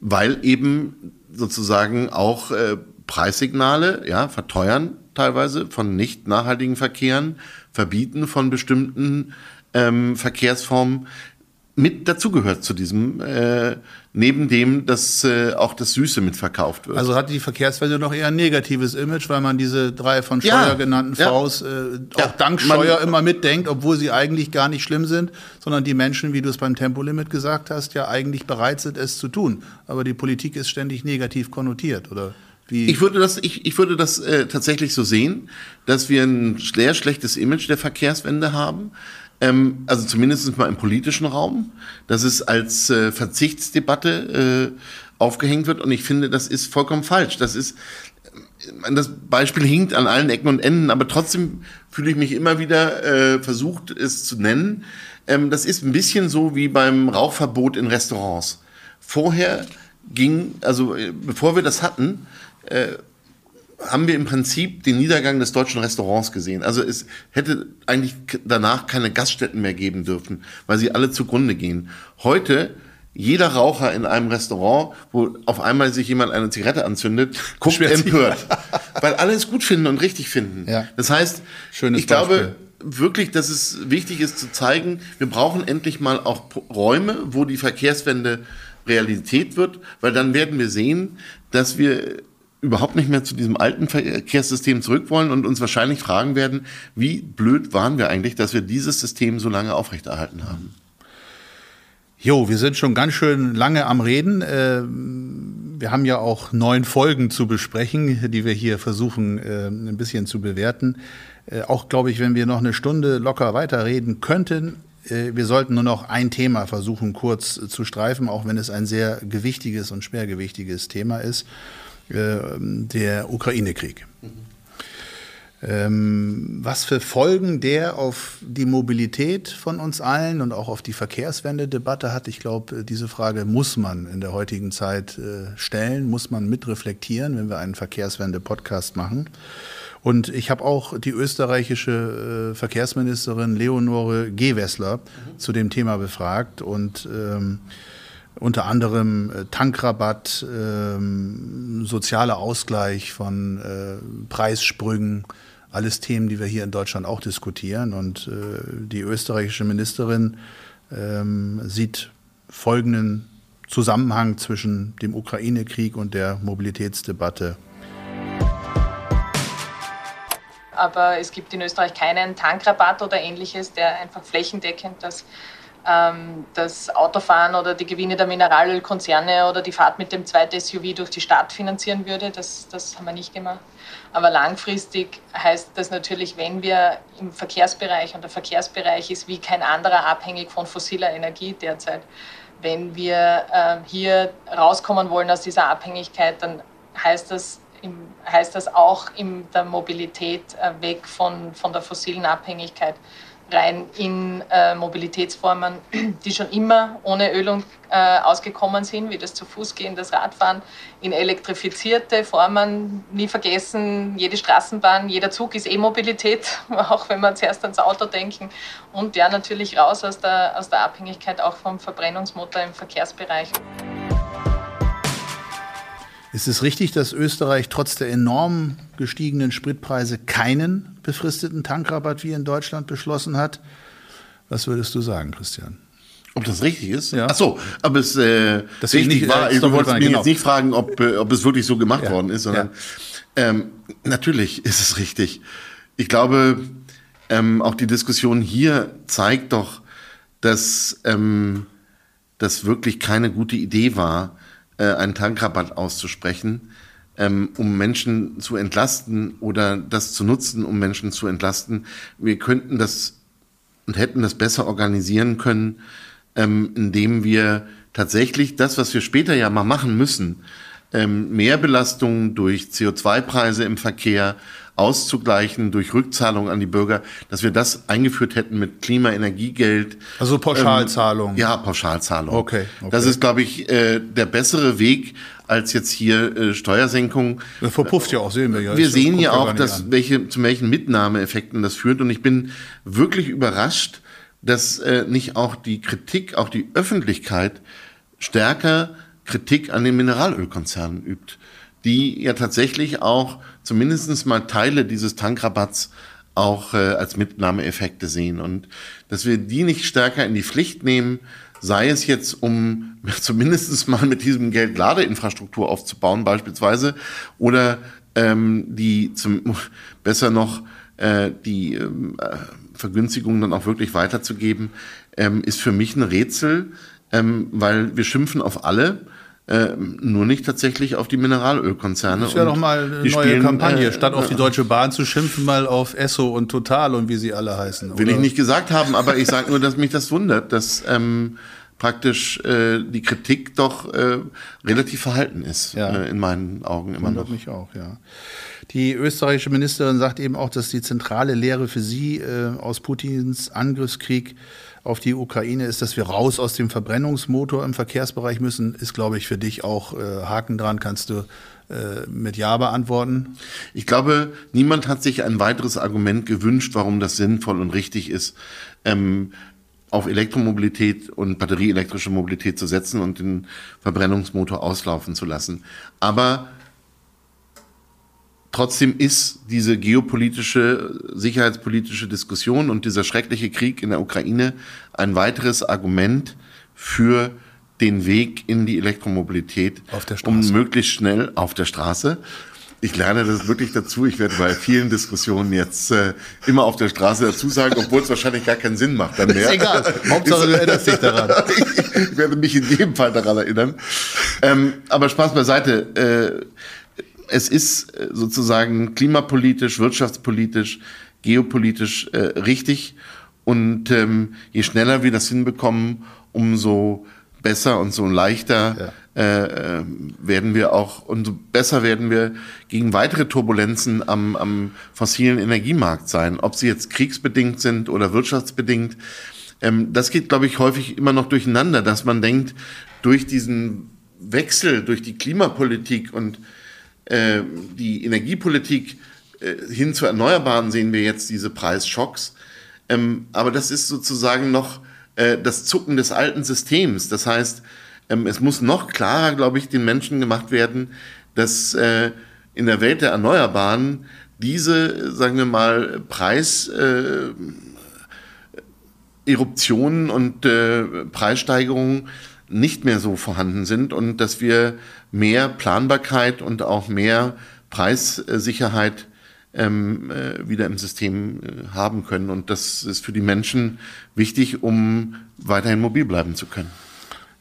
weil eben sozusagen auch äh, Preissignale ja, verteuern teilweise von nicht nachhaltigen Verkehren, verbieten von bestimmten ähm, Verkehrsformen mit dazugehört zu diesem, äh, neben dem, dass äh, auch das Süße mitverkauft wird. Also hat die Verkehrswende noch eher ein negatives Image, weil man diese drei von Steuer ja, genannten ja. Vs äh, auch ja, dank Steuer immer mitdenkt, obwohl sie eigentlich gar nicht schlimm sind, sondern die Menschen, wie du es beim Tempolimit gesagt hast, ja eigentlich bereit sind, es zu tun. Aber die Politik ist ständig negativ konnotiert, oder? Wie ich würde das, ich, ich würde das äh, tatsächlich so sehen, dass wir ein sehr schlechtes Image der Verkehrswende haben. Ähm, also zumindest mal im politischen Raum, dass es als äh, Verzichtsdebatte äh, aufgehängt wird. Und ich finde, das ist vollkommen falsch. Das ist, äh, das Beispiel hinkt an allen Ecken und Enden, aber trotzdem fühle ich mich immer wieder äh, versucht, es zu nennen. Ähm, das ist ein bisschen so wie beim Rauchverbot in Restaurants. Vorher ging, also äh, bevor wir das hatten, äh, haben wir im Prinzip den Niedergang des deutschen Restaurants gesehen. Also es hätte eigentlich danach keine Gaststätten mehr geben dürfen, weil sie alle zugrunde gehen. Heute jeder Raucher in einem Restaurant, wo auf einmal sich jemand eine Zigarette anzündet, guckt empört, weil alle es gut finden und richtig finden. Ja. Das heißt, Schönes ich Beispiel. glaube wirklich, dass es wichtig ist zu zeigen, wir brauchen endlich mal auch Räume, wo die Verkehrswende Realität wird, weil dann werden wir sehen, dass wir überhaupt nicht mehr zu diesem alten Verkehrssystem zurück wollen und uns wahrscheinlich fragen werden, wie blöd waren wir eigentlich, dass wir dieses System so lange aufrechterhalten haben. Jo, wir sind schon ganz schön lange am Reden. Äh, wir haben ja auch neun Folgen zu besprechen, die wir hier versuchen äh, ein bisschen zu bewerten. Äh, auch glaube ich, wenn wir noch eine Stunde locker weiterreden könnten, wir sollten nur noch ein Thema versuchen kurz zu streifen, auch wenn es ein sehr gewichtiges und schwergewichtiges Thema ist. Äh, der Ukraine-Krieg. Ähm, was für Folgen der auf die Mobilität von uns allen und auch auf die Verkehrswende-Debatte hat, ich glaube, diese Frage muss man in der heutigen Zeit äh, stellen, muss man mitreflektieren, wenn wir einen Verkehrswende-Podcast machen. Und ich habe auch die österreichische äh, Verkehrsministerin Leonore Gewessler mhm. zu dem Thema befragt und ähm, unter anderem äh, Tankrabatt, äh, sozialer Ausgleich von äh, Preissprüngen, alles Themen, die wir hier in Deutschland auch diskutieren. Und äh, die österreichische Ministerin ähm, sieht folgenden Zusammenhang zwischen dem Ukraine-Krieg und der Mobilitätsdebatte. Aber es gibt in Österreich keinen Tankrabatt oder ähnliches, der einfach flächendeckend das das Autofahren oder die Gewinne der Mineralölkonzerne oder die Fahrt mit dem zweiten SUV durch die Stadt finanzieren würde. Das, das haben wir nicht gemacht. Aber langfristig heißt das natürlich, wenn wir im Verkehrsbereich, und der Verkehrsbereich ist wie kein anderer abhängig von fossiler Energie derzeit, wenn wir äh, hier rauskommen wollen aus dieser Abhängigkeit, dann heißt das, im, heißt das auch in der Mobilität äh, weg von, von der fossilen Abhängigkeit rein in äh, Mobilitätsformen, die schon immer ohne Ölung äh, ausgekommen sind, wie das zu Fuß gehen, das Radfahren, in elektrifizierte Formen. Nie vergessen, jede Straßenbahn, jeder Zug ist E-Mobilität, auch wenn wir zuerst ans Auto denken. Und ja, natürlich raus aus der, aus der Abhängigkeit auch vom Verbrennungsmotor im Verkehrsbereich. Ist es richtig, dass Österreich trotz der enorm gestiegenen Spritpreise keinen befristeten Tankrabatt wie in Deutschland beschlossen hat? Was würdest du sagen, Christian? Ob das richtig ist? Ja. Ach so, ob es äh, das richtig nicht, war. Du wolltest mir genau. jetzt nicht fragen, ob, äh, ob es wirklich so gemacht ja. worden ist, sondern ja. ähm, natürlich ist es richtig. Ich glaube, ähm, auch die Diskussion hier zeigt doch, dass ähm, das wirklich keine gute Idee war, äh, einen Tankrabatt auszusprechen, ähm, um Menschen zu entlasten oder das zu nutzen, um Menschen zu entlasten. Wir könnten das und hätten das besser organisieren können, ähm, indem wir tatsächlich das, was wir später ja mal machen müssen, ähm, Mehrbelastungen durch CO2-Preise im Verkehr, auszugleichen durch Rückzahlung an die Bürger, dass wir das eingeführt hätten mit Klimaenergiegeld. Also Pauschalzahlung. Ähm, ja, Pauschalzahlung. Okay, okay. Das ist, glaube ich, äh, der bessere Weg als jetzt hier äh, Steuersenkung. Das verpufft ja auch, sehen wir ja. Wir sehen ja auch, dass welche, zu welchen Mitnahmeeffekten das führt. Und ich bin wirklich überrascht, dass äh, nicht auch die Kritik, auch die Öffentlichkeit stärker Kritik an den Mineralölkonzernen übt, die ja tatsächlich auch zumindest mal Teile dieses Tankrabatts auch äh, als Mitnahmeeffekte sehen. Und dass wir die nicht stärker in die Pflicht nehmen, sei es jetzt, um zumindest mal mit diesem Geld Ladeinfrastruktur aufzubauen beispielsweise oder ähm, die zum, besser noch äh, die ähm, äh, Vergünstigungen dann auch wirklich weiterzugeben, ähm, ist für mich ein Rätsel, ähm, weil wir schimpfen auf alle, Äh, nur nicht tatsächlich auf die Mineralölkonzerne. Das wäre doch mal eine neue spielen, Kampagne. Äh, Statt auf die Deutsche Bahn zu schimpfen, mal auf Esso und Total und wie sie alle heißen. Will oder? ich nicht gesagt haben, aber ich sage nur, dass mich das wundert, dass ähm, praktisch äh, die Kritik doch äh, relativ verhalten ist, ja. äh, in meinen Augen immer Wundert noch. mich auch, ja. Die österreichische Ministerin sagt eben auch, dass die zentrale Lehre für sie äh, aus Putins Angriffskrieg auf die Ukraine ist, dass wir raus aus dem Verbrennungsmotor im Verkehrsbereich müssen, ist, glaube ich, für dich auch äh, Haken dran, kannst du äh, mit Ja beantworten? Ich glaube, niemand hat sich ein weiteres Argument gewünscht, warum das sinnvoll und richtig ist, ähm, auf Elektromobilität und batterieelektrische Mobilität zu setzen und den Verbrennungsmotor auslaufen zu lassen. Aber Trotzdem ist diese geopolitische, sicherheitspolitische Diskussion und dieser schreckliche Krieg in der Ukraine ein weiteres Argument für den Weg in die Elektromobilität, um möglichst schnell auf der Straße. Ich lerne das wirklich dazu. Ich werde bei vielen Diskussionen jetzt äh, immer auf der Straße dazu sagen, obwohl es wahrscheinlich gar keinen Sinn macht. Dann mehr. Ist egal. Hauptsache, du erinnerst dich daran. ich werde mich in jedem Fall daran erinnern. Ähm, aber Spaß beiseite. Äh, es ist äh, sozusagen klimapolitisch, wirtschaftspolitisch, geopolitisch äh, richtig. Und ähm, je schneller wir das hinbekommen, umso besser und so leichter ja. äh, werden wir auch, umso besser werden wir gegen weitere Turbulenzen am, am fossilen Energiemarkt sein. Ob sie jetzt kriegsbedingt sind oder wirtschaftsbedingt. Ähm, das geht, glaube ich, häufig immer noch durcheinander, dass man denkt, durch diesen Wechsel, durch die Klimapolitik und äh, die Energiepolitik äh, hin zu Erneuerbaren sehen wir jetzt diese Preisschocks. Ähm, aber das ist sozusagen noch äh, das Zucken des alten Systems. Das heißt, ähm, es muss noch klarer, glaube ich, den Menschen gemacht werden, dass in der Welt der Erneuerbaren diese, sagen wir mal, Preis äh, Eruptionen und Preissteigerungen nicht mehr so vorhanden sind und dass wir mehr Planbarkeit und auch mehr Preissicherheit ähm, äh, wieder im System äh, haben können. Und das ist für die Menschen wichtig, um weiterhin mobil bleiben zu können.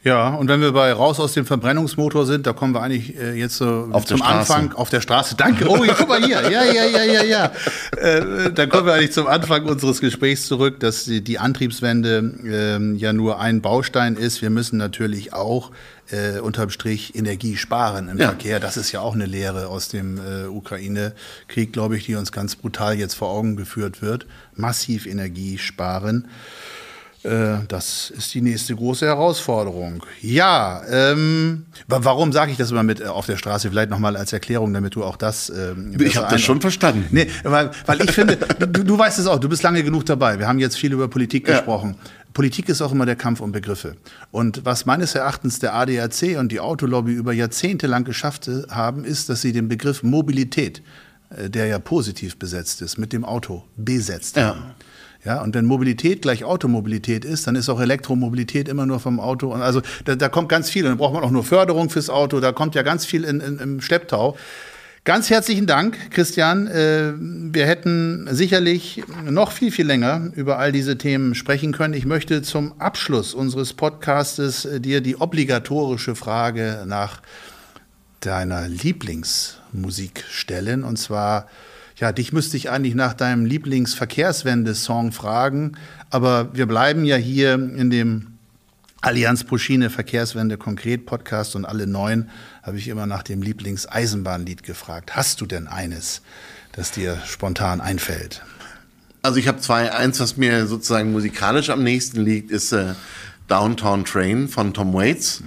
Ja, und wenn wir bei raus aus dem Verbrennungsmotor sind, da kommen wir eigentlich äh, jetzt so auf zum Anfang auf der Straße. Danke. Oh, guck mal hier. Ja, ja, ja, ja, ja. Äh, dann kommen wir eigentlich zum Anfang unseres Gesprächs zurück, dass die, die Antriebswende äh, ja nur ein Baustein ist. Wir müssen natürlich auch äh, unterm Strich Energie sparen im ja. Verkehr. Das ist ja auch eine Lehre aus dem äh, Ukraine-Krieg, glaube ich, die uns ganz brutal jetzt vor Augen geführt wird. Massiv Energie sparen. Äh, das ist die nächste große Herausforderung. Ja, ähm, warum sage ich das immer mit äh, auf der Straße? Vielleicht nochmal als Erklärung, damit du auch das. Ähm, ich habe das schon verstanden. Nee, weil, weil ich finde, du, du, weißt es auch, du bist lange genug dabei. Wir haben jetzt viel über Politik ja. gesprochen. Politik ist auch immer der Kampf um Begriffe. Und was meines Erachtens der ADAC und die Autolobby über Jahrzehnte lang geschafft haben, ist, dass sie den Begriff Mobilität, äh, der ja positiv besetzt ist, mit dem Auto besetzt haben. Ja. Ja, und wenn Mobilität gleich Automobilität ist, dann ist auch Elektromobilität immer nur vom Auto. Und also da, da kommt ganz viel. Und dann braucht man auch nur Förderung fürs Auto. Da kommt ja ganz viel in, in, im Stepptau. Ganz herzlichen Dank, Christian. Äh, wir hätten sicherlich noch viel, viel länger über all diese Themen sprechen können. Ich möchte zum Abschluss unseres Podcastes äh, dir die obligatorische Frage nach deiner Lieblingsmusik stellen. Und zwar, ja, dich müsste ich eigentlich nach deinem Lieblingsverkehrswende-Song fragen, aber wir bleiben ja hier in dem Allianz Puschine Verkehrswende konkret Podcast und alle neun habe ich immer nach dem Lieblingseisenbahnlied gefragt. Hast du denn eines, das dir spontan einfällt? Also ich habe zwei. Eins, was mir sozusagen musikalisch am nächsten liegt, ist äh, Downtown Train von Tom Waits. Mhm.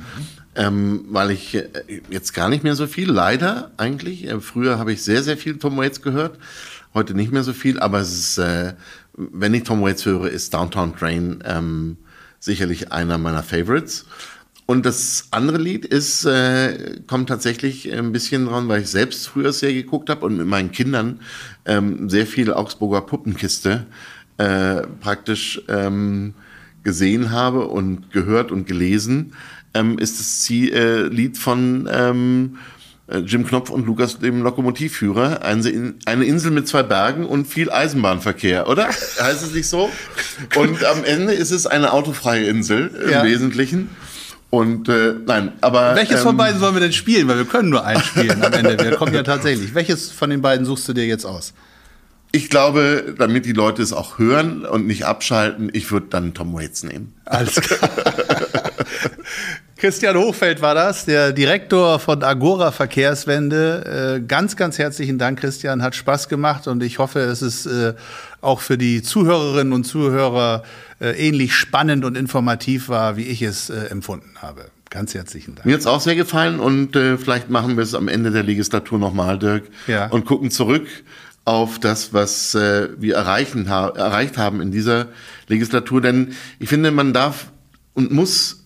Ähm, weil ich äh, jetzt gar nicht mehr so viel, leider eigentlich. Äh, früher habe ich sehr, sehr viel Tom Waits gehört, heute nicht mehr so viel, aber es ist, äh, wenn ich Tom Waits höre, ist Downtown Train ähm, sicherlich einer meiner Favorites. Und das andere Lied ist, äh, kommt tatsächlich ein bisschen dran, weil ich selbst früher sehr geguckt habe und mit meinen Kindern ähm, sehr viel Augsburger Puppenkiste äh, praktisch ähm, gesehen habe und gehört und gelesen ähm, ist das Ziel, äh, Lied von ähm, äh, Jim Knopf und Lukas, dem Lokomotivführer. Eine, eine Insel mit zwei Bergen und viel Eisenbahnverkehr, oder? heißt es nicht so? Und am Ende ist es eine autofreie Insel im ja. Wesentlichen. Und äh, nein, aber. Welches ähm, von beiden sollen wir denn spielen? Weil wir können nur eins spielen am Ende. Wir kommen ja tatsächlich. Welches von den beiden suchst du dir jetzt aus? Ich glaube, damit die Leute es auch hören und nicht abschalten, ich würde dann Tom Waits nehmen. Alles klar. Christian Hochfeld war das, der Direktor von Agora Verkehrswende. Äh, ganz, ganz herzlichen Dank, Christian. Hat Spaß gemacht und ich hoffe, es ist äh, auch für die Zuhörerinnen und Zuhörer äh, ähnlich spannend und informativ war, wie ich es empfunden habe. Ganz herzlichen Dank. Mir hat es auch sehr gefallen und vielleicht machen wir es am Ende der Legislatur nochmal, Dirk, ja. und gucken zurück auf das, was wir erreichen, erreicht haben in dieser Legislatur. Denn ich finde, man darf und muss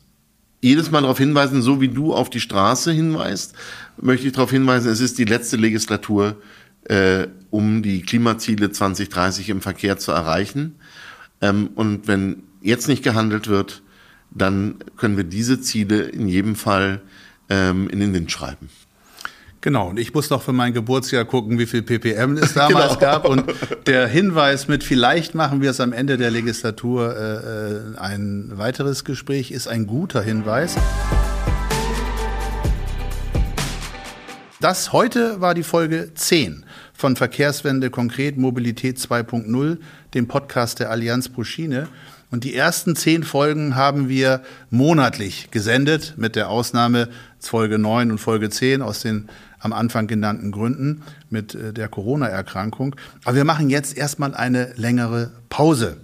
jedes Mal darauf hinweisen, so wie du auf die Straße hinweist, möchte ich darauf hinweisen, es ist die letzte Legislatur, äh, um die Klimaziele 2030 im Verkehr zu erreichen. Ähm, und wenn jetzt nicht gehandelt wird, dann können wir diese Ziele in jedem Fall ähm, in den Wind schreiben. Genau, und ich muss noch für mein Geburtsjahr gucken, wie viel ppm es damals genau. gab. Und der Hinweis mit, vielleicht machen wir es am Ende der Legislatur äh, äh ein weiteres Gespräch, ist ein guter Hinweis. Das heute war die Folge 10 von Verkehrswende konkret Mobilität 2.0, dem Podcast der Allianz pro Schiene. Und die ersten zehn Folgen haben wir monatlich gesendet, mit der Ausnahme Folge 9 und Folge 10 aus den am Anfang genannten Gründen mit äh, der Corona-Erkrankung. Aber wir machen jetzt erstmal eine längere Pause.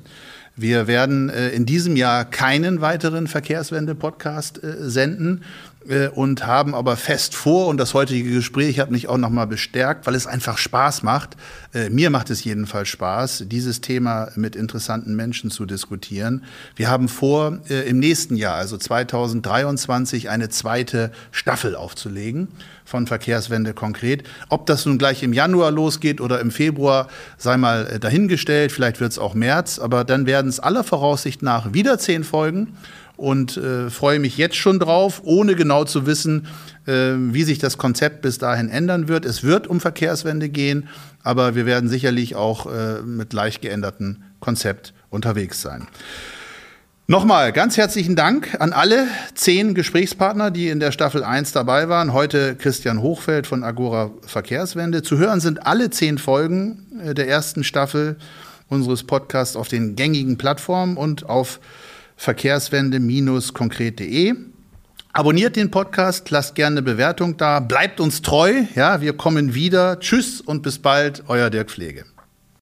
Wir werden äh, in diesem Jahr keinen weiteren Verkehrswende-Podcast äh, senden äh, und haben aber fest vor, und das heutige Gespräch hat mich auch nochmal bestärkt, weil es einfach Spaß macht. Äh, mir macht es jedenfalls Spaß, dieses Thema mit interessanten Menschen zu diskutieren. Wir haben vor, äh, im nächsten Jahr, also 2023, eine zweite Staffel aufzulegen von Verkehrswende konkret. Ob das nun gleich im Januar losgeht oder im Februar, sei mal dahingestellt. Vielleicht wird es auch März, aber dann werden es aller Voraussicht nach wieder zehn Folgen und äh, freue mich jetzt schon drauf, ohne genau zu wissen, äh, wie sich das Konzept bis dahin ändern wird. Es wird um Verkehrswende gehen, aber wir werden sicherlich auch äh, mit leicht geändertem Konzept unterwegs sein. Nochmal ganz herzlichen Dank an alle zehn Gesprächspartner, die in der Staffel 1 dabei waren. Heute Christian Hochfeld von Agora Verkehrswende. Zu hören sind alle zehn Folgen äh, der ersten Staffel unseres Podcasts auf den gängigen Plattformen und auf verkehrswende-konkret.de. Abonniert den Podcast, lasst gerne eine Bewertung da, bleibt uns treu, ja, wir kommen wieder. Tschüss und bis bald, euer Dirk Pflege.